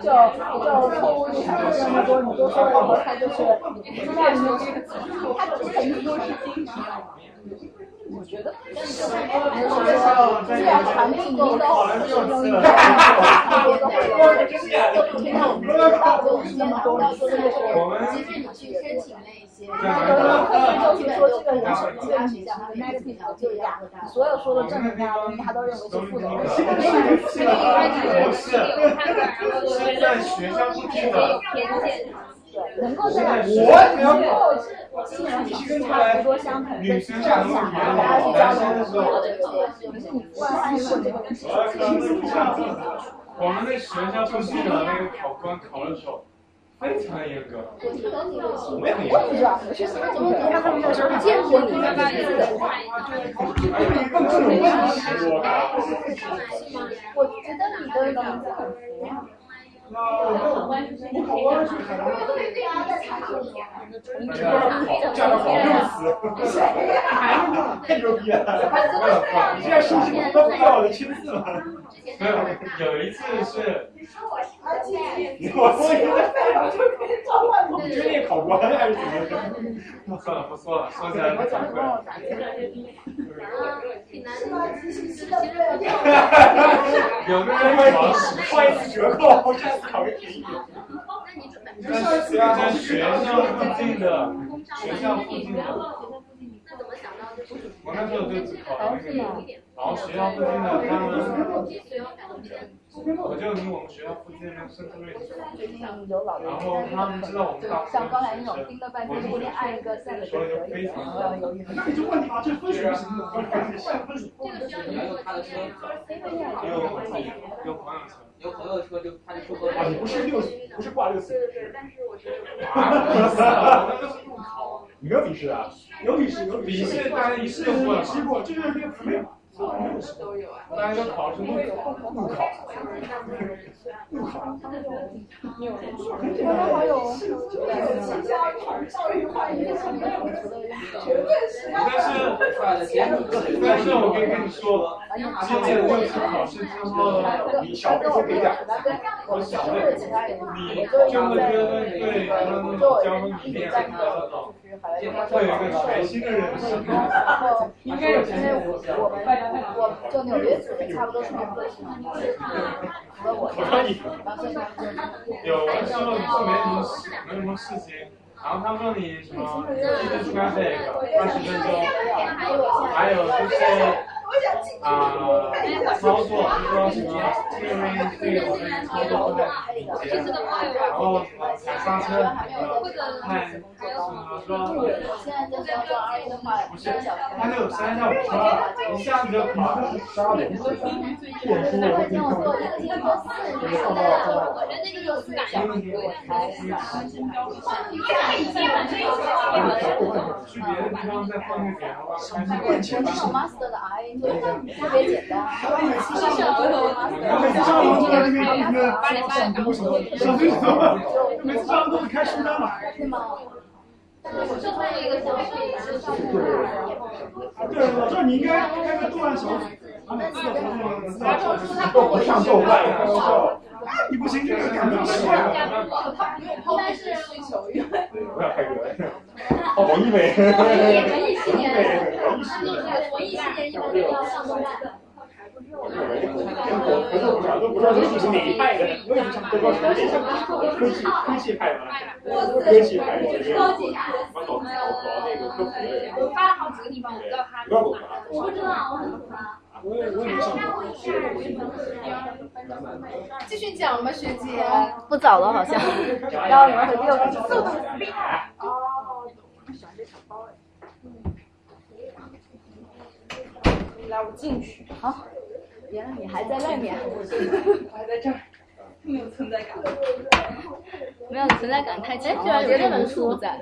就就错误率还是那么多，你多说了，他就是资料里面这个字，他的程度是精确。我觉得得不是。既然产品都都是用一个，很多都会有，听到我们知道，就是那么多人说这个是，即使你去申请那些，就是说这个人是这个学校他的 negative，所有说的正能量的东西，他都认为是负的东西。不是，是在学校附近的。能够在我能够经常跟差不多相同的上下，然后大家去交流的时候，可是你忽然发现这个东西，我们那学校附近的那个考官考的时候。非常严格，我也很严格。我不知道，确实，我们他们那时候见过你们的意思。我觉得你的名字很符。那我考官去海南，讲的好用词，太牛逼了！你现在手机都不知道我的亲自吗？没有，有一次是，你我说一个废话就可以召唤你，军练考官还是怎么的？算了，不说了，说起来不惭愧。有的人会换一次折扣，考个便宜。在在学校附近的，学校附近的。我那时候就只考了一个，然后学校附近的他们，我就离我们学校附近那个圣克瑞斯，然后他们知道我们大像刚才那种盯了半天，后面按一个三个就可以，呃，有一那你就问你吧，这分数是什么？你要用他的车走，有有朋友车，有朋友车就他就说啊，你不是六，不是挂六四。对对对，但是我觉得。啊，那就是路考。你没有笔试啊？有笔试，有笔试，大家一试就过了。笔试过，就是那个没有。都有啊。大家都考是路考，路考。路考。他还有。但是，但是我可以跟你说，今年的六次考试之后，你小辈就可以讲，我小辈，你就会觉得对他们那种交通理念啊等等，会有一个 全新的认识。应该有因为我我们我就纽约组的差不多是那个和我有的时候你是没什么事，没什么事情。然后他们问你什么，一直穿这个二十分钟，还有就是啊操作，比如说什么这个东西对我们操作不太理解，然后什么踩刹车，看什么说，不是，他就三下五除二，一下子就跑了杀人，变数了，听我说，一个多四，一个我那个是 master 的 RA 就特别简单，每次上楼，每次上楼都在那边，每次上楼都是开书单嘛。是吗？就一个小。对，老赵你应该开个动漫小组，每次的活动，我上豆瓣呀，你不行，这个感觉是。他应该是需求，因为。不要开歌。哦，文艺美。文艺青年，文艺青年一般都要上动漫。我都不知道这是哪一派的，我也不想多说什么。科技科技派的，科技派的，高级派。搞搞搞那个科普类。我发了好几个地方，我不知道他。我不知道，我怎么发？我也我也上过。继续讲吧，学姐。不早了，好像。然后你们回第六个。速度厉害。哦，我喜欢这小包哎。来，我进去。好。原来你还在外面。我还在这儿。没有存在感。没有存在感太强了，有这本书在。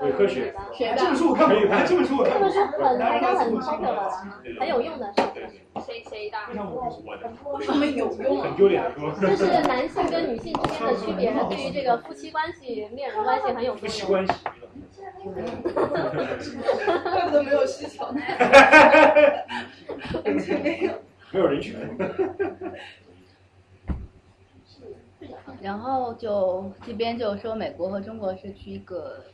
伪科学。这本书我看过，这本书我看过。这本书很好像很有用的。谁谁的？为什么有用？很丢脸。就是 男性跟女性之间的区别，对于这个夫妻关系、恋人关系很有夫妻关系。怪不得没有需求。没有。没有人权。然后就这边就说美国和中国社区一个，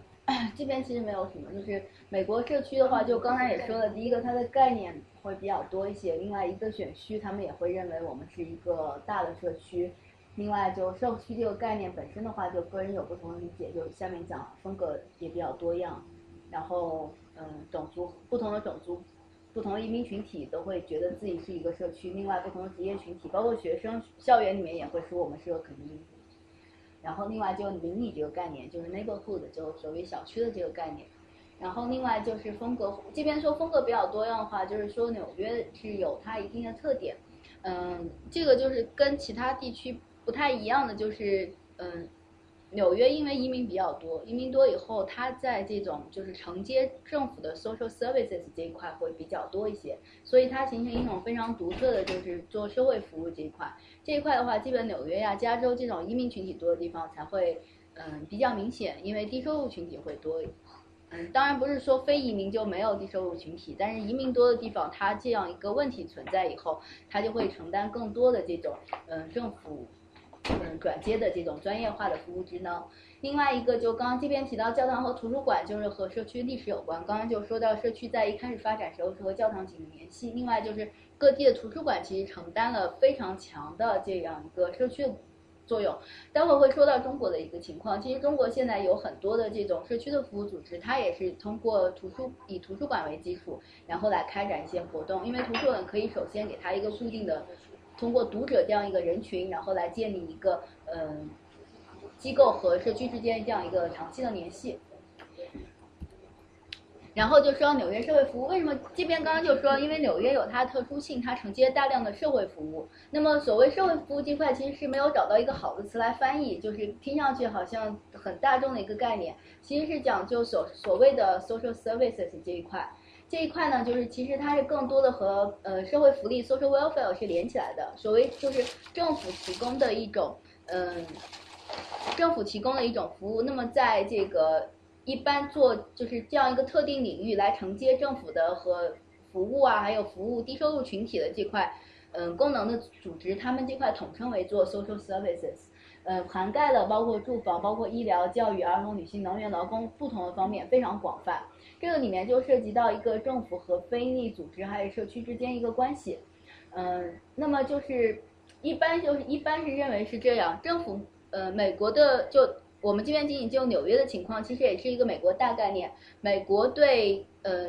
这边其实没有什么，就是美国社区的话，就刚才也说了，第一个它的概念会比较多一些，另外一个选区他们也会认为我们是一个大的社区，另外就社区这个概念本身的话，就个人有不同的理解，就下面讲风格也比较多样，然后嗯，种族不同的种族。不同的移民群体都会觉得自己是一个社区，另外不同的职业群体，包括学生，校园里面也会说我们是个 community。然后另外就邻里这个概念，就是 neighborhood，就属于小区的这个概念。然后另外就是风格，这边说风格比较多样的话，就是说纽约是有它一定的特点。嗯，这个就是跟其他地区不太一样的，就是嗯。纽约因为移民比较多，移民多以后，它在这种就是承接政府的 social services 这一块会比较多一些，所以它形成一种非常独特的，就是做社会服务这一块。这一块的话，基本纽约呀、加州这种移民群体多的地方才会，嗯，比较明显，因为低收入群体会多。嗯，当然不是说非移民就没有低收入群体，但是移民多的地方，它这样一个问题存在以后，它就会承担更多的这种，嗯，政府。嗯，转接的这种专业化的服务职能。另外一个，就刚刚这边提到教堂和图书馆，就是和社区历史有关。刚刚就说到社区在一开始发展时候是和教堂紧密联系。另外就是各地的图书馆其实承担了非常强的这样一个社区的作用。待会会说到中国的一个情况，其实中国现在有很多的这种社区的服务组织，它也是通过图书以图书馆为基础，然后来开展一些活动。因为图书馆可以首先给它一个固定的。通过读者这样一个人群，然后来建立一个嗯机构和社区之间这样一个长期的联系。然后就说纽约社会服务为什么这边刚刚就说，因为纽约有它的特殊性，它承接大量的社会服务。那么所谓社会服务这块其实是没有找到一个好的词来翻译，就是听上去好像很大众的一个概念，其实是讲究所所谓的 social services 这一块。这一块呢，就是其实它是更多的和呃社会福利 social welfare 是连起来的。所谓就是政府提供的一种嗯，政府提供的一种服务。那么在这个一般做就是这样一个特定领域来承接政府的和服务啊，还有服务低收入群体的这块嗯功能的组织，他们这块统称为做 social services。嗯，涵盖了包括住房、包括医疗、教育、儿童、女性、能源、劳工不同的方面，非常广泛。这个里面就涉及到一个政府和非营利组织还有社区之间一个关系。嗯，那么就是一般就是一般是认为是这样，政府呃，美国的就我们这边仅仅就纽约的情况，其实也是一个美国大概念。美国对呃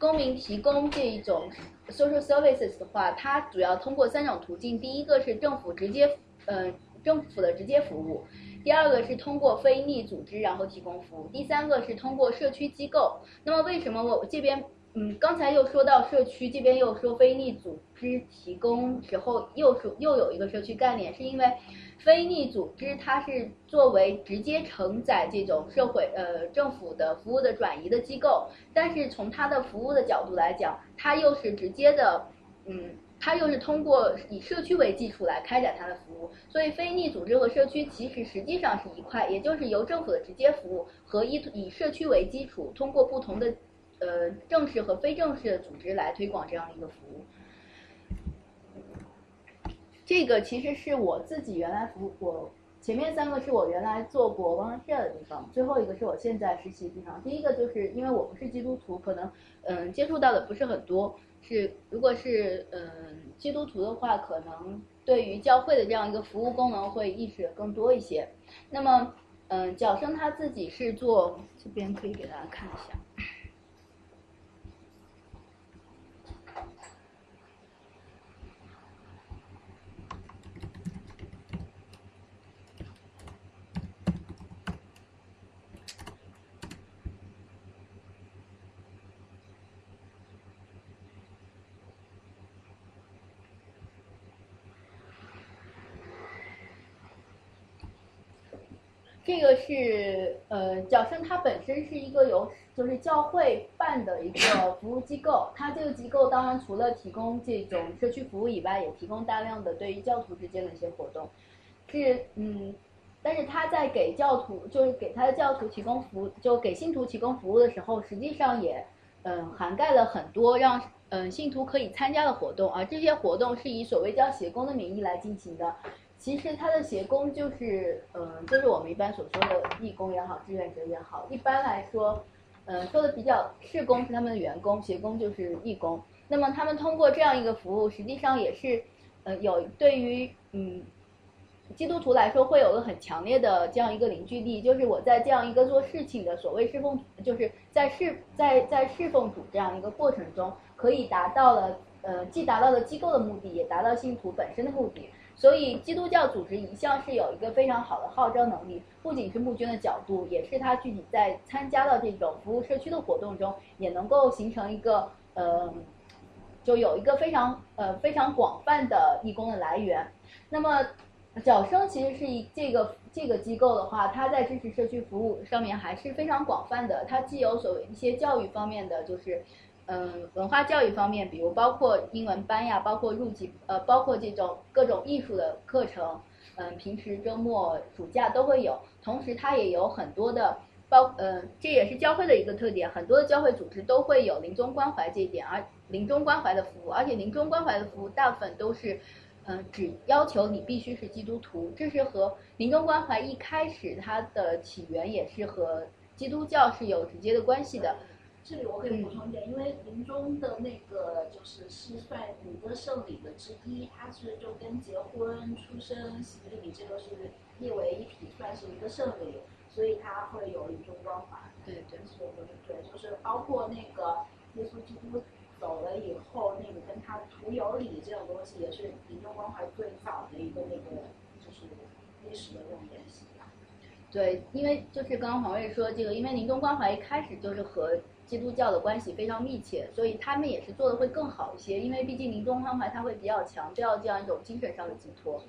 公民提供这一种 social services 的话，它主要通过三种途径，第一个是政府直接嗯。政府的直接服务，第二个是通过非利组织然后提供服务，第三个是通过社区机构。那么为什么我这边嗯刚才又说到社区这边又说非利组织提供时候又说又有一个社区概念，是因为非利组织它是作为直接承载这种社会呃政府的服务的转移的机构，但是从它的服务的角度来讲，它又是直接的嗯。它又是通过以社区为基础来开展它的服务，所以非利组织和社区其实实际上是一块，也就是由政府的直接服务和以以社区为基础，通过不同的呃正式和非正式的组织来推广这样的一个服务。这个其实是我自己原来服我前面三个是我原来做过汪社的地方，最后一个是我现在实习的地方。第一个就是因为我不是基督徒，可能嗯接触到的不是很多。是，如果是嗯基督徒的话，可能对于教会的这样一个服务功能会意识更多一些。那么，嗯，角生他自己是做，这边可以给大家看一下。这个是呃，角圣它本身是一个由就是教会办的一个服务机构，它这个机构当然除了提供这种社区服务以外，也提供大量的对于教徒之间的一些活动，是嗯，但是他在给教徒就是给他的教徒提供服务，就给信徒提供服务的时候，实际上也嗯涵盖了很多让嗯信徒可以参加的活动，而这些活动是以所谓叫协工的名义来进行的。其实他的协工就是，嗯，就是我们一般所说的义工也好，志愿者也好。一般来说，嗯，说的比较事工是他们的员工，协工就是义工。那么他们通过这样一个服务，实际上也是，呃，有对于嗯基督徒来说会有个很强烈的这样一个凝聚力，就是我在这样一个做事情的所谓侍奉，就是在侍在在侍奉主这样一个过程中，可以达到了呃既达到了机构的目的，也达到信徒本身的目的。所以基督教组织一向是有一个非常好的号召能力，不仅是募捐的角度，也是他具体在参加到这种服务社区的活动中，也能够形成一个呃，就有一个非常呃非常广泛的义工的来源。那么角生其实是一这个这个机构的话，它在支持社区服务上面还是非常广泛的。它既有所谓一些教育方面的，就是嗯文化教育方面，比如包括英文班呀，包括入籍呃，包括这种各种艺术的课程，嗯，平时周末暑假都会有。同时，它也有很多的包呃，这也是教会的一个特点，很多的教会组织都会有临终关怀这一点，而临终关怀的服务，而且临终关怀的服务大部分都是。嗯，只要求你必须是基督徒，这是和临终关怀一开始它的起源也是和基督教是有直接的关系的。这里我可以补充一点，因为临终的那个就是是算五个圣礼的之一，它是就跟结婚、出生、洗礼这个是列为一体，算是一个圣礼，所以它会有临终关怀。对对，是的，对，就是包括那个耶稣基督。走了以后，那个跟他徒有礼这种东西，也是临终关怀最早的一个那个就是历史的这种联系吧。对，因为就是刚刚黄瑞说这个，因为临终关怀一开始就是和基督教的关系非常密切，所以他们也是做的会更好一些。因为毕竟临终关怀它会比较强调这样一种精神上的寄托，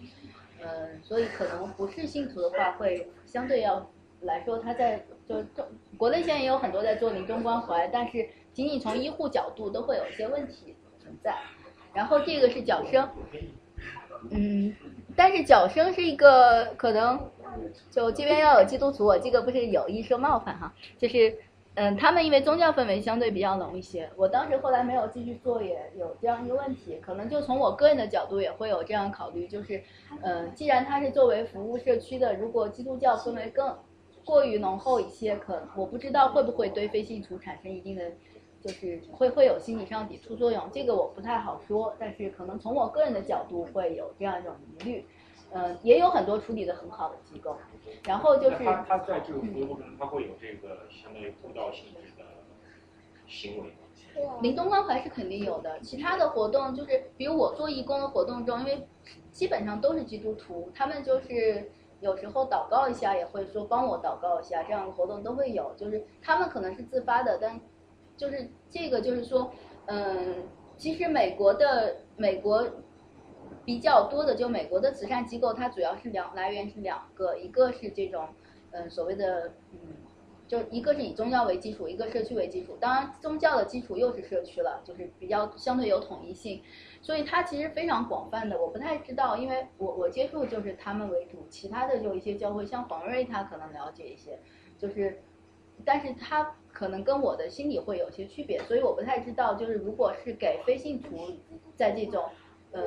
嗯，所以可能不是信徒的话，会相对要来说，他在就中国内现在也有很多在做临终关怀，但是。仅仅从医护角度都会有一些问题存在，然后这个是脚生，嗯，但是脚生是一个可能，就这边要有基督徒，我这个不是有意说冒犯哈，就是嗯，他们因为宗教氛围相对比较浓一些，我当时后来没有继续做，也有这样一个问题，可能就从我个人的角度也会有这样考虑，就是嗯，既然他是作为服务社区的，如果基督教氛围更过于浓厚一些，可我不知道会不会对非信徒产生一定的。就是会会有心理上抵触作用，这个我不太好说，但是可能从我个人的角度会有这样一种疑虑，嗯，也有很多处理的很好的机构，然后就是他他在这个服务过程中，他会有这个相当于辅导性质的行为。临终关怀是肯定有的，其他的活动就是比如我做义工的活动中，因为基本上都是基督徒，他们就是有时候祷告一下也会说帮我祷告一下，这样的活动都会有，就是他们可能是自发的，但。就是这个，就是说，嗯，其实美国的美国比较多的，就美国的慈善机构，它主要是两来源是两个，一个是这种，嗯，所谓的，嗯，就一个是以宗教为基础，一个社区为基础。当然，宗教的基础又是社区了，就是比较相对有统一性，所以它其实非常广泛的。我不太知道，因为我我接触就是他们为主，其他的就一些教会，像黄瑞他可能了解一些，就是，但是他。可能跟我的心理会有些区别，所以我不太知道，就是如果是给非信徒在这种呃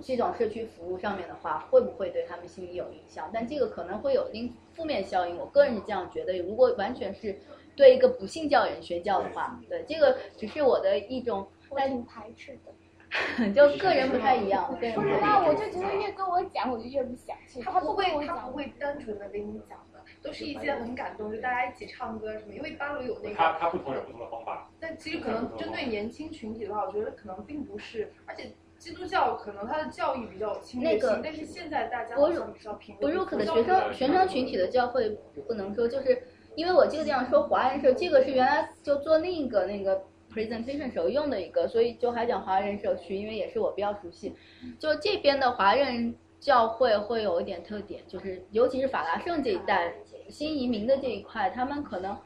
这种社区服务上面的话，会不会对他们心理有影响？但这个可能会有一定负面效应。我个人是这样觉得，如果完全是对一个不信教人宣教的话，对这个只是我的一种，我挺排斥的，就个人不太一样。不是吧？我就觉得越跟我讲，我就越不想去。他不会，他不会单纯的跟你讲的。都是一些很感动，就大家一起唱歌什么，因为巴罗有那个。他他不同有不同的方法。但其实可能针对年轻群体的话，我觉得可能并不是，而且基督教可能它的教义比较侵略性，但是现在大家比较平。不入可的学生学生群体的教会不能说，就是因为我这个地方说华人社，这个是原来就做另一个那个 presentation 时候用的一个，所以就还讲华人社区，因为也是我比较熟悉，就这边的华人。教会会有一点特点，就是尤其是法拉盛这一代新移民的这一块，他们可能，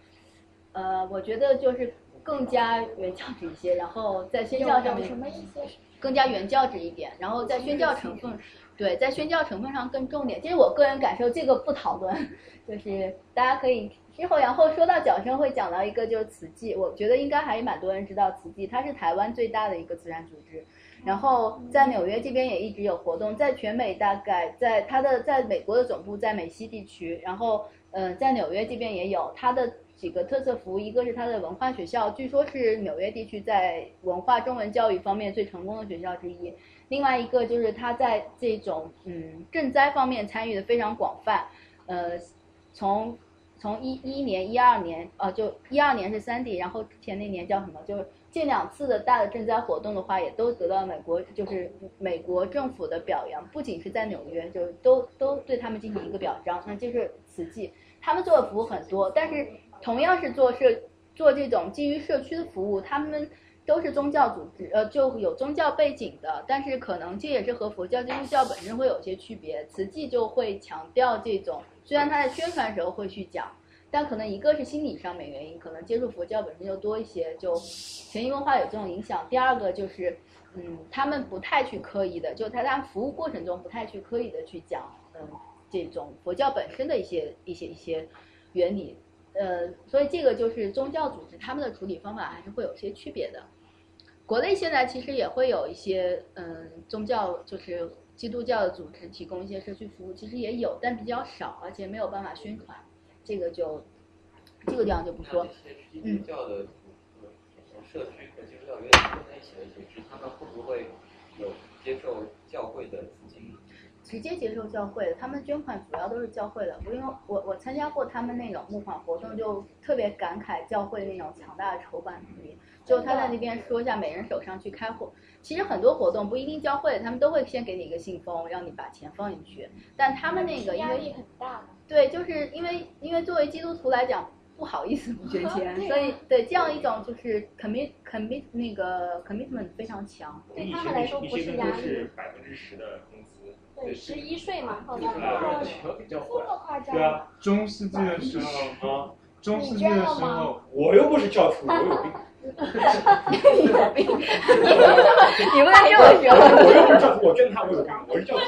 呃，我觉得就是更加原教旨一些，然后在宣教上面更加原教旨一点，然后在宣教成分，对，在宣教成分上更重点。其实我个人感受，这个不讨论，就是大家可以之后然后说到脚声会讲到一个就是慈济，我觉得应该还是蛮多人知道慈济，它是台湾最大的一个慈善组织。然后在纽约这边也一直有活动，在全美大概在它的在美国的总部在美西地区，然后呃在纽约这边也有它的几个特色服务，一个是它的文化学校，据说是纽约地区在文化中文教育方面最成功的学校之一。另外一个就是它在这种嗯赈灾方面参与的非常广泛，呃，从从一一年、一二年，呃，就一二年是三 D，然后之前那年叫什么？就是这两次的大的赈灾活动的话，也都得到美国就是美国政府的表扬，不仅是在纽约，就都都对他们进行一个表彰。那就是慈济，他们做的服务很多，但是同样是做社做这种基于社区的服务，他们。都是宗教组织，呃，就有宗教背景的，但是可能这也是和佛教、基督教本身会有些区别。慈济就会强调这种，虽然他在宣传时候会去讲，但可能一个是心理上面原因，可能接触佛教本身就多一些，就潜移文化有这种影响。第二个就是，嗯，他们不太去刻意的，就在他服务过程中不太去刻意的去讲，嗯，这种佛教本身的一些一些一些原理。呃，所以这个就是宗教组织他们的处理方法还是会有些区别的。国内现在其实也会有一些嗯宗教，就是基督教的组织提供一些社区服务，其实也有，但比较少，而且没有办法宣传。这个就这个地方就不说。基督教的社区和基督教有点混在一起的组织，他们会不会有接受教会的资金？直接接受教会的，他们捐款主要都是教会的。我因为我我参加过他们那种募款活动，就特别感慨教会那种强大的筹款能力。就他在那边说一下，每人手上去开户。其实很多活动不一定教会，他们都会先给你一个信封，让你把钱放进去。但他们那个因为很大。对，就是因为因为作为基督徒来讲，不好意思不捐钱，所以对这样一种就是 commit commit 那个 commitment 非常强。对他们来说不是压力。是百分之十的工资。对，十一岁嘛，好像。这么夸张？对啊，中世纪的时候啊，中世纪的时候，我又不是教徒，我有病。你有病？你不能这么说。我又不是教徒，我捐他我有病，我是教徒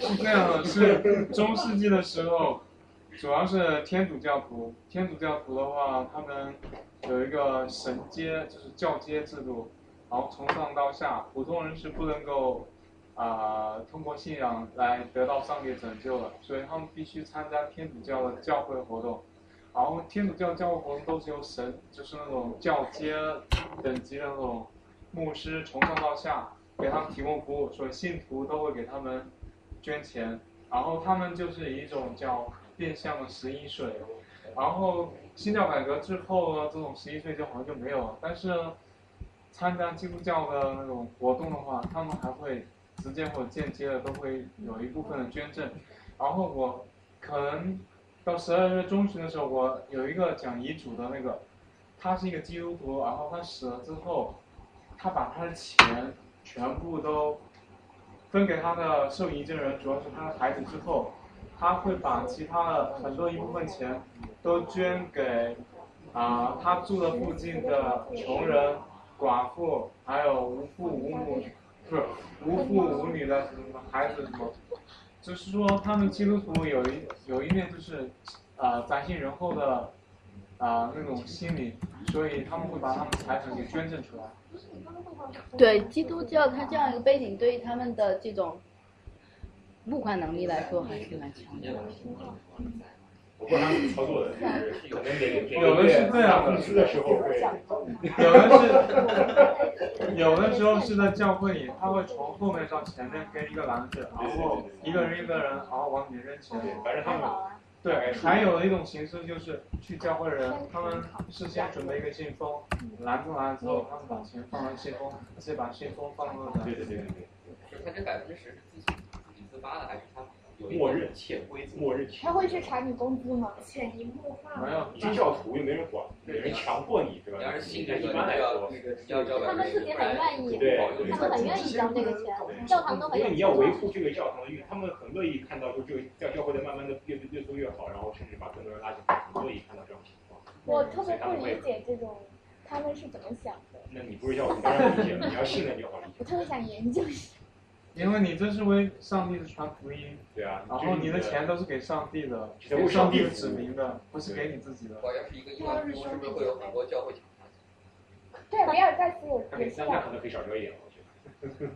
是这样的，是中世纪的时候，主要是天主教徒。天主教徒的话，他们有一个神阶，就是教阶制度。然后从上到下，普通人是不能够啊通过信仰来得到上帝拯救的，所以他们必须参加天主教的教会活动。然后天主教教会活动都是由神，就是那种教阶等级的那种牧师从上到下给他们提供服务，所以信徒都会给他们捐钱。然后他们就是以一种叫变相的十一税。然后新教改革之后呢，这种十一税就好像就没有了，但是。参加基督教的那种活动的话，他们还会直接或者间接的都会有一部分的捐赠。然后我可能到十二月中旬的时候，我有一个讲遗嘱的那个，他是一个基督徒，然后他死了之后，他把他的钱全部都分给他的受遗赠人，主要是他的孩子之后，他会把其他的很多一部分钱都捐给啊他住的附近的穷人。寡妇，还有无父无母，不是无父无女的什么孩子什么，就是说他们基督徒有一有一面就是，啊宅心仁厚的，啊那种心理，所以他们会把他们财产给捐赠出来。对基督教，它这样一个背景，对于他们的这种募款能力来说还是蛮强的。我不知道他怎么操作的，可能每有的是这样的，公司的时候会，有的是，有的时候是在教会里，他会从后面到前面跟一个篮子，然后一个人一个人，然后往里面扔钱。反正他们，对，还有的一种形式就是去教会的人，他们事先准备一个信封，篮子来了之后，他们把钱放到信封，直接把信封放到那。对对对对对。他这百分之十是自己自己自发的还是他？默认潜规则，默认。他会去查你工资吗？潜移默化。没有，基教徒又没人管，没人强迫你，是吧？一般来说，他们自己很愿意，对，他们很愿意交这个钱，教堂都很。因为你要维护这个教堂的运，他们很乐意看到，就这个教教会在慢慢的越越做越好，然后甚至把更多人拉进来，很乐意看到这种情况。我特别不理解这种，他们是怎么想的？那你不是要我，当然理解了。你要信任就好理解。我特别想研究一下。因为你这是为上帝的传福音，对啊，然后你的钱都是给上帝的，给上帝的指明的，不是给你自己的。我要是一个一般人，是不是会有很多教会抢对，比尔盖茨也他比也是啊三他可能可以少交一点，我觉得。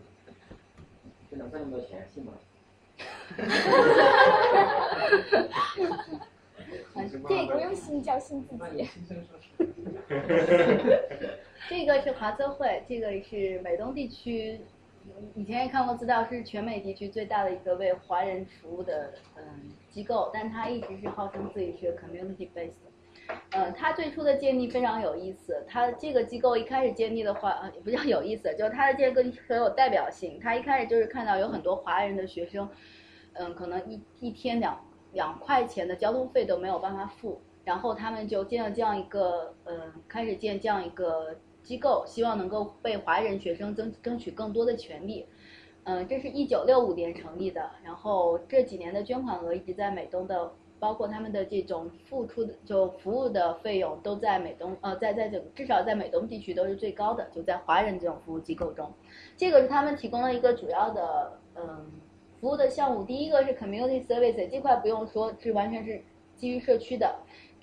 这能赚那么多钱，信吗？这不用信教，信自己。这个是华泽会，这个是美东地区，以前也看过资料，是全美地区最大的一个为华人服务的嗯机构，但它一直是号称自己是 community based。呃，它最初的建立非常有意思。它这个机构一开始建立的话，呃，也不叫有意思，就是它的建更很有代表性。它一开始就是看到有很多华人的学生，嗯，可能一一天两两块钱的交通费都没有办法付，然后他们就建了这样一个，嗯，开始建这样一个机构，希望能够为华人学生争争取更多的权利。嗯，这是一九六五年成立的，然后这几年的捐款额一直在美东的，包括他们的这种付出的就服务的费用都在美东，呃，在在这至少在美东地区都是最高的，就在华人这种服务机构中，这个是他们提供了一个主要的嗯服务的项目。第一个是 community service 这块不用说，是完全是基于社区的。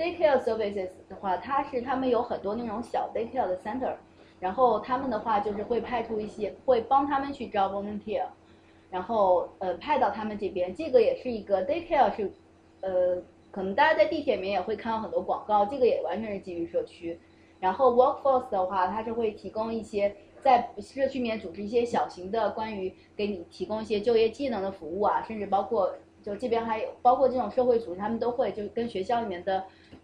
Daycare services 的话，它是他们有很多那种小 daycare 的 center。然后他们的话就是会派出一些，会帮他们去招 volunteer，然后呃派到他们这边。这个也是一个 daycare 是，呃，可能大家在地铁里面也会看到很多广告，这个也完全是基于社区。然后 workforce 的话，它是会提供一些在社区里面组织一些小型的关于给你提供一些就业技能的服务啊，甚至包括就这边还有包括这种社会组织，他们都会就跟学校里面的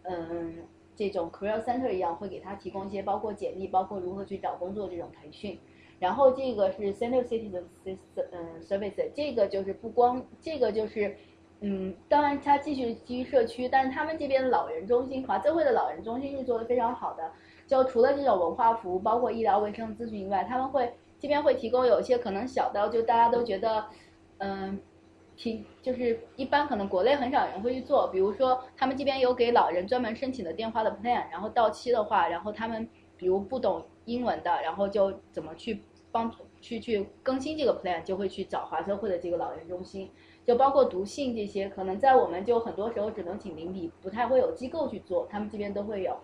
嗯。这种 career center 一样，会给他提供一些包括简历、包括如何去找工作这种培训。然后这个是 senior citizen system 嗯 service，这个就是不光这个就是嗯，当然它继续基于社区，但是他们这边老人中心，华测会的老人中心是做的非常好的。就除了这种文化服务，包括医疗卫生咨询以外，他们会这边会提供有一些可能小到就大家都觉得嗯。挺就是一般可能国内很少人会去做，比如说他们这边有给老人专门申请的电话的 plan，然后到期的话，然后他们比如不懂英文的，然后就怎么去帮去去更新这个 plan，就会去找华社会的这个老人中心，就包括读信这些，可能在我们就很多时候只能请邻里，不太会有机构去做，他们这边都会有。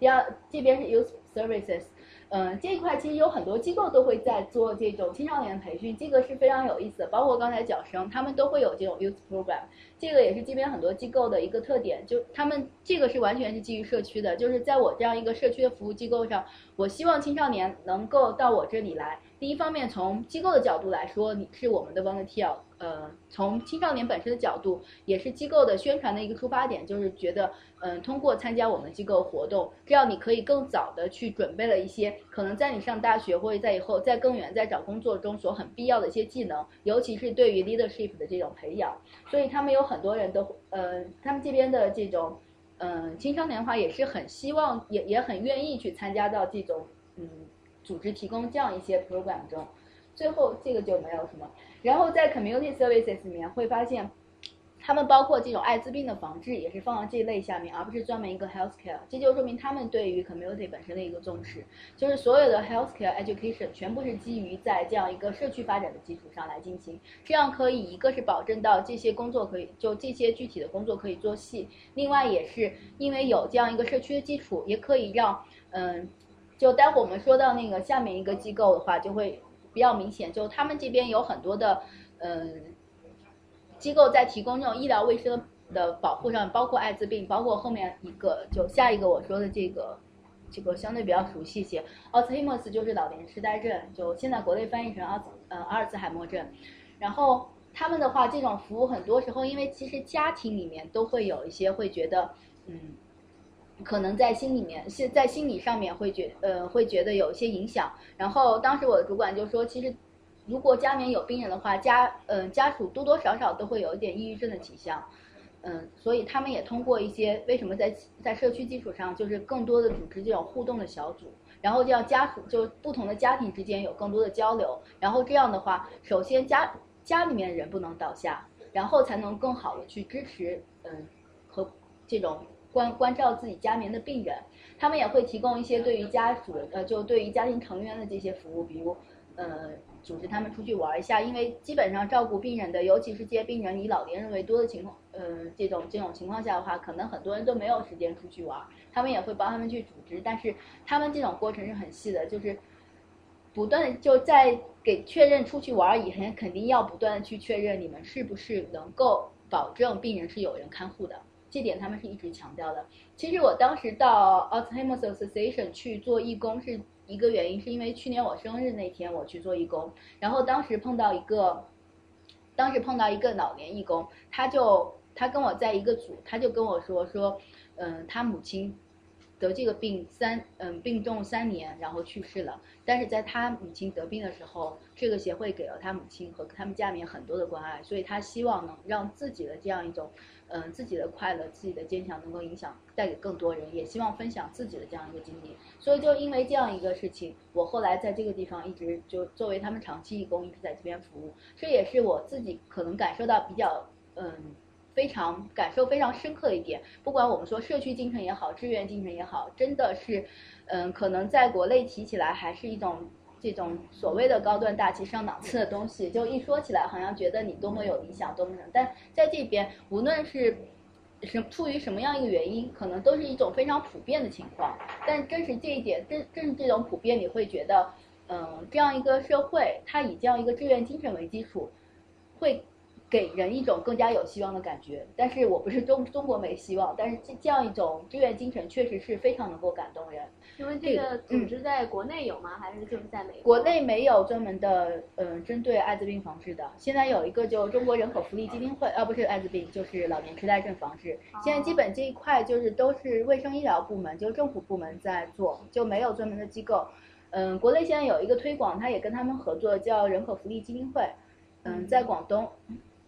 第二这边是 youth services。嗯，这一块其实有很多机构都会在做这种青少年培训，这个是非常有意思的。包括刚才讲生，他们都会有这种 youth program，这个也是这边很多机构的一个特点。就他们这个是完全是基于社区的，就是在我这样一个社区的服务机构上，我希望青少年能够到我这里来。第一方面，从机构的角度来说，你是我们的 volunteer。呃，从青少年本身的角度，也是机构的宣传的一个出发点，就是觉得，嗯，通过参加我们机构活动，这样你可以更早的去准备了一些可能在你上大学或者在以后在更远在找工作中所很必要的一些技能，尤其是对于 leadership 的这种培养。所以他们有很多人都，呃，他们这边的这种，嗯，青少年的话也是很希望，也也很愿意去参加到这种，嗯，组织提供这样一些 program 中。最后这个就没有什么。然后在 community services 里面会发现，他们包括这种艾滋病的防治也是放在这一类下面，而不是专门一个 healthcare。这就说明他们对于 community 本身的一个重视，就是所有的 healthcare education 全部是基于在这样一个社区发展的基础上来进行。这样可以一个是保证到这些工作可以就这些具体的工作可以做细，另外也是因为有这样一个社区的基础，也可以让嗯，就待会我们说到那个下面一个机构的话就会。比较明显，就他们这边有很多的，嗯，机构在提供这种医疗卫生的保护上，包括艾滋病，包括后面一个就下一个我说的这个，这个相对比较熟悉一些，Alzheimer's 就是老年痴呆症，就现在国内翻译成阿呃阿尔兹海默症。然后他们的话，这种服务很多时候，因为其实家庭里面都会有一些会觉得，嗯。可能在心里面，是在心理上面会觉呃会觉得有一些影响。然后当时我的主管就说，其实如果家里面有病人的话，家嗯家属多多少少都会有一点抑郁症的倾向，嗯，所以他们也通过一些为什么在在社区基础上，就是更多的组织这种互动的小组，然后这样家属就不同的家庭之间有更多的交流，然后这样的话，首先家家里面人不能倒下，然后才能更好的去支持嗯和这种。关关照自己家里面的病人，他们也会提供一些对于家属呃，就对于家庭成员的这些服务，比如，呃，组织他们出去玩一下，因为基本上照顾病人的，尤其是这些病人以老年人为多的情况，嗯，这种这种情况下的话，可能很多人都没有时间出去玩，他们也会帮他们去组织，但是他们这种过程是很细的，就是不断就在给确认出去玩以前，肯定要不断的去确认你们是不是能够保证病人是有人看护的，这点他们是一直强调的。其实我当时到 Alzheimer's Association 去做义工是一个原因，是因为去年我生日那天我去做义工，然后当时碰到一个，当时碰到一个老年义工，他就他跟我在一个组，他就跟我说说，嗯，他母亲得这个病三嗯病重三年，然后去世了。但是在他母亲得病的时候，这个协会给了他母亲和他们家里面很多的关爱，所以他希望能让自己的这样一种嗯自己的快乐、自己的坚强能够影响带给更多人，也希望分享自己的这样一个经历。所以就因为这样一个事情，我后来在这个地方一直就作为他们长期义工，一直在这边服务。这也是我自己可能感受到比较嗯。非常感受非常深刻一点，不管我们说社区精神也好，志愿精神也好，真的是，嗯，可能在国内提起来还是一种这种所谓的高端大气上档次的东西，就一说起来好像觉得你多么有理想，多么什么，但在这边无论是是出于什么样一个原因，可能都是一种非常普遍的情况。但正是这一点，正正是这种普遍，你会觉得，嗯，这样一个社会，它以这样一个志愿精神为基础，会。给人一种更加有希望的感觉，但是我不是中中国没希望，但是这这样一种志愿精神确实是非常能够感动人。因为这个组织在国内有吗？还是就是在美国？国内没有专门的，嗯，针对艾滋病防治的。现在有一个就中国人口福利基金会，呃，不是艾滋病，就是老年痴呆症防治。现在基本这一块就是都是卫生医疗部门，就政府部门在做，就没有专门的机构。嗯，国内现在有一个推广，他也跟他们合作，叫人口福利基金会。嗯，在广东。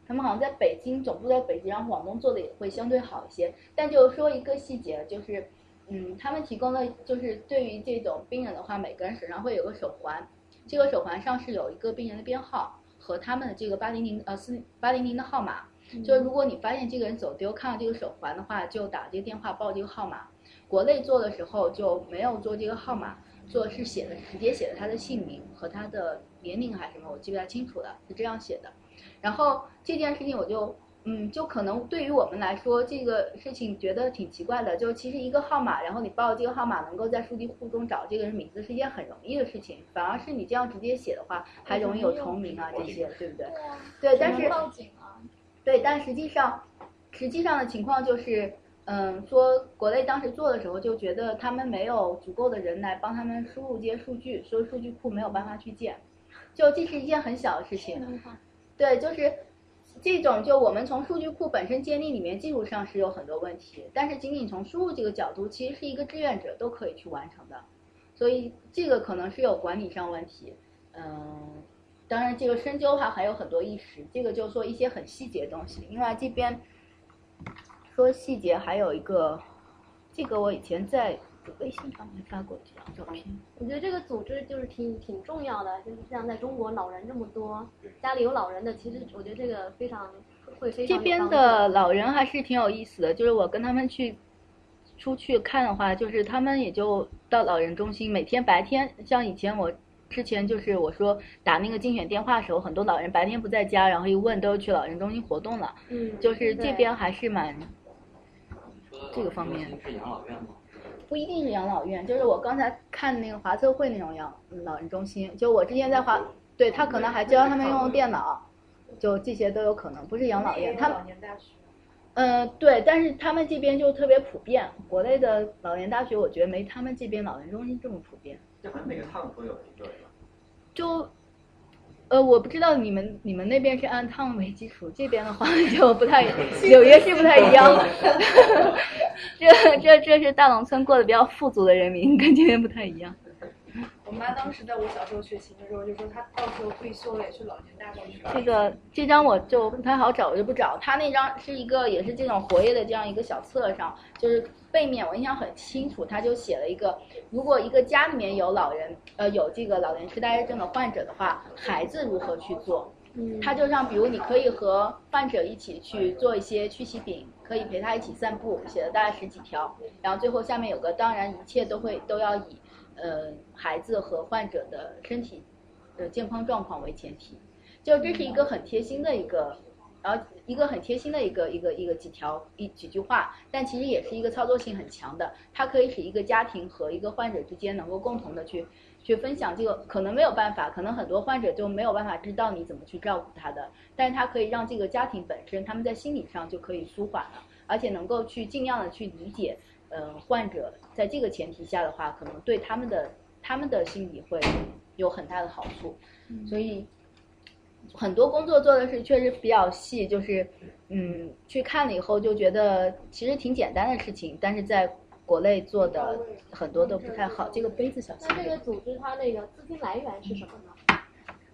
他们好像在北京总部在北京，然后广东做的也会相对好一些。但就说一个细节，就是，嗯，他们提供的就是对于这种病人的话，每个人手上会有个手环，这个手环上是有一个病人的编号和他们的这个八零零呃四八零零的号码。就如果你发现这个人走丢，看到这个手环的话，就打这个电话报这个号码。国内做的时候就没有做这个号码，做是写的直接写的他的姓名和他的年龄还是什么，我记不太清楚了，是这样写的。然后这件事情我就，嗯，就可能对于我们来说，这个事情觉得挺奇怪的。就其实一个号码，然后你报这个号码，能够在数据库中找这个人名字是一件很容易的事情。反而是你这样直接写的话，还容易有重名啊这些，对不对？对，但是报警啊对，但实际上，实际上的情况就是，嗯，说国内当时做的时候就觉得他们没有足够的人来帮他们输入这些数据，所以数据库没有办法去建。就这是一件很小的事情。对，就是这种，就我们从数据库本身建立里面技术上是有很多问题，但是仅仅从输入这个角度，其实是一个志愿者都可以去完成的，所以这个可能是有管理上问题。嗯，当然这个深究的话还有很多意识，这个就是说一些很细节的东西。另外这边说细节还有一个，这个我以前在。微信上面发过几张照片。我觉得这个组织就是挺挺重要的，就是像在中国老人这么多，家里有老人的，其实我觉得这个非常会非常。这边的老人还是挺有意思的，就是我跟他们去出去看的话，就是他们也就到老人中心，每天白天像以前我之前就是我说打那个竞选电话的时候，很多老人白天不在家，然后一问都去老人中心活动了。嗯。就是这边还是蛮这个方面。是养老院吗？不一定是养老院，就是我刚才看那个华策会那种养老人中心，就我之前在华，对他可能还教他们用电脑，就这些都有可能，不是养老院。他们，嗯，对，但是他们这边就特别普遍，国内的老年大学我觉得没他们这边老年中心这么普遍。就每个趟都有一个。就。呃，我不知道你们你们那边是按趟为基础，这边的话 就不太，纽约是不太一样。这这这是大农村过得比较富足的人民，跟这边不太一样。我妈当时在我小时候学琴的时候，就说她到时候退休了也去老年大学。这个这张我就不太好找，我就不找。他那张是一个也是这种活页的这样一个小册上，就是背面我印象很清楚，他就写了一个，如果一个家里面有老人，呃，有这个老年痴呆症的患者的话，孩子如何去做？嗯，他就像比如你可以和患者一起去做一些曲奇饼，可以陪他一起散步，写了大概十几条，然后最后下面有个，当然一切都会都要以。呃，孩子和患者的身体的健康状况为前提，就这是一个很贴心的一个然后一个很贴心的一个一个一个几条一几句话，但其实也是一个操作性很强的，它可以使一个家庭和一个患者之间能够共同的去去分享这个，可能没有办法，可能很多患者就没有办法知道你怎么去照顾他的，但是它可以让这个家庭本身他们在心理上就可以舒缓了，而且能够去尽量的去理解，呃，患者在这个前提下的话，可能对他们的他们的心理会有很大的好处，所以。很多工作做的是确实比较细，就是，嗯，去看了以后就觉得其实挺简单的事情，但是在国内做的很多都不太好。这个杯子小心那这个组织它那个资金来源是什么呢？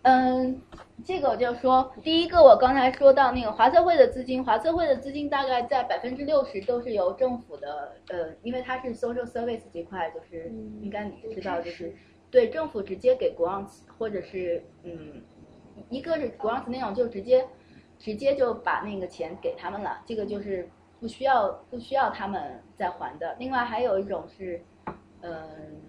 嗯，这个就是说，第一个我刚才说到那个华策会的资金，华策会的资金大概在百分之六十都是由政府的，呃，因为它是 social service 这块，就是应该你知道，就是对政府直接给 grants 或者是嗯。一个是 grants 那种，就直接直接就把那个钱给他们了，这个就是不需要不需要他们再还的。另外还有一种是，嗯，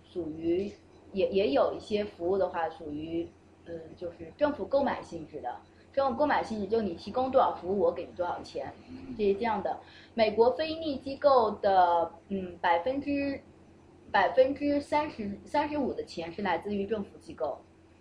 属于也也有一些服务的话，属于嗯就是政府购买性质的。政府购买性质就你提供多少服务，我给你多少钱，这是这样的。美国非营利机构的嗯百分之百分之三十三十五的钱是来自于政府机构。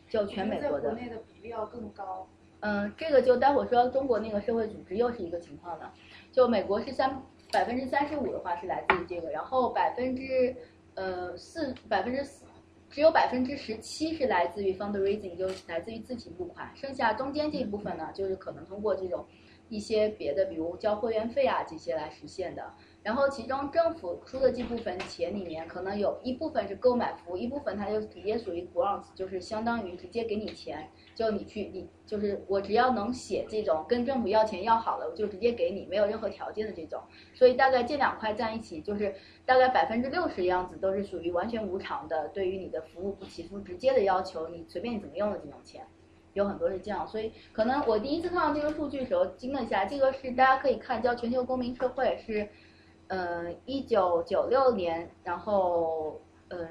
就全美国的，国内的比例要更高。嗯，这个就待会儿说中国那个社会组织又是一个情况了。就美国是三百分之三十五的话是来自于这个，然后百分之呃四百分之四只有百分之十七是来自于 fundraising，就是来自于自己募款，剩下中间这一部分呢，就是可能通过这种一些别的，比如交会员费啊这些来实现的。然后其中政府出的这部分钱里面，可能有一部分是购买服务，一部分它就直接属于 grants，就是相当于直接给你钱，就你去你就是我只要能写这种跟政府要钱要好了，我就直接给你，没有任何条件的这种。所以大概这两块在一起，就是大概百分之六十的样子都是属于完全无偿的，对于你的服务不起付直接的要求，你随便你怎么用的这种钱，有很多是这样。所以可能我第一次看到这个数据的时候惊了一下，这个是大家可以看叫全球公民社会是。嗯，一九九六年，然后嗯，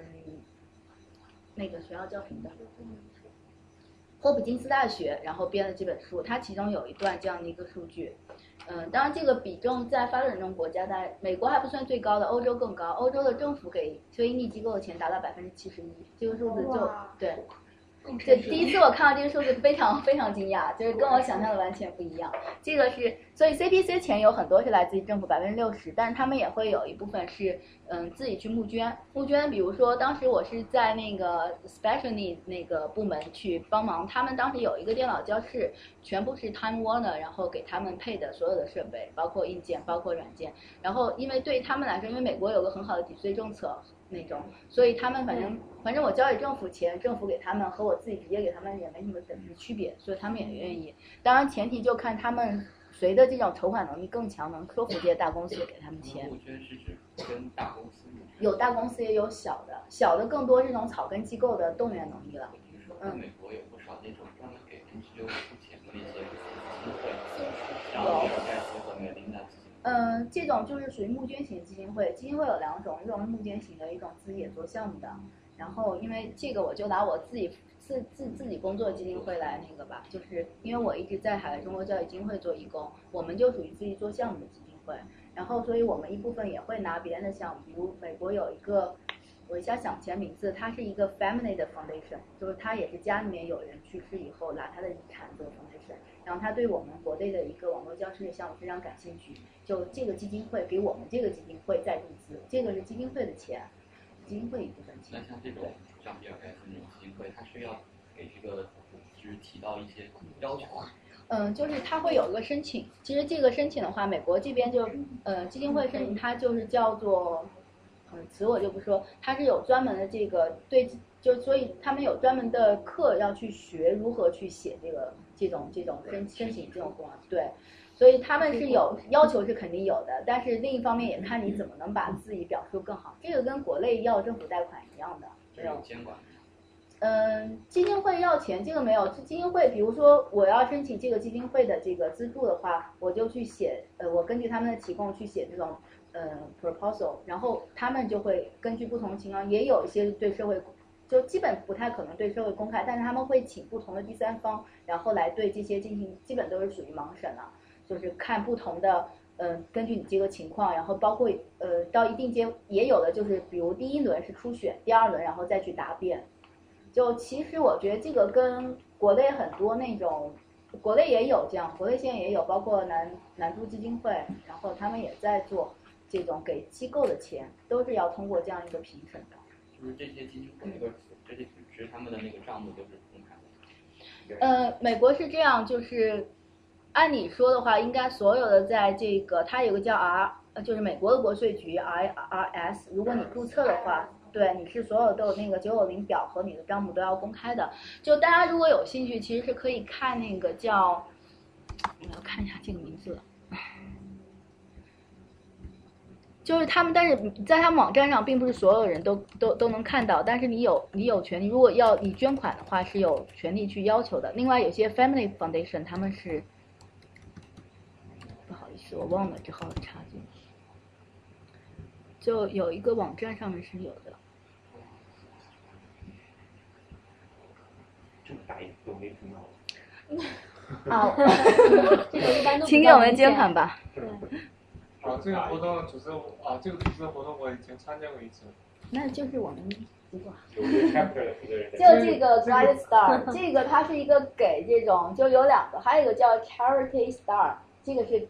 那个学校叫什么的？霍普金斯大学，然后编了这本书，它其中有一段这样的一个数据。嗯，当然这个比重在发展中国家，在美国还不算最高的，欧洲更高。欧洲的政府给非营利机构的钱达到百分之七十一，这个数字就对。这第一次我看到这个数字非常非常惊讶，就是跟我想象的完全不一样。这个是所以 CPC 钱有很多是来自于政府百分之六十，但是他们也会有一部分是嗯自己去募捐。募捐，比如说当时我是在那个 Special Need 那个部门去帮忙，他们当时有一个电脑教室，全部是 Time Warner，然后给他们配的所有的设备，包括硬件，包括软件。然后因为对他们来说，因为美国有个很好的抵税政策。那种，所以他们反正反正我交给政府钱，政府给他们和我自己直接给他们也没什么本质区别，所以他们也愿意。当然前提就看他们谁的这种筹款能力更强，能克服这些大公司给他们钱。募捐是指跟大公司有大公司也有小的，小的更多这种草根机构的动员能力了。嗯。美国有不少那种专门给 NGO 出钱的那些基金会，像比尔盖茨和那个琳达。嗯，这种就是属于募捐型基金会。基金会有两种，一种募捐型的，一种自己也做项目的。然后，因为这个，我就拿我自己自自自己工作基金会来那个吧，就是因为我一直在海外中国教育基金会做义工，我们就属于自己做项目的基金会。然后，所以我们一部分也会拿别人的项目，比如美国有一个，我一下想不起来名字，它是一个 family 的 foundation，就是他也是家里面有人去世以后拿他的遗产做 foundation。然后他对我们国内的一个网络教师的项目非常感兴趣，就这个基金会给我们这个基金会再注资，这个是基金会的钱，基金会一部分钱。那像这种像比尔盖茨那种基金会，它需要给这个组织提到一些要求。嗯，就是他会有一个申请，其实这个申请的话，美国这边就呃基金会申请，它就是叫做嗯词我就不说，它是有专门的这个对，就所以他们有专门的课要去学如何去写这个。这种这种申申请这种公对，所以他们是有要求是肯定有的，但是另一方面也看你怎么能把自己表述更好。这个跟国内要政府贷款一样的，没有监管。嗯，基金会要钱，这个没有。基金会，比如说我要申请这个基金会的这个资助的话，我就去写，呃，我根据他们的提供去写这种呃 proposal，然后他们就会根据不同情况，也有一些对社会。就基本不太可能对社会公开，但是他们会请不同的第三方，然后来对这些进行，基本都是属于盲审了。就是看不同的，嗯、根据你这个情况，然后包括呃到一定阶也有的就是，比如第一轮是初选，第二轮然后再去答辩。就其实我觉得这个跟国内很多那种，国内也有这样，国内现在也有，包括南南都基金会，然后他们也在做这种给机构的钱，都是要通过这样一个评审的。就是这些基金会那个这些组织他们的那个账目都是公开的。呃，美国是这样，就是按理说的话，应该所有的在这个它有个叫 R，就是美国的国税局 IRS，如果你注册的话，对，你是所有都有那个九九零表和你的账目都要公开的。就大家如果有兴趣，其实是可以看那个叫，我要看一下这个名字。就是他们，但是在他们网站上，并不是所有人都都都能看到。但是你有你有权利，如果要你捐款的话，是有权利去要求的。另外，有些 family foundation 他们是，我忘了之后插进去。就有一个网站上面是有的。这么大一个听到。啊 这个一般都请给我们捐款吧。啊，这个活动组织啊，这个组织的活动我以前参加过一次。那就是我们。就这个 Star，这个它是一个给这种，就有两个，还有一个叫 Charity Star，这个是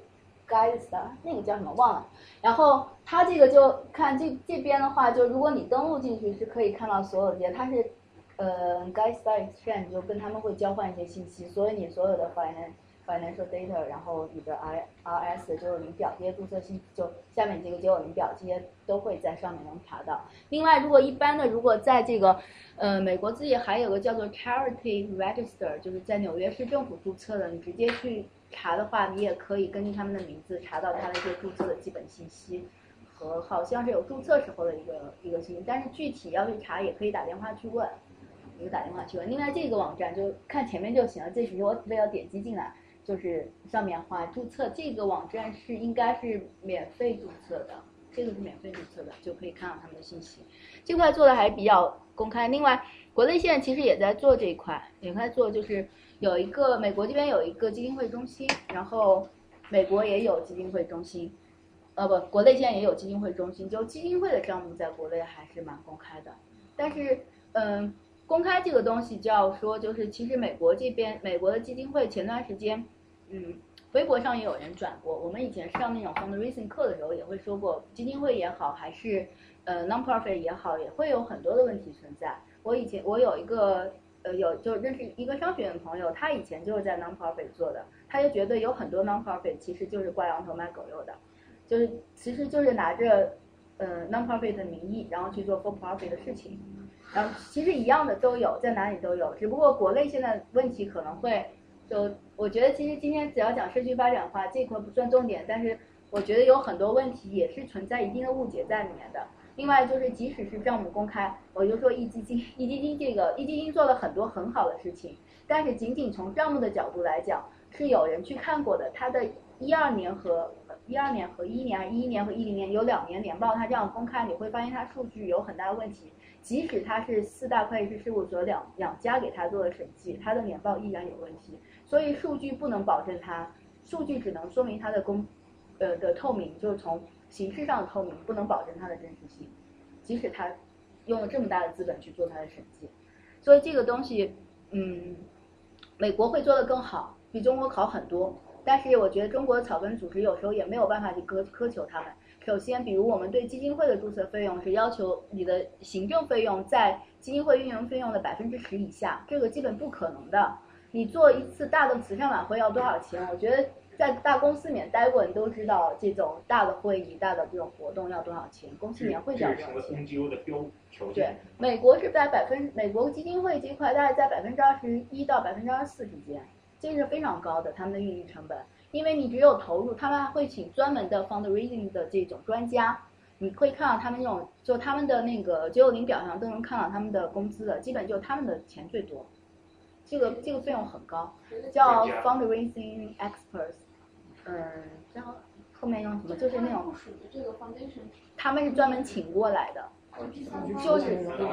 Guys 的那个叫什么忘了。然后它这个就看这这边的话，就如果你登录进去是可以看到所有这些，它是呃 Guide Star Exchange 就跟他们会交换一些信息，所以你所有的 finance financial data，然后你的 I R S 就是你表这些注册信息，就下面这个结果，你表这些都会在上面能查到。另外，如果一般的，如果在这个呃美国自己还有个叫做 Charity Register，就是在纽约市政府注册的，你直接去查的话，你也可以根据他们的名字查到他的一些注册的基本信息。和好像是有注册时候的一个一个信息，但是具体要去查也可以打电话去问，你打电话去问。另外这个网站就看前面就行了，这只是我为了点击进来。就是上面话注册这个网站是应该是免费注册的，这个是免费注册的，就可以看到他们的信息。这块做的还比较公开。另外，国内现在其实也在做这一块，也在做，就是有一个美国这边有一个基金会中心，然后美国也有基金会中心，呃不，国内现在也有基金会中心，就基金会的账目在国内还是蛮公开的。但是，嗯，公开这个东西就要说，就是其实美国这边美国的基金会前段时间。嗯，微博上也有人转过。我们以前上那种 fundraising 课的时候，也会说过，基金会也好，还是呃 non-profit 也好，也会有很多的问题存在。我以前我有一个呃有就认识一个商学院的朋友，他以前就是在 non-profit 做的，他就觉得有很多 non-profit 其实就是挂羊头卖狗肉的，就是其实就是拿着呃 non-profit 的名义，然后去做 for-profit 的事情。然后其实一样的都有，在哪里都有，只不过国内现在问题可能会。就我觉得，其实今天只要讲社区发展的话，这块不算重点，但是我觉得有很多问题也是存在一定的误解在里面的。另外就是，即使是账目公开，我就说易基金，易基金这个易基金做了很多很好的事情，但是仅仅从账目的角度来讲，是有人去看过的。它的一二年和一二年和一年，一一年和一零年有两年年报，它这样公开，你会发现它数据有很大问题。即使它是四大会计师事务所两两家给他做的审计，它的年报依然有问题。所以数据不能保证它，数据只能说明它的公，呃的透明，就是从形式上的透明，不能保证它的真实性。即使他用了这么大的资本去做它的审计，所以这个东西，嗯，美国会做得更好，比中国好很多。但是我觉得中国的草根组织有时候也没有办法去苛苛求他们。首先，比如我们对基金会的注册费用是要求你的行政费用在基金会运营费用的百分之十以下，这个基本不可能的。你做一次大的慈善晚会要多少钱？我觉得在大公司里面待过，你都知道这种大的会议、大的这种活动要多少钱，公司年会要多少钱。对，美国是在百分，美国基金会这块大概在百分之二十一到百分之二十四之间，这是非常高的他们的运营成本。因为你只有投入，他们还会请专门的 fundraising 的这种专家，你会看到他们那种，就他们的那个九九零表上都能看到他们的工资的，基本就他们的钱最多。这个这个费用很高，叫 fundraising experts，嗯，然后后面用什么？就是那种，他们是专门请过来的，就是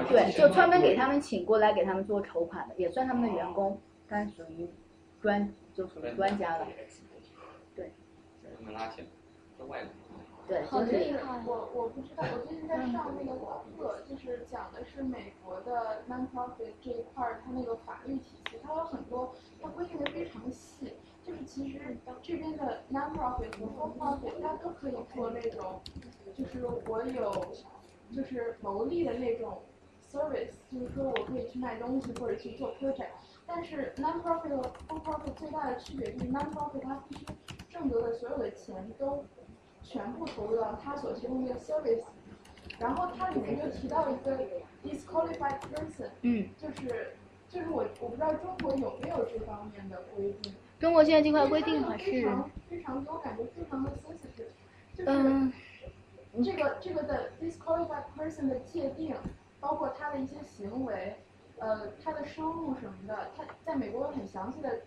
对，就专门给他们请过来给他们做筹款的，也算他们的员工，但属于专就属于专家了。对。他们拉起来，是外国。对，好就是厉害！我我不知道，我最近在上那个课，就是讲的是美国的 non-profit 这一块儿，它那个法律体系，它有很多，它规定的非常细。就是其实这边的 non-profit 和 for-profit，它都可以做那种，就是我有，就是牟利的那种 service，就是说我可以去卖东西或者去做 project。但是 non-profit 和 for-profit 最大的区别就是 non-profit 它必须挣得的所有的钱都。全部投入到它所提供的 service，然后它里面就提到一个 disqualified person，嗯，就是就是我我不知道中国有没有这方面的规定。中国现在这块规定还是非常非常多，感觉非常的 sensitive，就是、嗯、这个这个的 disqualified person 的界定，包括他的一些行为，呃，他的收入什么的，他在美国有很详细的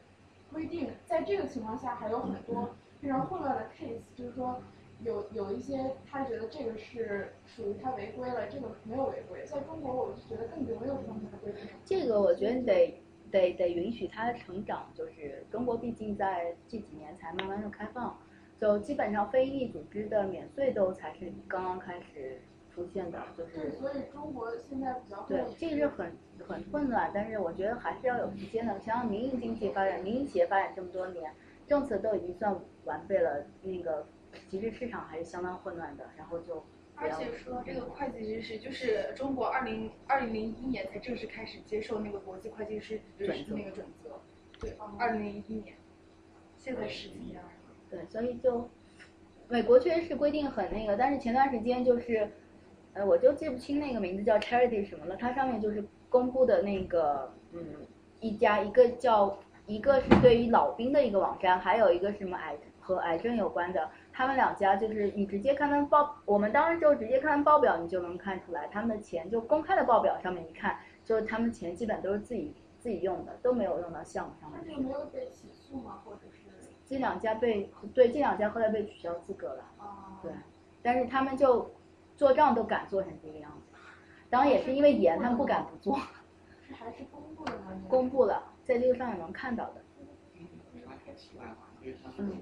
规定。在这个情况下，还有很多非常混乱的 case，就是说。有有一些他觉得这个是属于他违规了，这个没有违规。在中国，我就觉得根本就没有这方面的规定。这个我觉得得得得允许它的成长，就是中国毕竟在这几年才慢慢的开放，就基本上非营利组织的免税都才是刚刚开始出现的，就是。所以中国现在比较对，这个是很很混乱，但是我觉得还是要有时间的。像民营经济发展，民营企业发展这么多年，政策都已经算完备了，那个。其实市场还是相当混乱的，然后就。而且说到这个会计知识，就是中国二零二零零一年才正式开始接受那个国际会计师就是那个准则，对，二零零一年，现在十几年了。对，所以就，美国确实是规定很那个，但是前段时间就是，呃，我就记不清那个名字叫 Charity 什么了，它上面就是公布的那个，嗯，一家一个叫一个是对于老兵的一个网站，还有一个什么癌和癌症有关的。他们两家就是你直接看他们报，我们当时就直接看报表，你就能看出来他们的钱就公开的报表上面一看，就是他们钱基本都是自己自己用的，都没有用到项目上面去。没有被起诉吗？或者是？这两家被对这两家后来被取消资格了。对，但是他们就做账都敢做成这个样子，当然也是因为严，他们不敢不做。是还是公布了吗？公布了，在这个上面能看到的。嗯。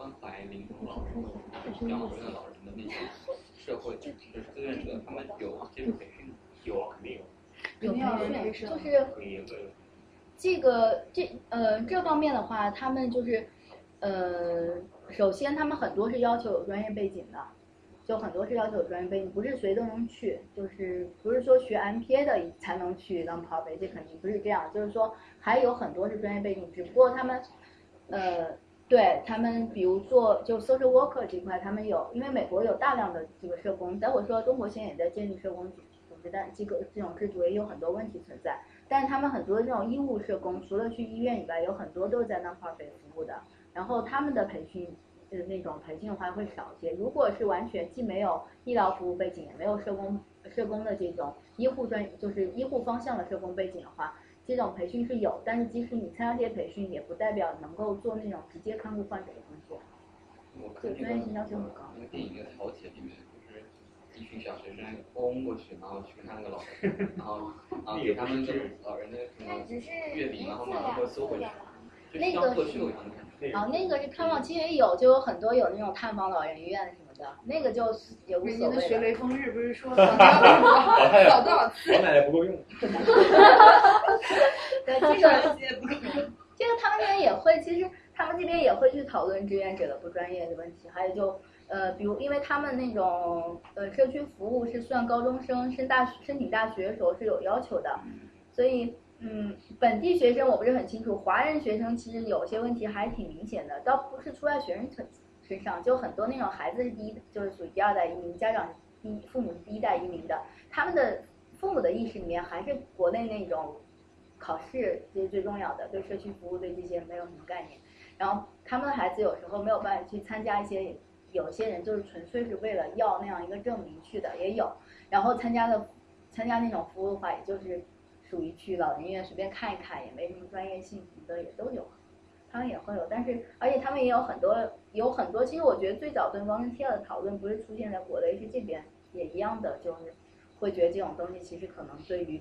关怀临终老人、养老院的老人的那些社会就是志愿者，他们有接受培训吗？有，肯定有。有培训，就是这个这呃这方面的话，他们就是呃首先他们很多是要求有专业背景的，就很多是要求有专业背景，不是谁都能去，就是不是说学 MPA 的才能去当跑培，这肯定不是这样，就是说还有很多是专业背景，只不过他们呃。对他们，比如做就 social worker 这块，他们有，因为美国有大量的这个社工，待会说中国现在也在建立社工组织，但机构这种制度也有很多问题存在。但是他们很多这种医务社工，除了去医院以外，有很多都是在 nonprofit 服务的。然后他们的培训，呃，那种培训的话会少一些。如果是完全既没有医疗服务背景，也没有社工社工的这种医护专，就是医护方向的社工背景的话。这种培训是有，但是即使你参加这些培训，也不代表能够做那种直接看护患者的工作。对，专业性要求很高。那个电影那个《铁》里面，就是一群小学生嗡过去，然后去跟他那个老人，然后然 后给他们这个老人的什么月饼，然后马上就收回去，就像特秀一样的感觉。哦，那个是看望，其实有就有很多有那种探访老人院的，那个就也无所谓。的学雷锋日不是说扫多少次？老奶奶不够用。对，这个这个他们这边也会，其实他们这边也会去讨论志愿者的不专业的问题，还有就呃，比如因为他们那种呃社区服务是算高中生申大申请大学的时候是有要求的，所以嗯，本地学生我不是很清楚，华人学生其实有些问题还挺明显的，倒不是出在学生身上，就很多那种孩子是第一，就是属于第二代移民，家长第父母是第一代移民的，他们的父母的意识里面还是国内那种。考试这是最重要的，对社区服务对这些没有什么概念。然后他们的孩子有时候没有办法去参加一些，有些人就是纯粹是为了要那样一个证明去的也有。然后参加的参加那种服务的话，也就是属于去老人院随便看一看，也没什么专业性什么的也都有。他们也会有，但是而且他们也有很多有很多。其实我觉得最早对 volunteer 的讨论不是出现在国内，是这边也一样的，就是会觉得这种东西其实可能对于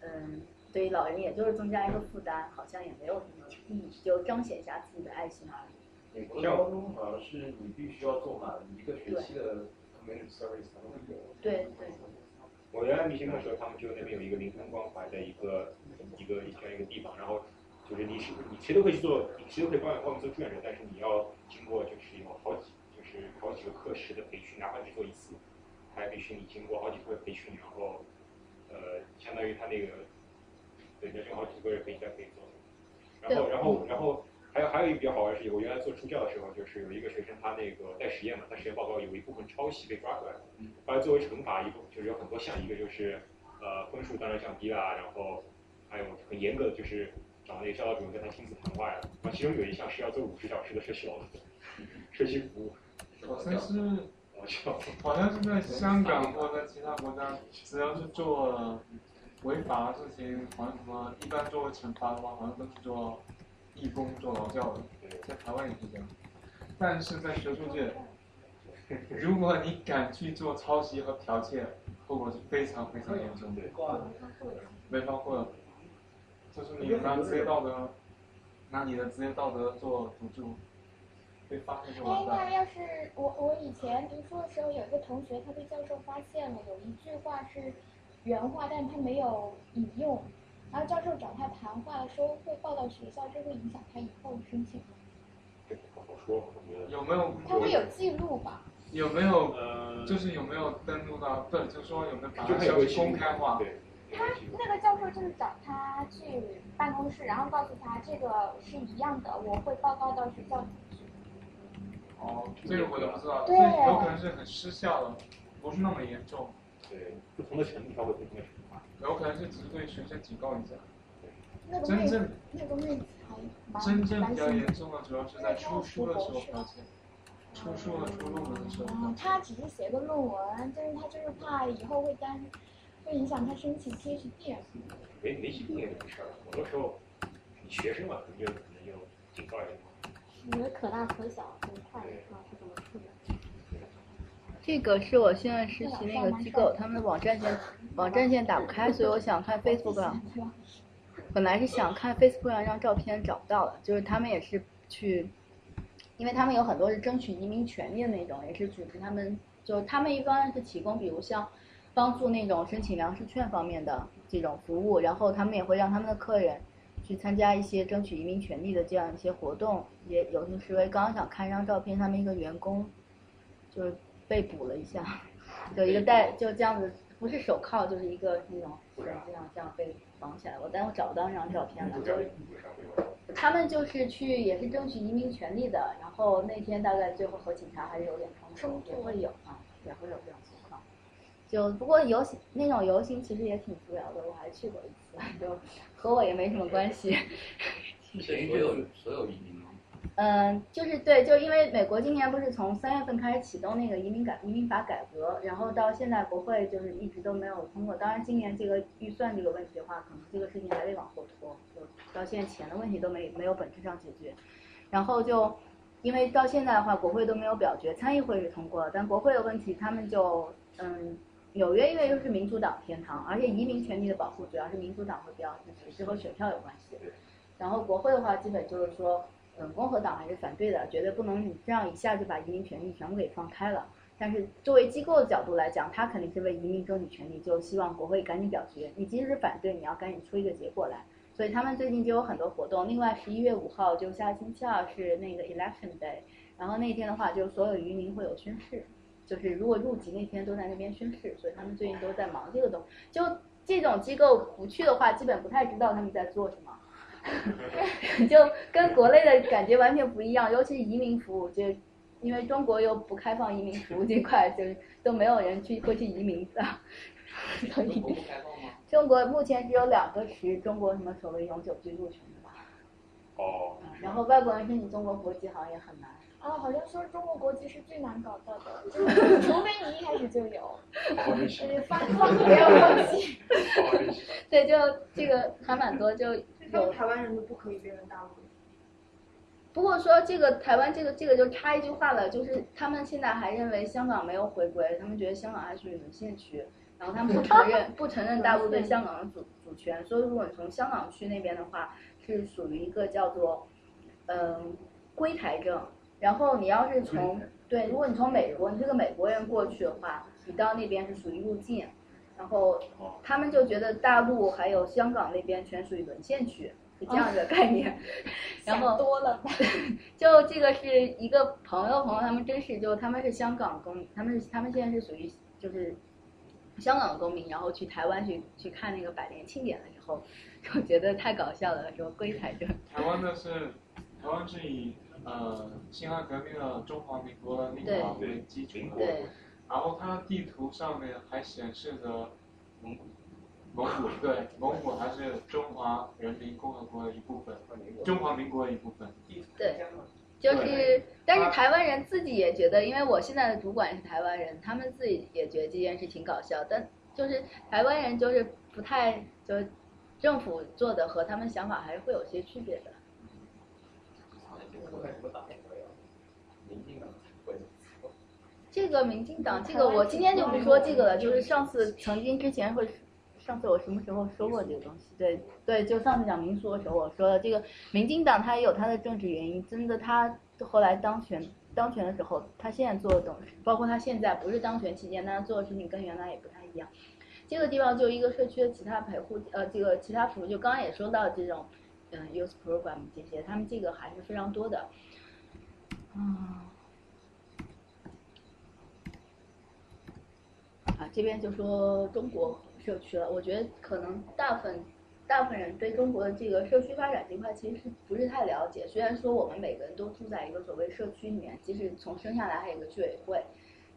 嗯。对于老人，也就是增加一个负担，好像也没有什么意义，就彰显一下自己的爱心而已。美国的高中好像是你必须要做满一个学期的 community service 才能有。对对。我原来密歇根的时候，他们就那边有一个林肯关怀的一个一个一个地方，然后就是你是你谁都可以去做，你谁都可以报报名做志愿者，但是你要经过就是有好几就是好几个课时的培训，哪怕只做一次，还必须你经过好几个培训，然后呃相当于他那个对，正好几个月可以才可以做。然后然后然后还有还有一个比较好玩的事情，我原来做助教的时候，就是有一个学生他那个带实验嘛，他实验报告有一部分抄袭被抓出来了，后来作为惩罚一部就是有很多项，一个就是呃分数当然降低了，然后还有很严格的就是找那个教导主任跟他亲自谈话呀，然后其中有一项是要做五十小时的社区劳动，社区服务。好像是好像是在香港或者其他国家，只要是做违法的事情，好像什么一般作为惩罚的话，好像都是做义工、做劳教的。在台湾也是这样，但是在学术界，如果你敢去做抄袭和剽窃，后果是非常非常严重的。没法过，就是你拿职业道德，拿你的职业道德做赌注，被发现就完哎，蛋。那要是我我以前读书的时候，有一个同学，他被教授发现了，有一句话是原话，但是他没有引用，然后教授找他谈话的时候会报到学校，这会影响他以后的申请吗？好说，我觉得有没有？他会有记录吧？有没有？就是有没有登录到？对，就是说有没有把它消息公开化？他那个教授就是找他去办公室，然后告诉他这个是一样的，我会报告到学校组去。哦，这个我都不知道，对这有可能是很失效的，不是那么严重。对，不同的程度它会不同的惩罚。有可能是只是对学生警告一下。那个妹真正那个妹子还蛮真正比较严重的主要是在出书的时候发现，出书和出论文的时候哦，他只是写个论文，但是他就是怕以后会担，会影响他申请 PhD 啊。没没几个也没事儿，很多时候你学生嘛，可能就可能就警告一下。我觉得可大可小，很看啊是怎么处理。这个是我现在实习那个机构，他们的网站现网站现在打不开，所以我想看 Facebook 上。本来是想看 Facebook 上一张照片，找不到了。就是他们也是去，因为他们有很多是争取移民权利的那种，也是组织他们，就他们一般是提供，比如像帮助那种申请粮食券方面的这种服务，然后他们也会让他们的客人去参加一些争取移民权利的这样一些活动，也游行示威。刚刚想看一张照片，他们一个员工就是被捕了一下，就一个戴就这样子，不是手铐，就是一个那种绳这样这样被绑起来。我但我找不到那张照片了，就是他们就是去也是争取移民权利的，然后那天大概最后和警察还是有点冲突，也会有啊，也会有这种情况。就不过游行那种游行其实也挺无聊的，我还去过一次，就和我也没什么关系。是所有所有移民吗？嗯，就是对，就因为美国今年不是从三月份开始启动那个移民改移民法改革，然后到现在国会就是一直都没有通过。当然，今年这个预算这个问题的话，可能这个事情还得往后拖，就到现在钱的问题都没没有本质上解决。然后就因为到现在的话，国会都没有表决，参议会是通过了，但国会的问题他们就嗯，纽约因为又是民主党天堂，而且移民权利的保护主要是民主党会比较支持，是和选票有关系。然后国会的话，基本就是说。嗯，共和党还是反对的，觉得不能你这样一下就把移民权利全部给放开了。但是作为机构的角度来讲，他肯定是为移民争取权利，就希望国会赶紧表决。你即使是反对，你要赶紧出一个结果来。所以他们最近就有很多活动。另外，十一月五号就下星期二是那个 Election Day，然后那天的话，就所有移民会有宣誓，就是如果入籍那天都在那边宣誓。所以他们最近都在忙这个东西。就这种机构不去的话，基本不太知道他们在做什么。就跟国内的感觉完全不一样，尤其是移民服务，就因为中国又不开放移民服务这块，就都没有人去会去移民的。所以，中国目前只有两个持中国什么所谓永久居住权的吧。哦。然后外国人申请中国国籍好像也很难。哦，好像说中国国籍是最难搞到的，就是 除非你一开始就有，就是发放不要放弃。对，就这个还蛮多，就有台湾人就不可以变成大陆。不过说这个台湾这个这个就插一句话了，就是他们现在还认为香港没有回归，他们觉得香港还属于沦陷区，然后他们不承认 不承认大陆对香港的主主权，所以如果你从香港去那边的话，是属于一个叫做嗯归台证，然后你要是从对，如果你从美国，你是个美国人过去的话，你到那边是属于入境，然后他们就觉得大陆还有香港那边全属于沦陷区，是这样的概念。然后多了，就这个是一个朋友朋友，他们真是就他们是香港公民，他们是他们现在是属于就是香港的公民，然后去台湾去去看那个百年庆典的时候，就觉得太搞笑了，说归台证。台湾的是台湾是以呃辛亥革命的中华民国的立法为基础的，然后它地图上面还显示着蒙古，蒙古对蒙古还是中华人民共和国的一部分，中华民国的一部分。对，就是，但是台湾人自己也觉得，因为我现在的主管是台湾人，他们自己也觉得这件事挺搞笑，但就是台湾人就是不太就政府做的和他们想法还是会有些区别的。这个民进党，这个我今天就不说这个了，就是上次曾经之前会，上次我什么时候说过这个东西？对对，就上次讲民俗的时候我说的，这个民进党它也有它的政治原因，真的他后来当选当权的时候，他现在做的东西，包括他现在不是当权期间，但他做的事情跟原来也不太一样。这个地方就一个社区的其他陪护，呃，这个其他服务，就刚刚也说到这种，嗯，youth program 这些，他们这个还是非常多的，嗯。啊，这边就说中国社区了。我觉得可能大部分大部分人对中国的这个社区发展这块其实是不是太了解。虽然说我们每个人都住在一个所谓社区里面，即使从生下来还有个居委会，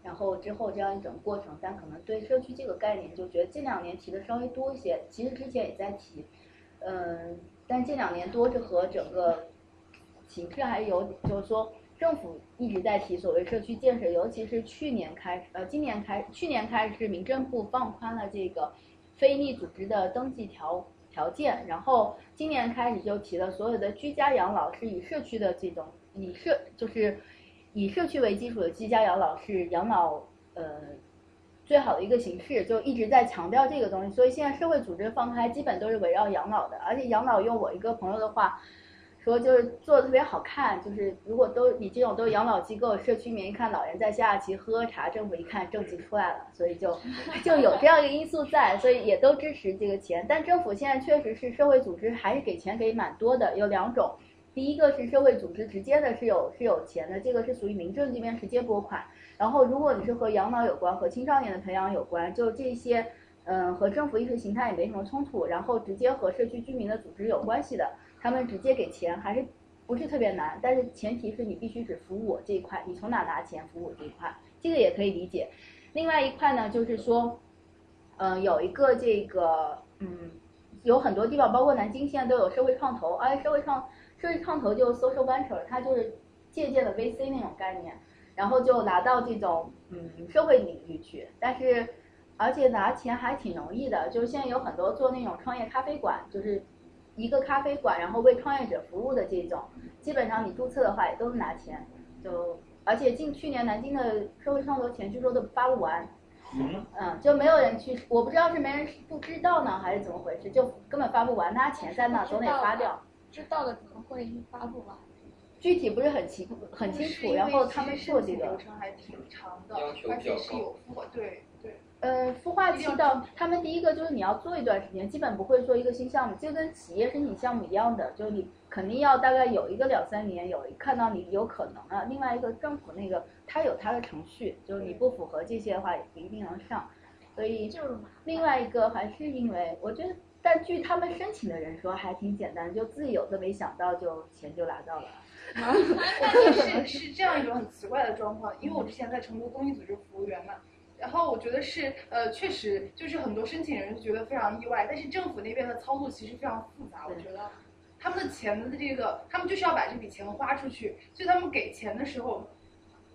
然后之后这样一种过程，但可能对社区这个概念就觉得近两年提的稍微多一些。其实之前也在提，嗯，但近两年多是和整个形势还有就是说。政府一直在提所谓社区建设，尤其是去年开始，呃，今年开，去年开始，民政部放宽了这个非利组织的登记条条件，然后今年开始就提了所有的居家养老是以社区的这种以社就是以社区为基础的居家养老是养老呃最好的一个形式，就一直在强调这个东西，所以现在社会组织放开基本都是围绕养老的，而且养老用我一个朋友的话。说就是做的特别好看，就是如果都你这种都是养老机构，社区里面一看老人在下棋喝茶，政府一看政绩出来了，所以就 就有这样一个因素在，所以也都支持这个钱。但政府现在确实是社会组织还是给钱给蛮多的，有两种，第一个是社会组织直接的是有是有钱的，这个是属于民政这边直接拨款。然后如果你是和养老有关、和青少年的培养有关，就这些嗯和政府意识形态也没什么冲突，然后直接和社区居民的组织有关系的。他们直接给钱还是不是特别难，但是前提是你必须只服务我这一块，你从哪拿钱服务我这一块，这个也可以理解。另外一块呢，就是说，嗯，有一个这个，嗯，有很多地方，包括南京现在都有社会创投，哎社会创社会创投就 social venture，它就是借鉴了 VC 那种概念，然后就拿到这种嗯社会领域去，但是而且拿钱还挺容易的，就是现在有很多做那种创业咖啡馆，就是。一个咖啡馆，然后为创业者服务的这种，基本上你注册的话也都是拿钱，就而且近去年南京的社会创投钱据说都发不完，嗯，就没有人去，我不知道是没人不知道呢，还是怎么回事，就根本发不完，那钱在那总得发掉。知道的怎么会发不完？具体不是很清很清楚，然后他们做这个流程还挺长的，而且是有付对对。呃，孵化期到他们第一个就是你要做一段时间，基本不会做一个新项目，就跟企业申请项目一样的，就是你肯定要大概有一个两三年，有看到你有可能了。另外一个政府那个它有它的程序，就是你不符合这些的话也不一定能上。所以另外一个还是因为我觉得，但据他们申请的人说还挺简单，就自己有的没想到就钱就拿到了。但是是这样一种很奇怪的状况，因为我之前在成都公益组织服务员嘛。然后我觉得是，呃，确实就是很多申请人觉得非常意外，但是政府那边的操作其实非常复杂。我觉得他们的钱的这个，他们就是要把这笔钱花出去，所以他们给钱的时候，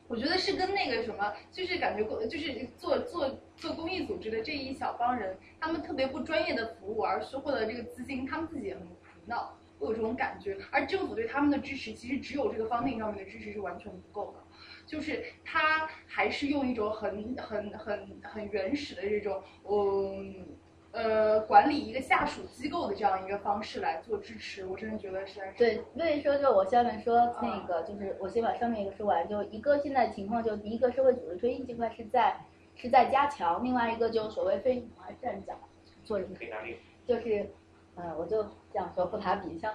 我觉得是跟那个什么，就是感觉就是做做做公益组织的这一小帮人，他们特别不专业的服务而收获的这个资金，他们自己也很苦恼，会有这种感觉。而政府对他们的支持，其实只有这个方面上面的支持是完全不够的。就是他还是用一种很很很很原始的这种，嗯，呃管理一个下属机构的这样一个方式来做支持，我真的觉得是。对，所以说就我下面说那个，就是我先把上面一个说完，就一个现在情况，就第一个社会组织推进这块是在是在加强，另外一个就所谓非我还是这样讲，做人就是，呃，我就这样说不打比像。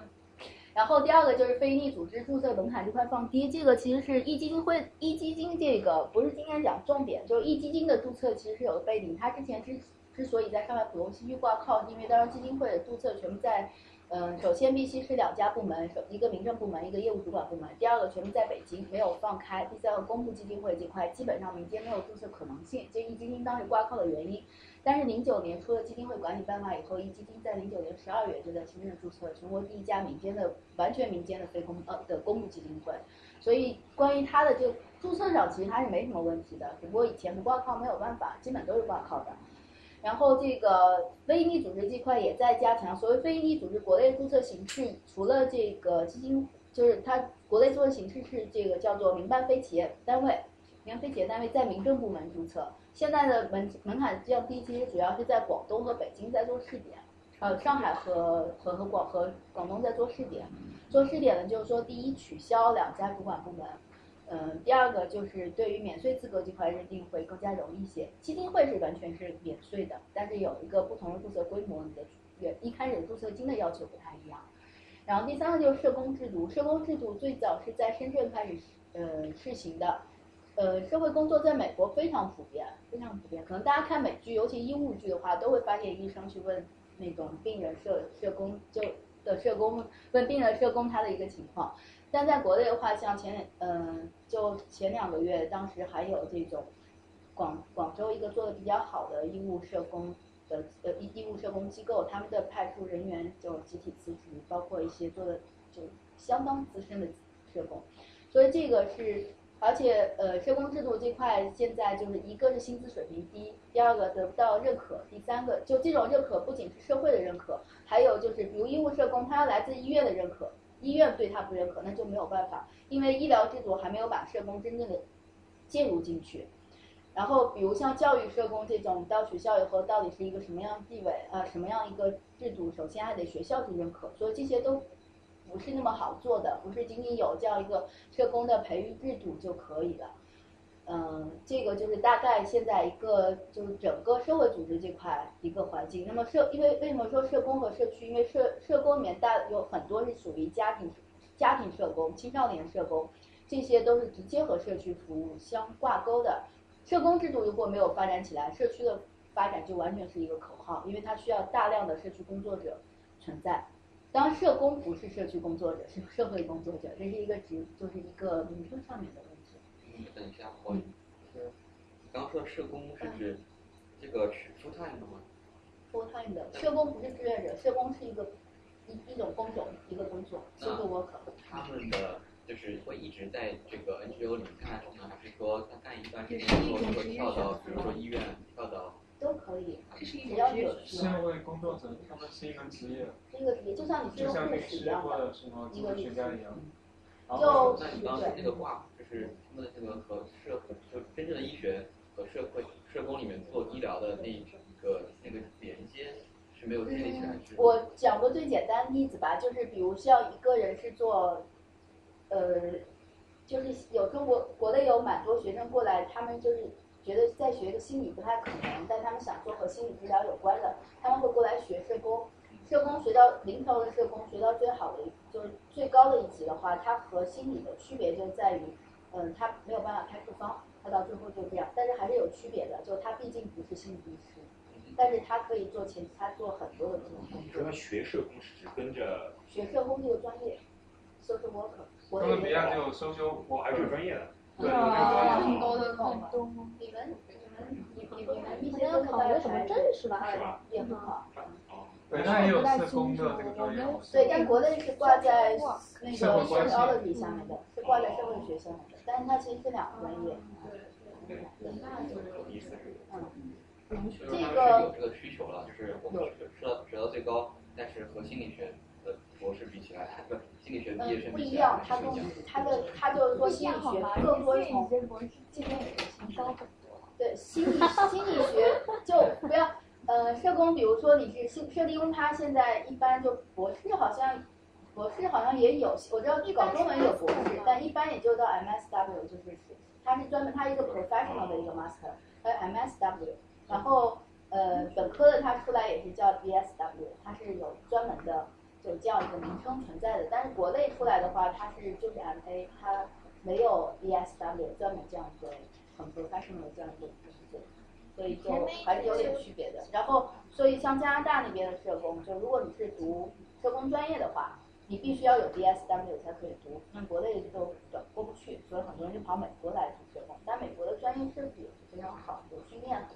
然后第二个就是非营利组织注册门槛这块放低，这个其实是一基金会一基金这个不是今天讲重点，就是一基金的注册其实是有个背景，它之前之之所以在上海浦东新区挂靠，因为当时基金会的注册全部在，嗯、首先必须是两家部门，一个民政部门，一个业务主管部门，第二个全部在北京没有放开，第三个公募基金会这块基本上民间没有注册可能性，这一基金当时挂靠的原因。但是零九年出了基金会管理办法以后，一基金在零九年十二月就在深圳注册了全国第一家民间的完全民间的非公呃的公募基金会，所以关于它的这个注册上其实它是没什么问题的，只不过以前不挂靠没有办法，基本都是挂靠的。然后这个非营利组织这块也在加强，所谓非营利组织国内注册形式，除了这个基金，就是它国内注册形式是这个叫做民办非企业单位，民办非企业单位在民政部门注册。现在的门门槛降低，其实主要是在广东和北京在做试点，呃，上海和和和广和广东在做试点。做试点呢，就是说第一取消两家主管部门，嗯，第二个就是对于免税资格这块认定会更加容易一些。基金会是完全是免税的，但是有一个不同的注册规模，你的原一开始注册金的要求不太一样。然后第三个就是社工制度，社工制度最早是在深圳开始呃试行的。呃，社会工作在美国非常普遍，非常普遍。可能大家看美剧，尤其医务剧的话，都会发现医生去问那种病人社社工就的社工问病人社工他的一个情况。但在国内的话，像前嗯、呃，就前两个月，当时还有这种广广州一个做的比较好的医务社工的呃医医务社工机构，他们的派出人员就集体辞职，包括一些做的就相当资深的社工，所以这个是。而且，呃，社工制度这块现在就是一个是薪资水平低，第二个得不到认可，第三个就这种认可不仅是社会的认可，还有就是比如医务社工，他要来自医院的认可，医院对他不认可，那就没有办法，因为医疗制度还没有把社工真正的介入进去。然后，比如像教育社工这种，到学校以后到底是一个什么样地位，呃，什么样一个制度，首先还得学校去认可，所以这些都。不是那么好做的，不是仅仅有这样一个社工的培育制度就可以了。嗯，这个就是大概现在一个就是整个社会组织这块一个环境。那么社，因为为什么说社工和社区？因为社社工里面大有很多是属于家庭家庭社工、青少年社工，这些都是直接和社区服务相挂钩的。社工制度如果没有发展起来，社区的发展就完全是一个口号，因为它需要大量的社区工作者存在。当社工不是社区工作者，是社会工作者，这是一个职，就是一个名称上面的问题。嗯，等一下，我，你刚刚说社工是指这个是 full time 的吗？full time 的，社工不是志愿者，社工是一个一一种工种，一个工作，social worker。他们的就是会一直在这个 NGO 里面干呢，还是说他干一段时间之后就会跳到，比如说医院，跳到？都可以，只要有社会工作者，他们是一门职业，是一个职业，就像你就像律师或者什么哲学家一样。就那你刚刚说那个挂，就是他们的那个和社就真正的医学和社会社工里面做医疗的那一个那个连接是没有建立起来。我讲个最简单的例子吧，就是比如像一个人是做，呃，就是有中国国内有蛮多学生过来，他们就是。觉得再学个心理不太可能，但他们想做和心理治疗有关的，他们会过来学社工。社工学到临床的社工学到最好的就是最高的一级的话，它和心理的区别就在于，嗯，他没有办法开处方，他到最后就这样，但是还是有区别的，就他毕竟不是心理医师，但是他可以做前，他做很多的这种工作。你说他学社工是指跟着？学社工这个专业，social worker。哥伦比亚就 social，我还是有专业的。对，啊，很多的很多。你们你们你你们一些要考一个什么证是吧？也很好。对，那也有社工的这个专业。对，但国内是挂在那个 psychology 下面的，是挂在社会学下面的，但是它其实是两个专业。对。嗯。这个有这个需求了，就是我们学到学到最高，但是和心理学的博士比起来，心理学毕业生不一样，他跟他的他就是说心理学更多是从这边也是高很多。对，心理心理学就不要，呃，呃，社工，比如说你是社社工，他现在一般就博士好像，博士好像也有，我知道搞中文有博士，但一般也就到 MSW，就是他是专门他一个 professional 的一个 master，呃 MSW，然后呃本科的他出来也是叫 BSW，他是有专门的就这样一个名称存在的，但是国内出来的话，它是就是 MA，它没有 BSW 专门这样一个很 professional 的这样一个名字。所以就还是有点区别的。然后，所以像加拿大那边的社工，就如果你是读社工专业的话，你必须要有 DSW 才可以读，那国内就过不去，所以很多人就跑美国来读社工。但美国的专业设置也是非常好，有训练的。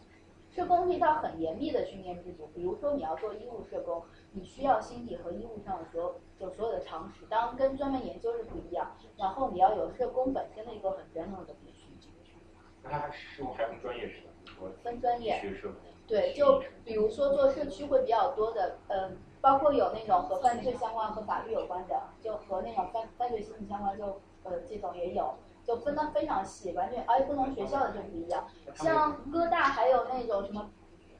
社工是一套很严密的训练制度，比如说你要做医务社工，你需要心理和医务上的所有就所有的常识，当然跟专门研究是不一样。然后你要有社工本身的一个很 general 的培训。那它是还分专业是吧？分专业，对，就比如说做社区会比较多的，嗯，包括有那种和犯罪相关、和法律有关的，就和那种犯犯罪心理相关，就呃这种也有，就分得非常细，完全，而且不同学校的就不一样。像哥大还有那种什么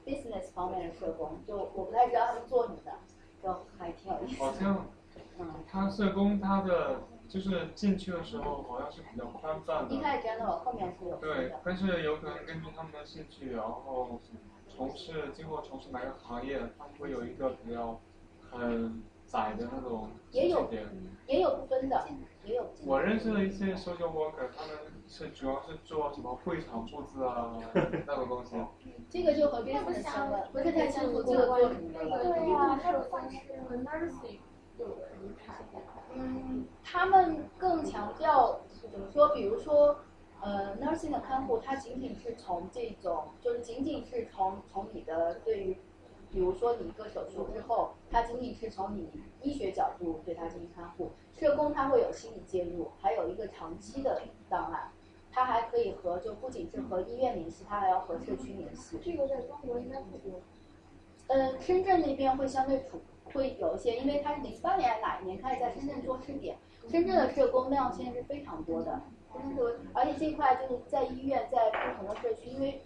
business 方面的社工，就我不太知道他们做什么的，就还挺有意思。好像，嗯，他社工他的。就是进去的时候好像是比较宽泛的，一开始真的，后面是有对，但是有可能根据他们的兴趣，然后从事今后从事哪个行业，他们会有一个比较很窄的那种也有也有不分的，也有。我认识的一些 social worker，他们是主要是做什么会场布置啊那种东西。这个就和别的相关，不是太清楚这个做什么的了。对呀，他的算是 nursing。嗯，他们更强调怎么说？比如说，呃，nursing 的看护，它仅仅是从这种，就是仅仅是从从你的对于，比如说你一个手术之后，它仅仅是从你医学角度对他进行看护。社工他会有心理介入，还有一个长期的档案，他还可以和就不仅是和医院联系，他还要和社区联系。这个在中国应该不多。嗯，深圳那边会相对普。会有一些，因为他是零八年哪一年开始在深圳做试点，深圳的社工量现在是非常多的，而且这块就是在医院，在不同的社区，因为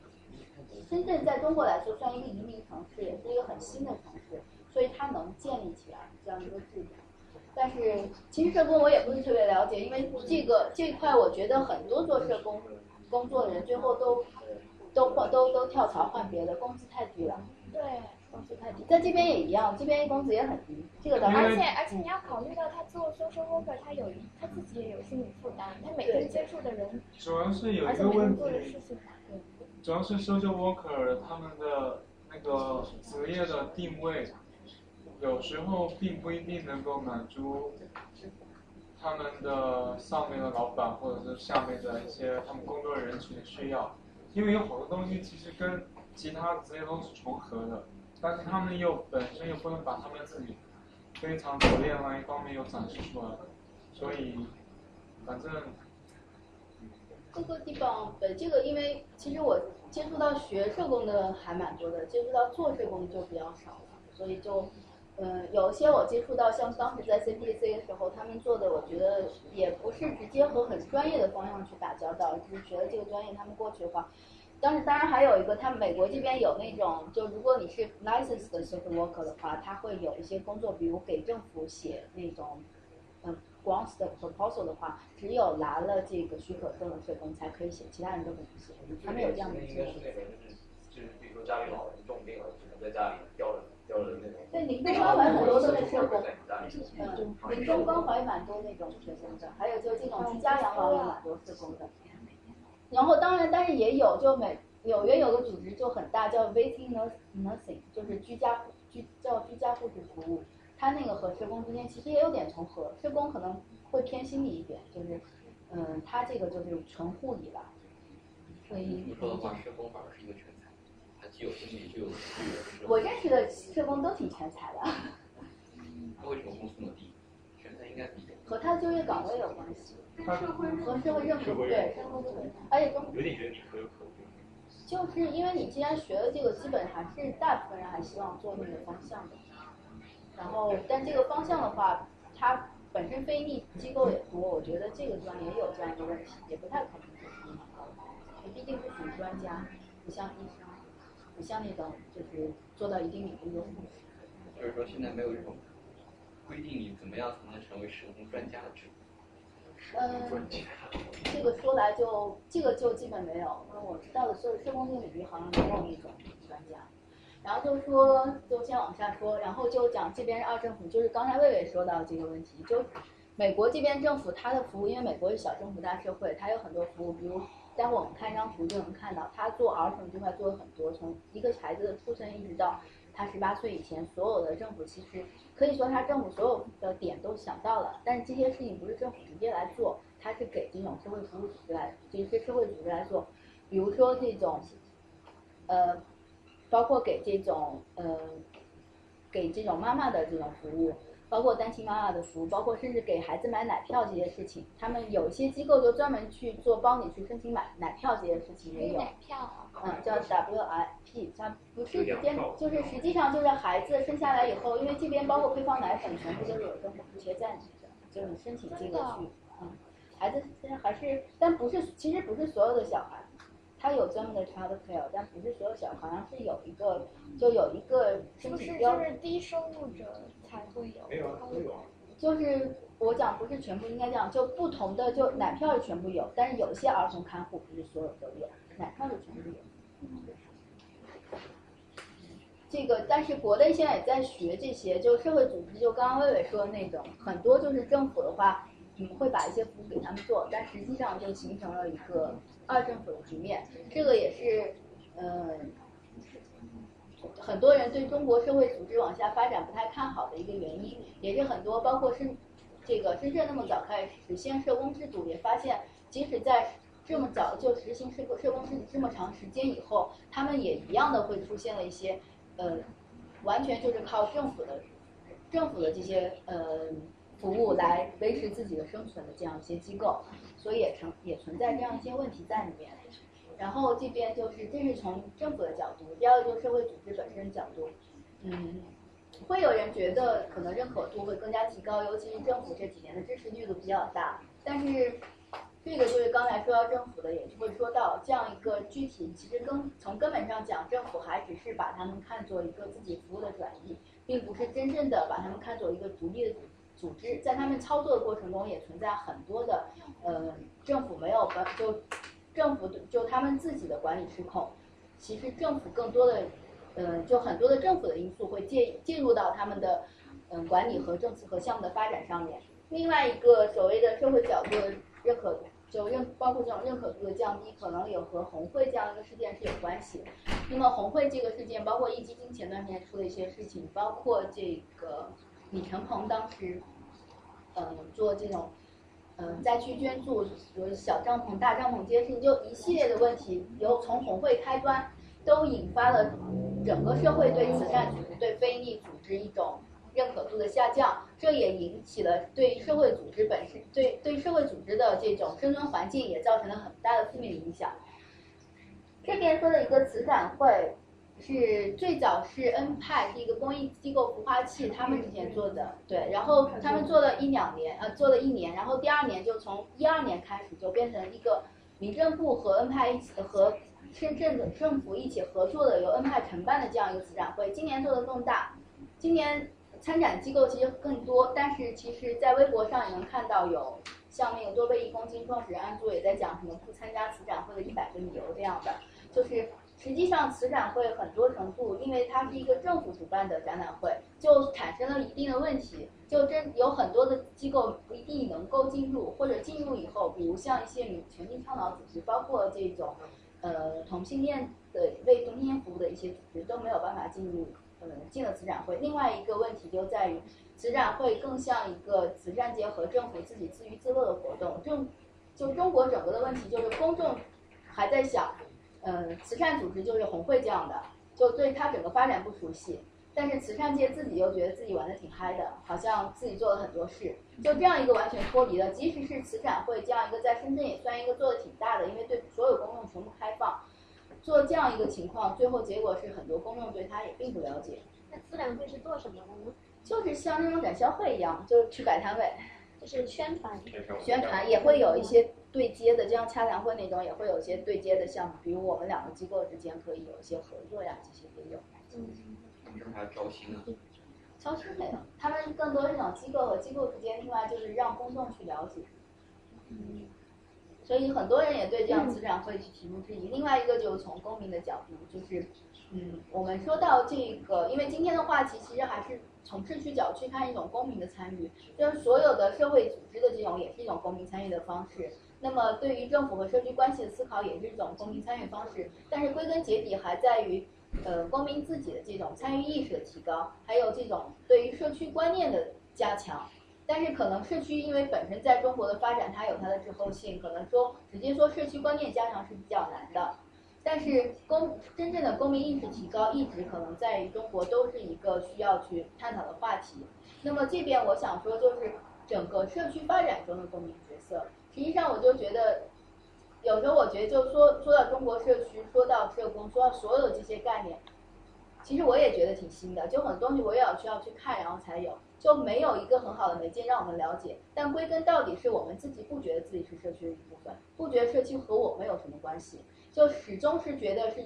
深圳在中国来说算一个移民城市，也是一个很新的城市，所以它能建立起来这样一个制度。但是其实社工我也不是特别了解，因为这个这块我觉得很多做社工工作的人最后都都换都都跳槽换别的，工资太低了。对。工资太低，在这边也一样，这边工资也很低。这个当然。而且而且你要考虑到他做 social worker，他有一他自己也有心理负担，他每天接触的人。主要是有一个问题。主要是 social worker 他们的那个职业的定位，有时候并不一定能够满足他们的上面的老板或者是下面的一些他们工作人群的需要，因为有好多东西其实跟其他职业都是重合的。但是他们又本身又不能把他们自己非常熟练那一方面又展示出来，所以反正各个地方对这个，因为其实我接触到学社工的还蛮多的，接触到做社工就比较少了，所以就嗯，有些我接触到像当时在 CPC 的时候，他们做的我觉得也不是直接和很专业的方向去打交道，只是学了这个专业，他们过去的话。但是当然还有一个，他们美国这边有那种，就如果你是 licensed 的 social worker 的话，他会有一些工作，比如给政府写那种，嗯，grants 的 proposal 的话，只有拿了这个许可证的社工才可以写，其他人都不能写。他们有这样的制度。就是比如说家里老人重病了，只能在家里吊着。对，临终关怀很多都是社工。嗯，临终关怀蛮多那种社工的，还有就这种居家养老也蛮多社工的。然后当然，但是也有，就美纽约有个组织就很大，叫 Waiting Nursing，就是居家居叫居家护士服务。它那个和社工之间其实也有点重合，社工可能会偏心理一点，就是嗯，他这个就是纯护理吧。所以你说的话，社工反而是一个全既有心理，又有资源。我认识的社工都挺全才的。他为什么工资那么低？全才应该比。和他的就业岗位有关系。和社会认可对，而且中有点觉得你可有可无。就是因为你既然学了这个，基本还是大部分人还希望做那个方向的。然后，但这个方向的话，它本身非利机构也多，我觉得这个专也有这样一个问题，也不太可能。毕竟不属于专家，不像医生。不像那种就是做到一定领域的。就是说现在没有这种规定你怎么样才能成为社工专家的制度。嗯，这个说来就这个就基本没有，因为我知道的社社工这个领域好像没有那种专家。然后就说就先往下说，然后就讲这边是二政府，就是刚才魏魏说到这个问题，就美国这边政府它的服务，因为美国是小政府大社会，它有很多服务，比如待会我们看一张图就能看到，他做儿童这块做了很多，从一个孩子的出生一直到他十八岁以前，所有的政府其实可以说他政府所有的点都想到了，但是这些事情不是政府直接来做，他是给这种社会服务组织来，这些社会组织来做，比如说这种，呃。包括给这种呃，给这种妈妈的这种服务，包括单亲妈妈的服务，包括甚至给孩子买奶票这些事情，他们有一些机构就专门去做，帮你去申请买奶票这些事情也有。奶票。嗯，叫 WIP，它不是直接，就是实际上就是孩子生下来以后，因为这边包括配方奶粉全部都是有政府补贴在里面的，就是你申请这个去，嗯，孩子现在还是，但不是，其实不是所有的小孩。他有专门的 child care，但不是所有小孩，好像是有一个，就有一个申请标准。就是低收入者才会有。没有，都有。就是我讲不是全部，应该这样就不同的，就奶票是全部有，但是有些儿童看护不是所有都有，奶票是全部有。这个，但是国内现在也在学这些，就社会组织，就刚刚魏魏说的那种，很多就是政府的话，嗯，会把一些服务给他们做，但实际上就形成了一个。二政府的局面，这个也是，嗯，很多人对中国社会组织往下发展不太看好的一个原因，也是很多包括深，这个深圳那么早开始实现社工制度，也发现即使在这么早就实行社社工制度这么长时间以后，他们也一样的会出现了一些，呃，完全就是靠政府的，政府的这些呃服务来维持自己的生存的这样一些机构。所以也成也存在这样一些问题在里面，然后这边就是这是从政府的角度，第二个就是社会组织本身的角度，嗯，会有人觉得可能认可度会更加提高，尤其是政府这几年的支持力度比较大，但是这个就是刚才说到政府的，也就会说到这样一个具体，其实根从根本上讲，政府还只是把他们看作一个自己服务的转移，并不是真正的把他们看作一个独立的。组织在他们操作的过程中也存在很多的，呃，政府没有把就政府就他们自己的管理失控。其实政府更多的，呃，就很多的政府的因素会介介入到他们的，嗯，管理和政策和项目的发展上面。另外一个所谓的社会角度的认可，就认包括这种认可度的降低，可能也和红会这样一个事件是有关系。那么红会这个事件，包括壹基金前段时间出的一些事情，包括这个李承鹏当时。嗯，做这种，嗯，灾区捐助，有小帐篷、大帐篷这些事情，就一系列的问题，由从红会开端，都引发了整个社会对慈善组织、对非利组织一种认可度的下降。这也引起了对社会组织本身、对对社会组织的这种生存环境也造成了很大的负面影响。这边说的一个慈善会。是最早是恩派是一个公益机构孵化器，他们之前做的，对，然后他们做了一两年，呃，做了一年，然后第二年就从一二年开始就变成一个民政部和恩派一起和深圳的政府一起合作的，由恩派承办的这样一个慈善会，今年做的更大，今年参展机构其实更多，但是其实在微博上也能看到有像那个多倍一公斤创始人安祖也在讲什么不参加慈善会的一百个理由这样的，就是。实际上，慈善会很多程度，因为它是一个政府主办的展览会，就产生了一定的问题。就真有很多的机构不一定能够进入，或者进入以后，比如像一些女权利倡导组织，包括这种，呃，同性恋的为同性恋服务的一些组织都没有办法进入，呃，进了慈善会。另外一个问题就在于，慈善会更像一个慈善界和政府自己自娱自乐的活动。就就中国整个的问题就是公众还在想。嗯，慈善组织就是红会这样的，就对他整个发展不熟悉，但是慈善界自己又觉得自己玩的挺嗨的，好像自己做了很多事，就这样一个完全脱离了。即使是慈善会这样一个在深圳也算一个做的挺大的，因为对所有公众全部开放，做这样一个情况，最后结果是很多公众对他也并不了解。那慈善会是做什么的呢？就是像那种展销会一样，就是去摆摊位。就是宣传，宣传也会有一些对接的，就像洽谈会那种，也会有一些对接的项目，比如我们两个机构之间可以有一些合作呀，这些也有。嗯，你们这还招新啊。招新没有，他们更多是种机构和机构之间，另外就是让公众去了解。嗯。所以很多人也对这样资产会去提出质疑。另外一个就是从公民的角度，就是，嗯，我们说到这个，因为今天的话题其实还是从社区角去看一种公民的参与，就是所有的社会组织的这种也是一种公民参与的方式。那么对于政府和社区关系的思考也是一种公民参与方式。但是归根结底还在于，呃，公民自己的这种参与意识的提高，还有这种对于社区观念的加强。但是可能社区因为本身在中国的发展，它有它的滞后性，可能说直接说社区观念加强是比较难的。但是公真正的公民意识提高，一直可能在于中国都是一个需要去探讨的话题。那么这边我想说，就是整个社区发展中的公民角色，实际上我就觉得，有时候我觉得就说说到中国社区，说到社工，说到所有这些概念，其实我也觉得挺新的，就很多东西我也要需要去看，然后才有。就没有一个很好的媒介让我们了解，但归根到底是我们自己不觉得自己是社区的一部分，不觉得社区和我们有什么关系，就始终是觉得是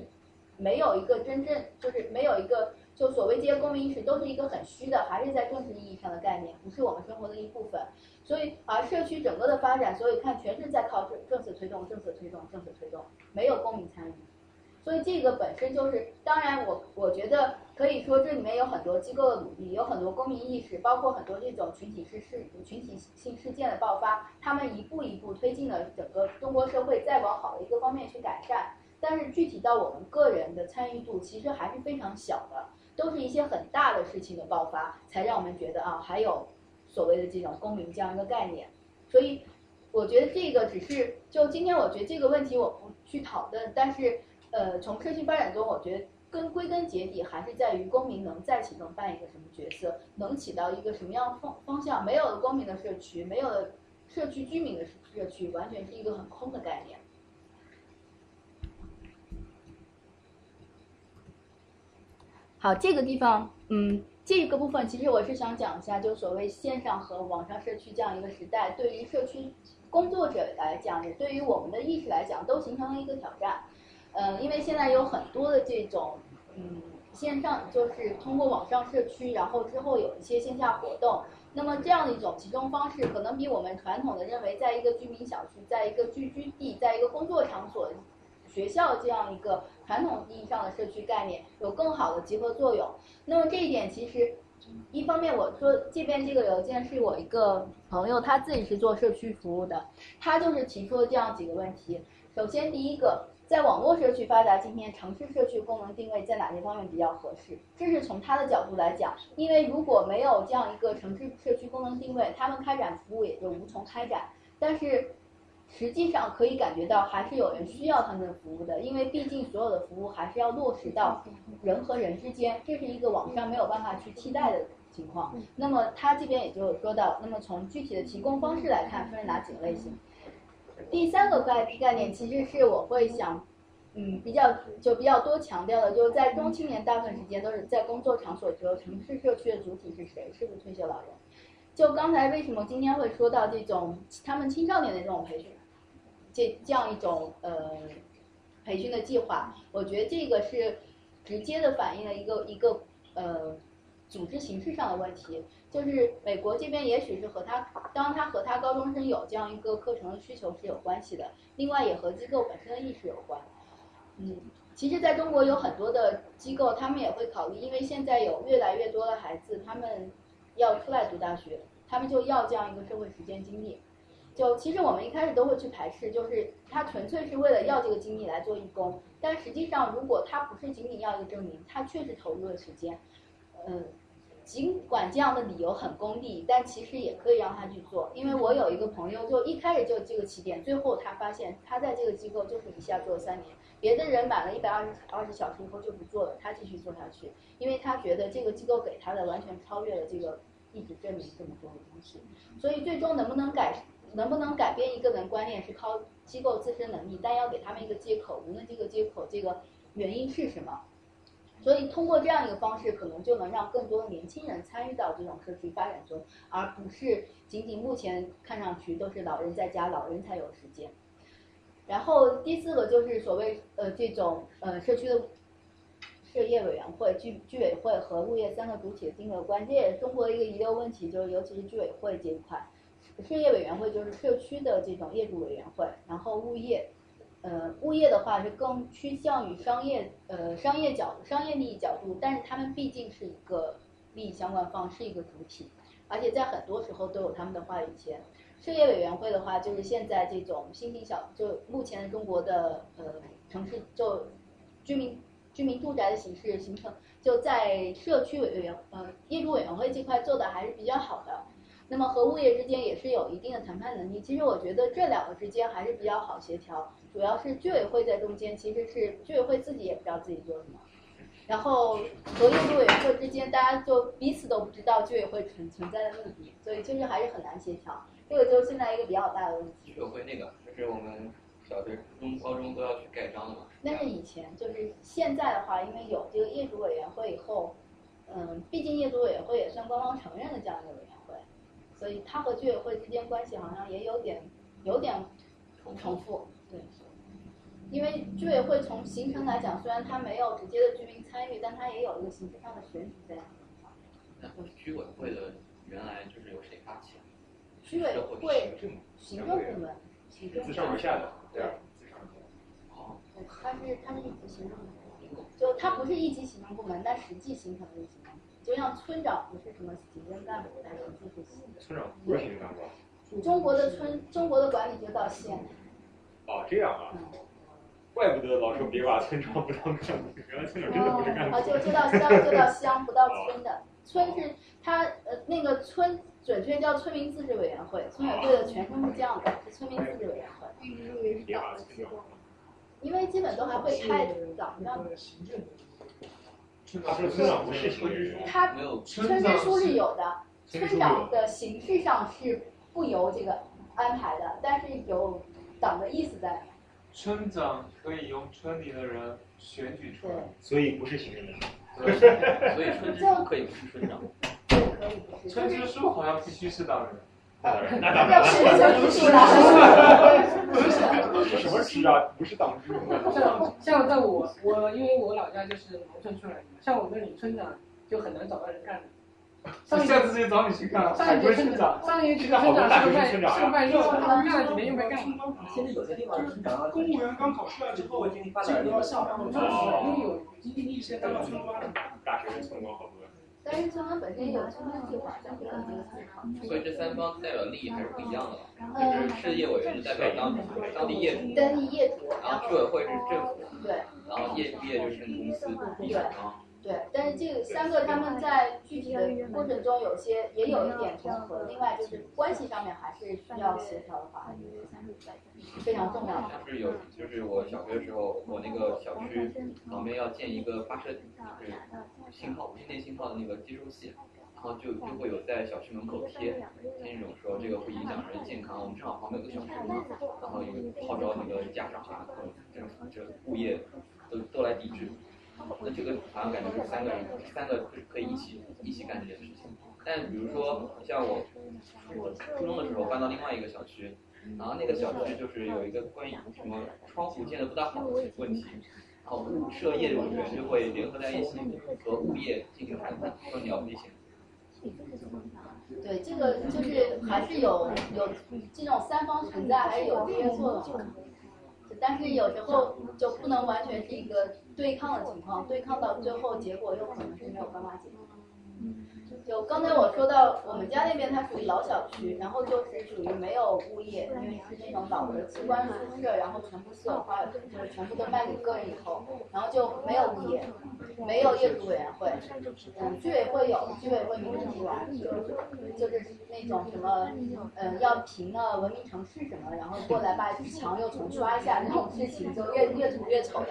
没有一个真正就是没有一个就所谓这些公民意识都是一个很虚的，还是在政治意义上的概念，不是我们生活的一部分。所以而社区整个的发展，所以看全是在靠政政策推动、政策推动、政策推动，没有公民参与。所以这个本身就是，当然我我觉得可以说这里面有很多机构的努力，有很多公民意识，包括很多这种群体事事群体性事件的爆发，他们一步一步推进了整个中国社会再往好的一个方面去改善。但是具体到我们个人的参与度，其实还是非常小的，都是一些很大的事情的爆发，才让我们觉得啊，还有所谓的这种公民这样一个概念。所以我觉得这个只是就今天我觉得这个问题我不去讨论，但是。呃，从社区发展中，我觉得根归根结底还是在于公民能在其中扮演一个什么角色，能起到一个什么样方方向。没有了公民的社区，没有了社区居民的社区，完全是一个很空的概念。好，这个地方，嗯，这个部分其实我是想讲一下，就所谓线上和网上社区这样一个时代，对于社区工作者来讲，也对于我们的意识来讲，都形成了一个挑战。嗯，因为现在有很多的这种，嗯，线上就是通过网上社区，然后之后有一些线下活动。那么这样的一种集中方式，可能比我们传统的认为，在一个居民小区，在一个聚居地，在一个工作场所、学校这样一个传统意义上的社区概念，有更好的集合作用。那么这一点其实，一方面我说这边这个邮件是我一个朋友，他自己是做社区服务的，他就是提出了这样几个问题。首先第一个。在网络社区发达今天，城市社区功能定位在哪些方面比较合适？这是从他的角度来讲，因为如果没有这样一个城市社区功能定位，他们开展服务也就无从开展。但是实际上可以感觉到，还是有人需要他们的服务的，因为毕竟所有的服务还是要落实到人和人之间，这是一个网上没有办法去替代的情况。那么他这边也就有说到，那么从具体的提供方式来看，分为哪几个类型？第三个概概念其实是我会想，嗯，比较就比较多强调的，就是在中青年大部分时间都是在工作场所之后，城市社区的主体是谁？是不是退休老人？就刚才为什么今天会说到这种他们青少年的这种培训，这这样一种呃培训的计划，我觉得这个是直接的反映了一个一个呃组织形式上的问题。就是美国这边也许是和他，当他和他高中生有这样一个课程的需求是有关系的，另外也和机构本身的意识有关。嗯，其实在中国有很多的机构，他们也会考虑，因为现在有越来越多的孩子，他们要出来读大学，他们就要这样一个社会实践经历。就其实我们一开始都会去排斥，就是他纯粹是为了要这个经历来做义工，但实际上如果他不是仅仅要一个证明，他确实投入了时间，嗯。尽管这样的理由很功利，但其实也可以让他去做。因为我有一个朋友，就一开始就这个起点，最后他发现他在这个机构就是一下做了三年，别的人满了一百二十二十小时以后就不做了，他继续做下去，因为他觉得这个机构给他的完全超越了这个一直证明这么多的东西。所以最终能不能改，能不能改变一个人观念是靠机构自身能力，但要给他们一个接口，无论这个接口这个原因是什么。所以通过这样一个方式，可能就能让更多的年轻人参与到这种社区发展中，而不是仅仅目前看上去都是老人在家，老人才有时间。然后第四个就是所谓呃这种呃社区的事业委员会、居居委会和物业三个主体的定位关键中国一个遗留问题，就是尤其是居委会这一块，事业委员会就是社区的这种业主委员会，然后物业。呃，物业的话是更趋向于商业，呃，商业角、商业利益角度，但是他们毕竟是一个利益相关方，是一个主体，而且在很多时候都有他们的话语权。事业委员会的话，就是现在这种新型小，就目前中国的呃城市就居民居民住宅的形式形成，就在社区委员呃业主委员会这块做的还是比较好的。那么和物业之间也是有一定的谈判能力。其实我觉得这两个之间还是比较好协调。主要是居委会在中间，其实是居委会自己也不知道自己做什么，然后和业主委员会之间，大家就彼此都不知道居委会存存在的目的，所以其实还是很难协调。这个就是现在一个比较大的问题。居委会那个就是我们小学、初中、高中都要去盖章的嘛。那是以前，就是现在的话，因为有这个业主委员会以后，嗯，毕竟业主委员会也算官方承认的这样一个所以他和居委会之间关系好像也有点有点重复。对，因为居委会从形成来讲，虽然它没有直接的居民参与，但它也有一个形式上的选举在。那居委会的原来就是由谁发起？居委会行政部门，行政自上而下的，对，自上而下。哦，它是它是一级行政部门，就它不是一级行政部门，但实际形成的一级行政部门，就像村长不是什么行政干部，但是就是。村长不是行政干部。中国的村，中国的管理就到县。哦，这样啊，怪不得老说别把村长不当干部，原来村长真的不是干部。啊，就就到乡，就到乡，不到村的。村是它呃那个村，准确叫村民自治委员会，村委会的全称是这样的，是村民自治委员会。因为基本都还会开党章。村长不是村支书他村支书是有的，村长的形式上是不由这个安排的，但是有。党的意思在。村长可以由村里的人选举出来，所以不是行政的，所以村 支书可以不是村长。对，可以不是。村支书好像必须是党人。那当然，那当然。不是了。是什么支啊？不是党支。像像在我我因为我老家就是农村出来的，像我们里村长就很难找到人干的。上下次就找你去干。上一届村长，上一届村长是个外是个外用，他干了几年又没干。现在有些地方村长，公务员刚考出来之后，进到下班了，因为有经济力，先当了村官。大学生村官好多。但是村官本身有村官计划，相对来说所以这三方代表利益还是不一样的。就是事业委员是代表当当地业主，当地业主，然后居委会是政府，对，然后业主业就是公司、地产商。对，但是这三个他们在具体的过程中有些也有一点重合，另外就是关系上面还是需要协调的话，非常重要的。是有，就是我小学的时候，我那个小区旁边要建一个发射，就是信号无线电信号的那个接收器，然后就就会有在小区门口贴贴那种说这个会影响人健康，我们正好旁边有个小区，然后有号召那个家长啊，政府这物业都都来抵制。那这个好像感觉是三个人，三个可以一起一起干这件事情。但比如说像我初中的时候搬到另外一个小区，然后那个小区就是有一个关于什么窗户建的不大好的问题，然后物设业主员就会联合在一起和物业进行谈判，说你要赔钱。对，这个就是还是有有这种三方存在，还是有这些作用。但是有时候就不能完全是一个对抗的情况，对抗到最后结果有可能是没有办法解决。就刚才我说到我们家那边，它属于老小区，然后就是属于没有物业，因为是那种老的机关宿舍，然后全部私有化，就是全部都卖给个人以后，然后就没有物业，没有业主委员会，嗯，居委会有，居委会名正言顺，就是就是那种什么，嗯，要评了文明城市什么，然后过来把墙又重刷一下那种事情，就越越土越丑的。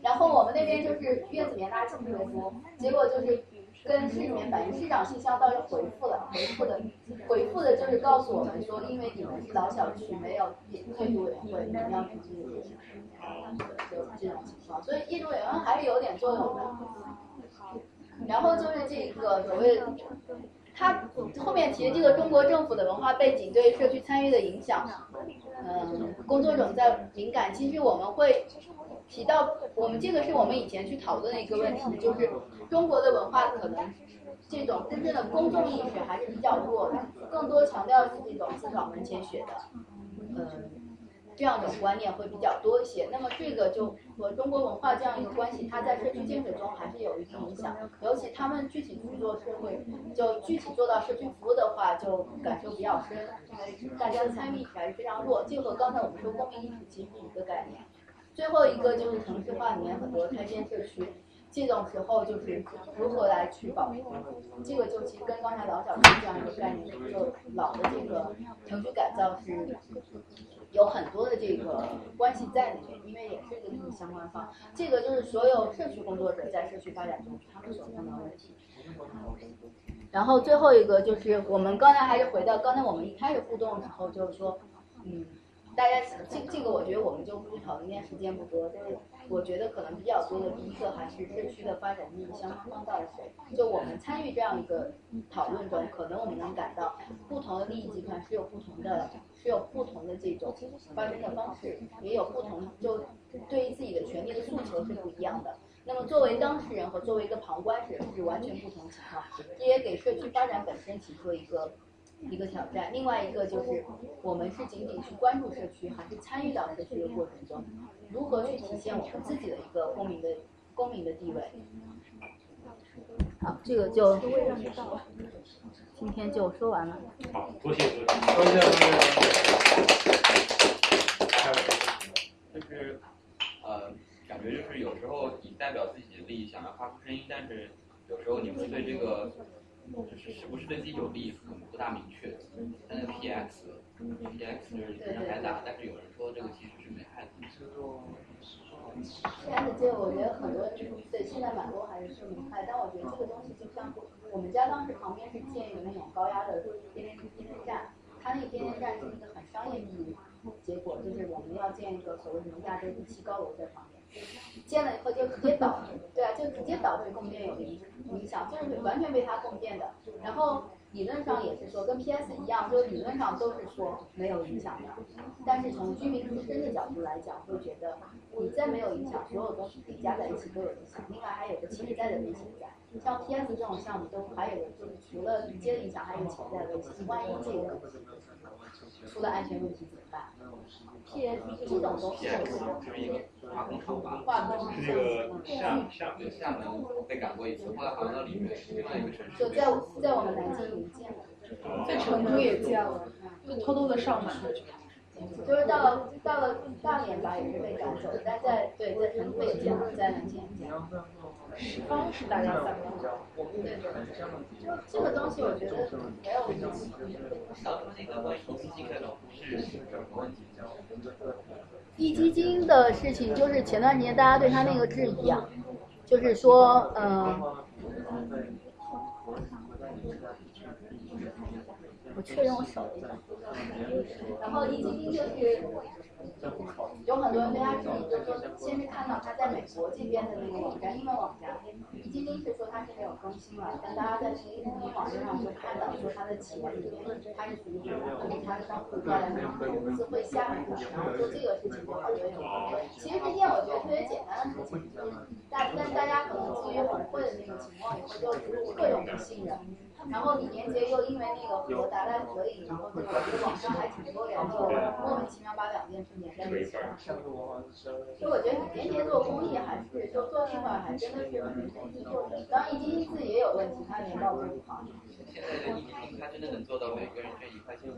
然后我们那边就是院子里面垃圾特别多，结果就是。跟市里面反映，市长信箱倒是回复了，回复的回复的就是告诉我们说，因为你们是老小区，没有业主委员会，你们要重新联系，就这种情况，所以业主委员会还是有点作用的。然后就是这个所谓，他后面提的这个中国政府的文化背景对社区参与的影响，嗯，工作者在敏感，其实我们会提到，我们这个是我们以前去讨论的一个问题，就是中国的文化可能这种真正的公众意识还是比较弱的，更多强调是这种自扫门前雪的，嗯。这样的观念会比较多一些。那么这个就和中国文化这样一个关系，它在社区建设中还是有一定影响。尤其他们具体去做社会，就具体做到社区服务的话，就感受比较深，大家的参与意识还是非常弱。就和刚才我们说公民意识其实是一个概念。最后一个就是城市化里面很多拆迁社区，这种时候就是如何来去保护。这个就其实跟刚才老小区这样一个概念，就老的这个城区改造是。有很多的这个关系在里面，因为也是一个相关方。这个就是所有社区工作者在社区发展中他们所碰到的问题。然后最后一个就是我们刚才还是回到刚才我们一开始互动的时候，就是说，嗯，大家这这个我觉得我们就不去讨论，因为时间不多，就是。我觉得可能比较多的第一个还是社区的发展利益相关方到底谁？就我们参与这样一个讨论中，可能我们能感到不同的利益集团是有不同的，是有不同的这种发生的方式，也有不同就对于自己的权利的诉求是不一样的。那么作为当事人和作为一个旁观者是完全不同情况，这也给社区发展本身提出了一个一个挑战。另外一个就是我们是仅仅去关注社区，还是参与到社区的过程中？如何去体现我们自己的一个公民的公民的地位？好，这个就今天就说完了。好，多谢多谢。就是呃，感觉就是有时候你代表自己的利益想要发出声音，但是有时候你会对这个就是是不是对自己有利可能不大明确。但那个 PX，PX 就是非常挨打，但是有人说这个其实是没害的。PX 这，我觉得很多对现在蛮多还是受民害，但我觉得这个东西就像我们家当时旁边是建有那种高压的变电变电站，它那个变电站是一个很商业秘密，结果就是我们要建一个所谓什么亚洲第七高楼在旁边，建了以后就直接导，对啊，就直接导对供电有影影响，就是完全被它供电的，然后。理论上也是说跟 PS 一样，就理论上都是说没有影响的，但是从居民自身的角度来讲，会觉得你再没有影响，所有东西叠加在一起都有影响。另外还有个潜在的危险在，像 PS 这种项目都还有就是除了直接的影响，还有潜在的危险。万一这个出了安全问题怎么办？PS 这种东西，化工厂吧，化工是这个厦厦厦门被赶过一次，后来好像到里面另外一个城市。就在在我们南京已经建了，在成都也建了，就偷偷的上满了。就是到了到了大连吧，也是被赶走，但在对在成都也建了，在南京也建了。十方是大家三方。对对，就这个东西，我觉得没有意思。当初那个投资金的是什么问题？壹基金的事情，就是前段时间大家对他那个质疑啊，就是说，嗯，我确认我手一下，然后壹基金就是。有很多人对他质疑，就是说，先是看到他在美国这边的那个网站，英文网站，今天是说他是没有更新了，但大家在那个英文网站上就看到说他的企业里面，他是属于他的商户在公司会下面的，然后做这个事情就好多人。其实这件我觉得特别简单的事情，就是大但大家可能基于很会的那个情况以后，就各种不信任。然后李连杰又因为那个和达赖合影，然后就我觉得网上还挺多人就莫名其妙把两件事连在一起了。所以我觉得李连杰做公益还是就做那块还真的是很认真去做的。当然，易金字也有问题，他年报做不好。现在的易金他真的能做到每个人捐一块钱？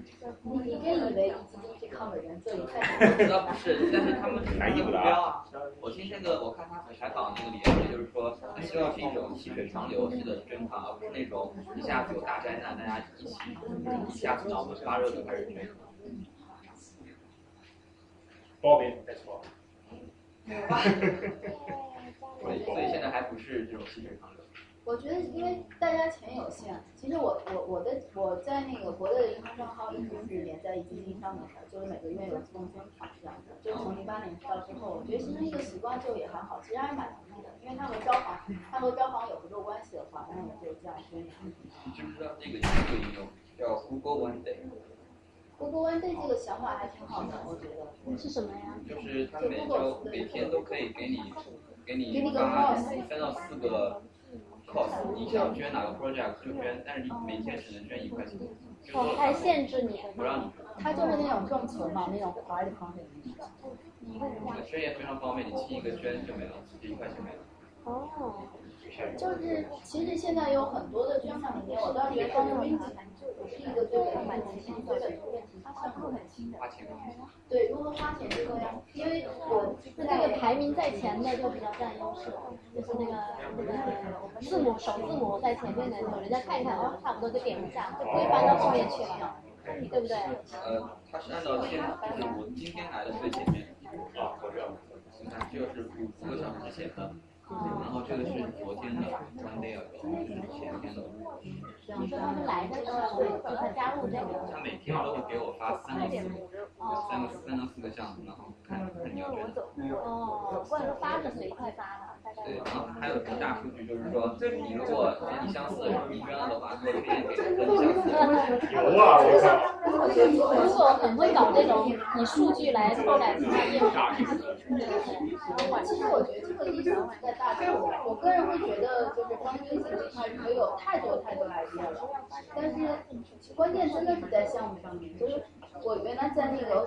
你你真以为易金是靠每人做一块钱？我知道不是，但是他们是目标啊。我听那个我看他采访那个李连杰，就是说他希望是一种细水长流式的捐款，而不是那种一下。有大灾难，大家一起一下子脑子发热就开始捐。包别再说。所以 所以现在还不是这种细水长流。我觉得，因为大家钱有限，其实我我我的我在那个国内的银行账号一直是连在基金上面的，就是每个月有自动捐款这样的。就是从零八年到之后，我觉得形成一个习惯就也还好，其实还蛮容易的，因为它和招行，它和招行有合作关系的话，那我就这样捐。你知不知道这个这个应用叫 Google One Day？Google One Day 这个想法还挺好的，我觉得。是什么呀？就是它每周每天都可以给你给给你发三到四个 cost，你想捐哪个 project 就捐，但是你每天只能捐一块钱，就哦，说还限制你。不让你他就是那种众筹嘛，那种 crowdfunding。捐也非常方便，你轻一个捐就没了，这一块钱没了。哦。就是其实现在有很多的捐款里面，我倒觉得 fundraising 不是一个最本的问题，最本的问题是项目很轻的。花钱。对，如何花钱这个呀？因为我那这个排名在前的就比较占优势了，就是那个那个字母首字母在前面的，就人家看一看，哦，差不多就点一下，就规范到后面去了，对不对？呃，它是按照天，就是我今天来的最前面。啊，我知道。你看，这个是五五个小时之前的，然后这个是昨天的 one day ago，就是前天的。你说他们来的时候就他加入这个。他每天都会给我发三到四个，三个三到四个项目，然后看看你要捐。哦，或者说发是随快发的，对，然后还有一个大数据，就是说你如果跟你相似的你捐了的话，给我推荐给跟你相似的。有啊，我操！如果很会搞这种以数据来拓展其他业务。其实我觉得这个意思是在大众，我个人会觉得就是方军型这块可以有太多太多 idea 了，但是关键真的是在项目上面，就是我原来在那个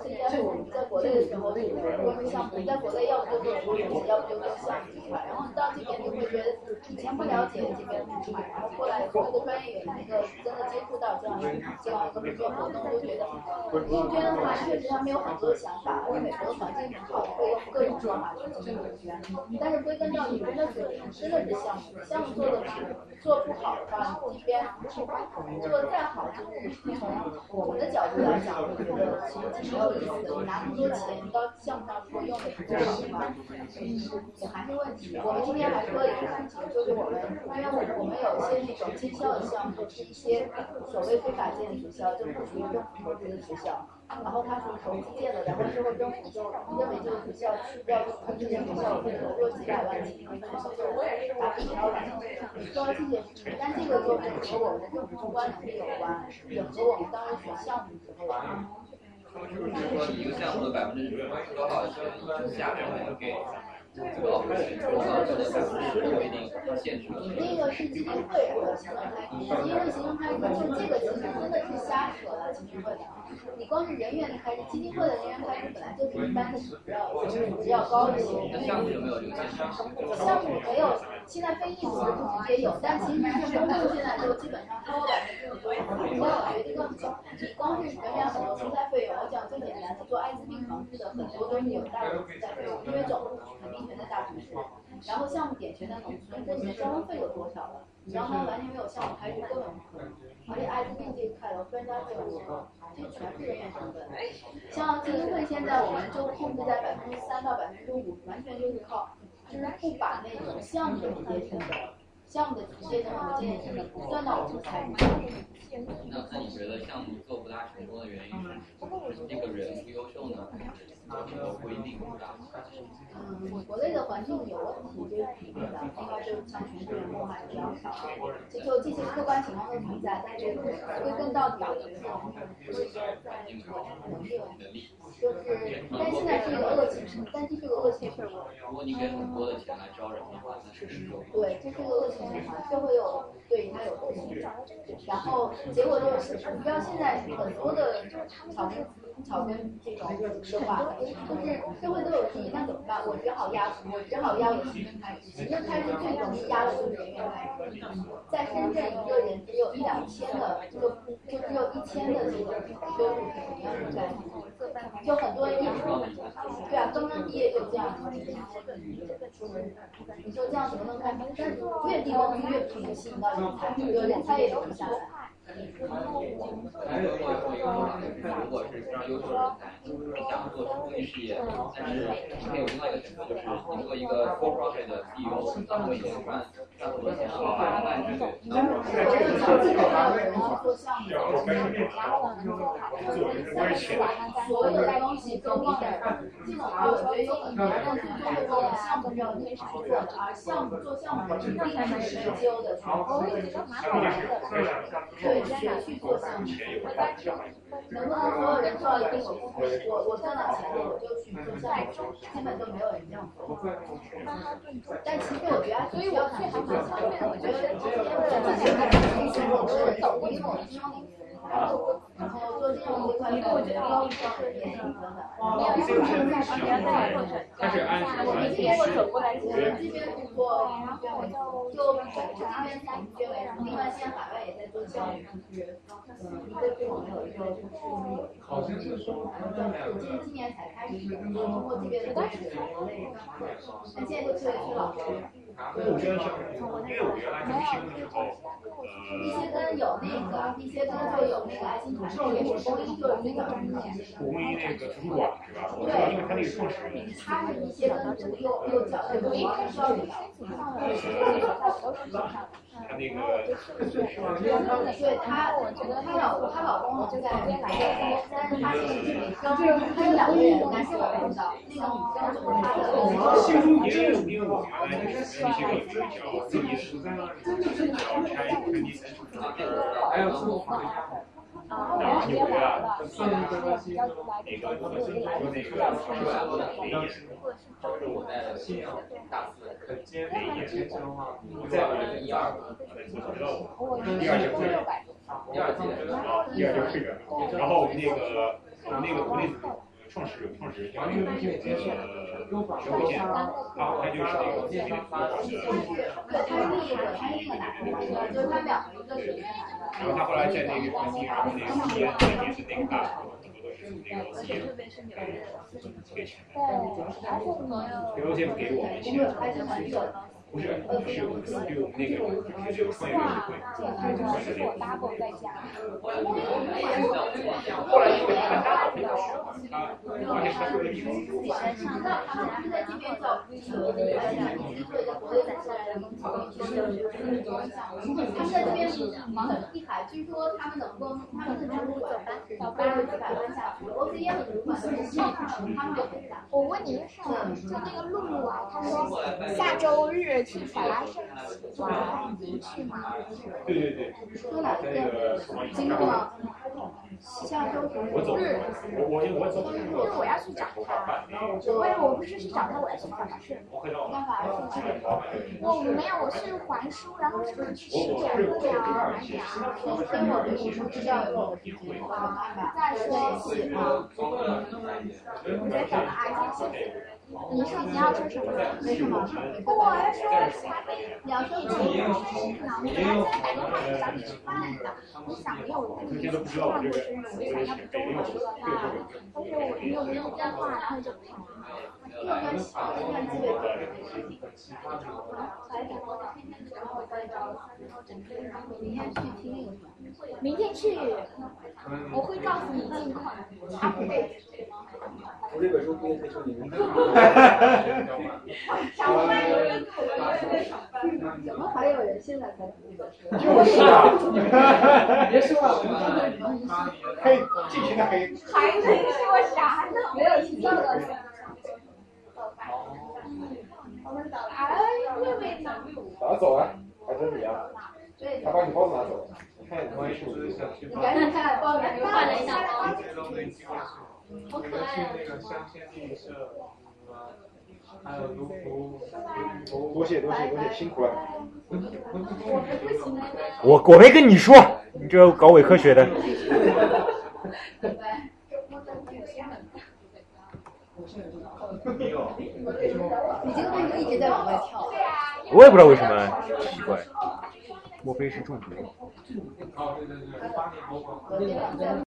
们在国内的时候，就是说是项目，在国内要不就做服务游戏，要不就做项目这块，然后你到这边就会觉得以前不了解这边这块，然后过来做一个专业有，那个真的接触到这样一个这样一个做活动，就觉得募捐的话，确实他们有很多想法，而且美国环境很好，会用各种方法去募捐，但是归根到底真的是真的是项目，项目做的做不好的话，你这边做的再好，就是从我们的角度来讲，其实挺有意思的。你拿那么多钱到项目上如果用的不够好的话，也还是问题。我们今天还说一个事情，就是我们因为我我们有一些那种经销的项目，是一些所谓非法建的学校，就不属于政府投资的学校。然后他属于投资建的，然后之后政府就认为这个学校要投这间学校会投入几百万几千万，然后就把抵消了。说这些，但这个就是和我们的政府公关能力有关，也和我们当时选项目的时候有关。他们是说一个项目的百分之多少钱以下才会给这个 operation 多少的百分之有一定限制？那个是基金会，因为行政开支就这个其实真的是瞎扯了，基金会的。你光是人员的开支，基金会的人员开支本来就是一般的比较比较高一些。那项目有没有这个限制？项目没有，现在非义务的不直接有，但其实是公共现在都基本上超过百分之五十。因为我觉得这个，你光是人员很多存在费用，我讲最简单的，做艾滋病防治的很多都是有大量的蔬菜费用，因为总部肯定全在大城市，然后项目点全在农村，这里面交通费有多少了？然后他完全没有项目开支，根本不可能。而且艾滋病这一块的专家费用，这全是人员成本。像基金会现在我们就控制在百分之三到百分之五，完全就是靠，就是不把那种项目的直接成本、项目的直接成本和间接成本不算到我们开支。那那你觉得项目做不大成功的原因是这个人不优秀呢，还是有什么规定不大？嗯，国内的环境有问题，这是肯定的，另外就是像全职员工还是比较少，这就这些客观情况都存在，但是归根到底就是能力问题，就是，但现在是一个恶性循，但这是个恶性循环。如果你给很多的钱来招人的话，那对，这是个恶性就，会有对他有恶性循环，然后结果就是，你知道现在很多的草根草根这种的话，就是社会都有利益，那怎么办？我只好压，我只好压我行政开支，行政开支最容易压的就是人员开支。在深圳，一个人只有一两千的，就就只有一千的这个收入，是什么样的概念？就很多人一对啊，刚刚毕业就这样，你说这样怎么能干？但是越低工资越不可能吸引到人才，有人才也留不下来。还有一个一个，如果是非常优秀的人才，想做公益事业，但是你可以有另外一个选择，就是你做一个 for profit 的 CEO，然后已经赚赚很多钱了，那你就所有的东西都放在这种，我觉得有很多东西最后做项目没有那啥做，而项目。做项目。是定是没有的，我会觉得蛮好玩的。对，学去做项目，能不能所有人做一定我我我赚到钱了我就去做项目，基本都没有人这样做。但其实我觉得，所以我最还蛮方便的，我觉得这些为了赚钱，我是抖音我是然后然后做这种这块，因为我觉得高一高二也挺多的。它是按我们这边走过来，我们这边不做，然后就就就这边采取为主，另外现在海外也在做教育，一个对我们有一个就是有一个，我记得今年才开始，通过这边的方式国内，但现在就特别缺老师。因为我原来因为我原来读新闻的时候，密歇根有那个，一些跟就有那个爱心团队，也是公益，就有那个专业。公益那个图书馆是吧？因为他那个创始人。他是密歇根读又又教又一开始就他那个，对他，我觉得他老他老公就在那边来的，但是他是女生，他有两个人，男生我不知道，那个女生就是他的。因为因为我原来就是那些个有一个叫自己是在那叫 Chinese Chinese 还有是我们然后纽约啊，那个那个那个就是我在信阳大四，很艰难的签的话，我在我一二，我知道我，第二就退了，第二届，第二就退了，然后我们那个我们那个国内创始人创始人叫那个呃徐伟健，啊，他就是那个他是那个他是那个男的，就是他两个一个是女的。然后他后来在那个重庆，然后那个西安，也是那个大很多都是那个西安，给钱，给欧先给我们钱，不是，是是我们那个就是创业委员会，是我 double 在家。后来因为他 double 的时候，他而且他是个女生。他们是在这边找工作，而且是对着国内在下来的工作，其实就是他们在这边忙得厉害，据说他们能够，他们的主管到八十几百万下，OCM 的主管都是上他们很大。我问你个事儿，就那个露露啊，她说下周日去法拉盛玩，你去吗？对对对。说哪个？经过？下周日。我走。我我我走。因为我要去找他，我为我不是去找他，我要去法拉盛。干法去。我没有，我是还书，然后是去吃点喝点买点啊？跟我对我不知道有没有提前安排。再说一起啊。我在找个阿姐。你说你要说什么？没什么？我要说茶杯，你要说你要说什么？我要再打电话找你吃饭的。我想没有跟你说过生日，我就想要不中午吃了饭，但是我没有没有电话，然后就跑了。没有关系，我看机会多。明天去听一个。明天去，我会告诉你近况。我这本书不也推送你们？上班有人口有人上班，怎么还有人现在才读这本书？就是啊，别说了，我们黑，尽情的黑。还能说啥呢？没有听到的。我们走了，哎，妹妹呢？咋走啊？还是你啊？他把你包子拿走了。你看你赶紧看包子，换了一。好可爱啊！那个香榭丽舍，还有卢浮。多谢多谢多谢，辛苦了。我我没跟你说，你这搞伪科学的。你这个为什么一直在往外跳？我也不知道为什么，奇怪，莫非是中毒？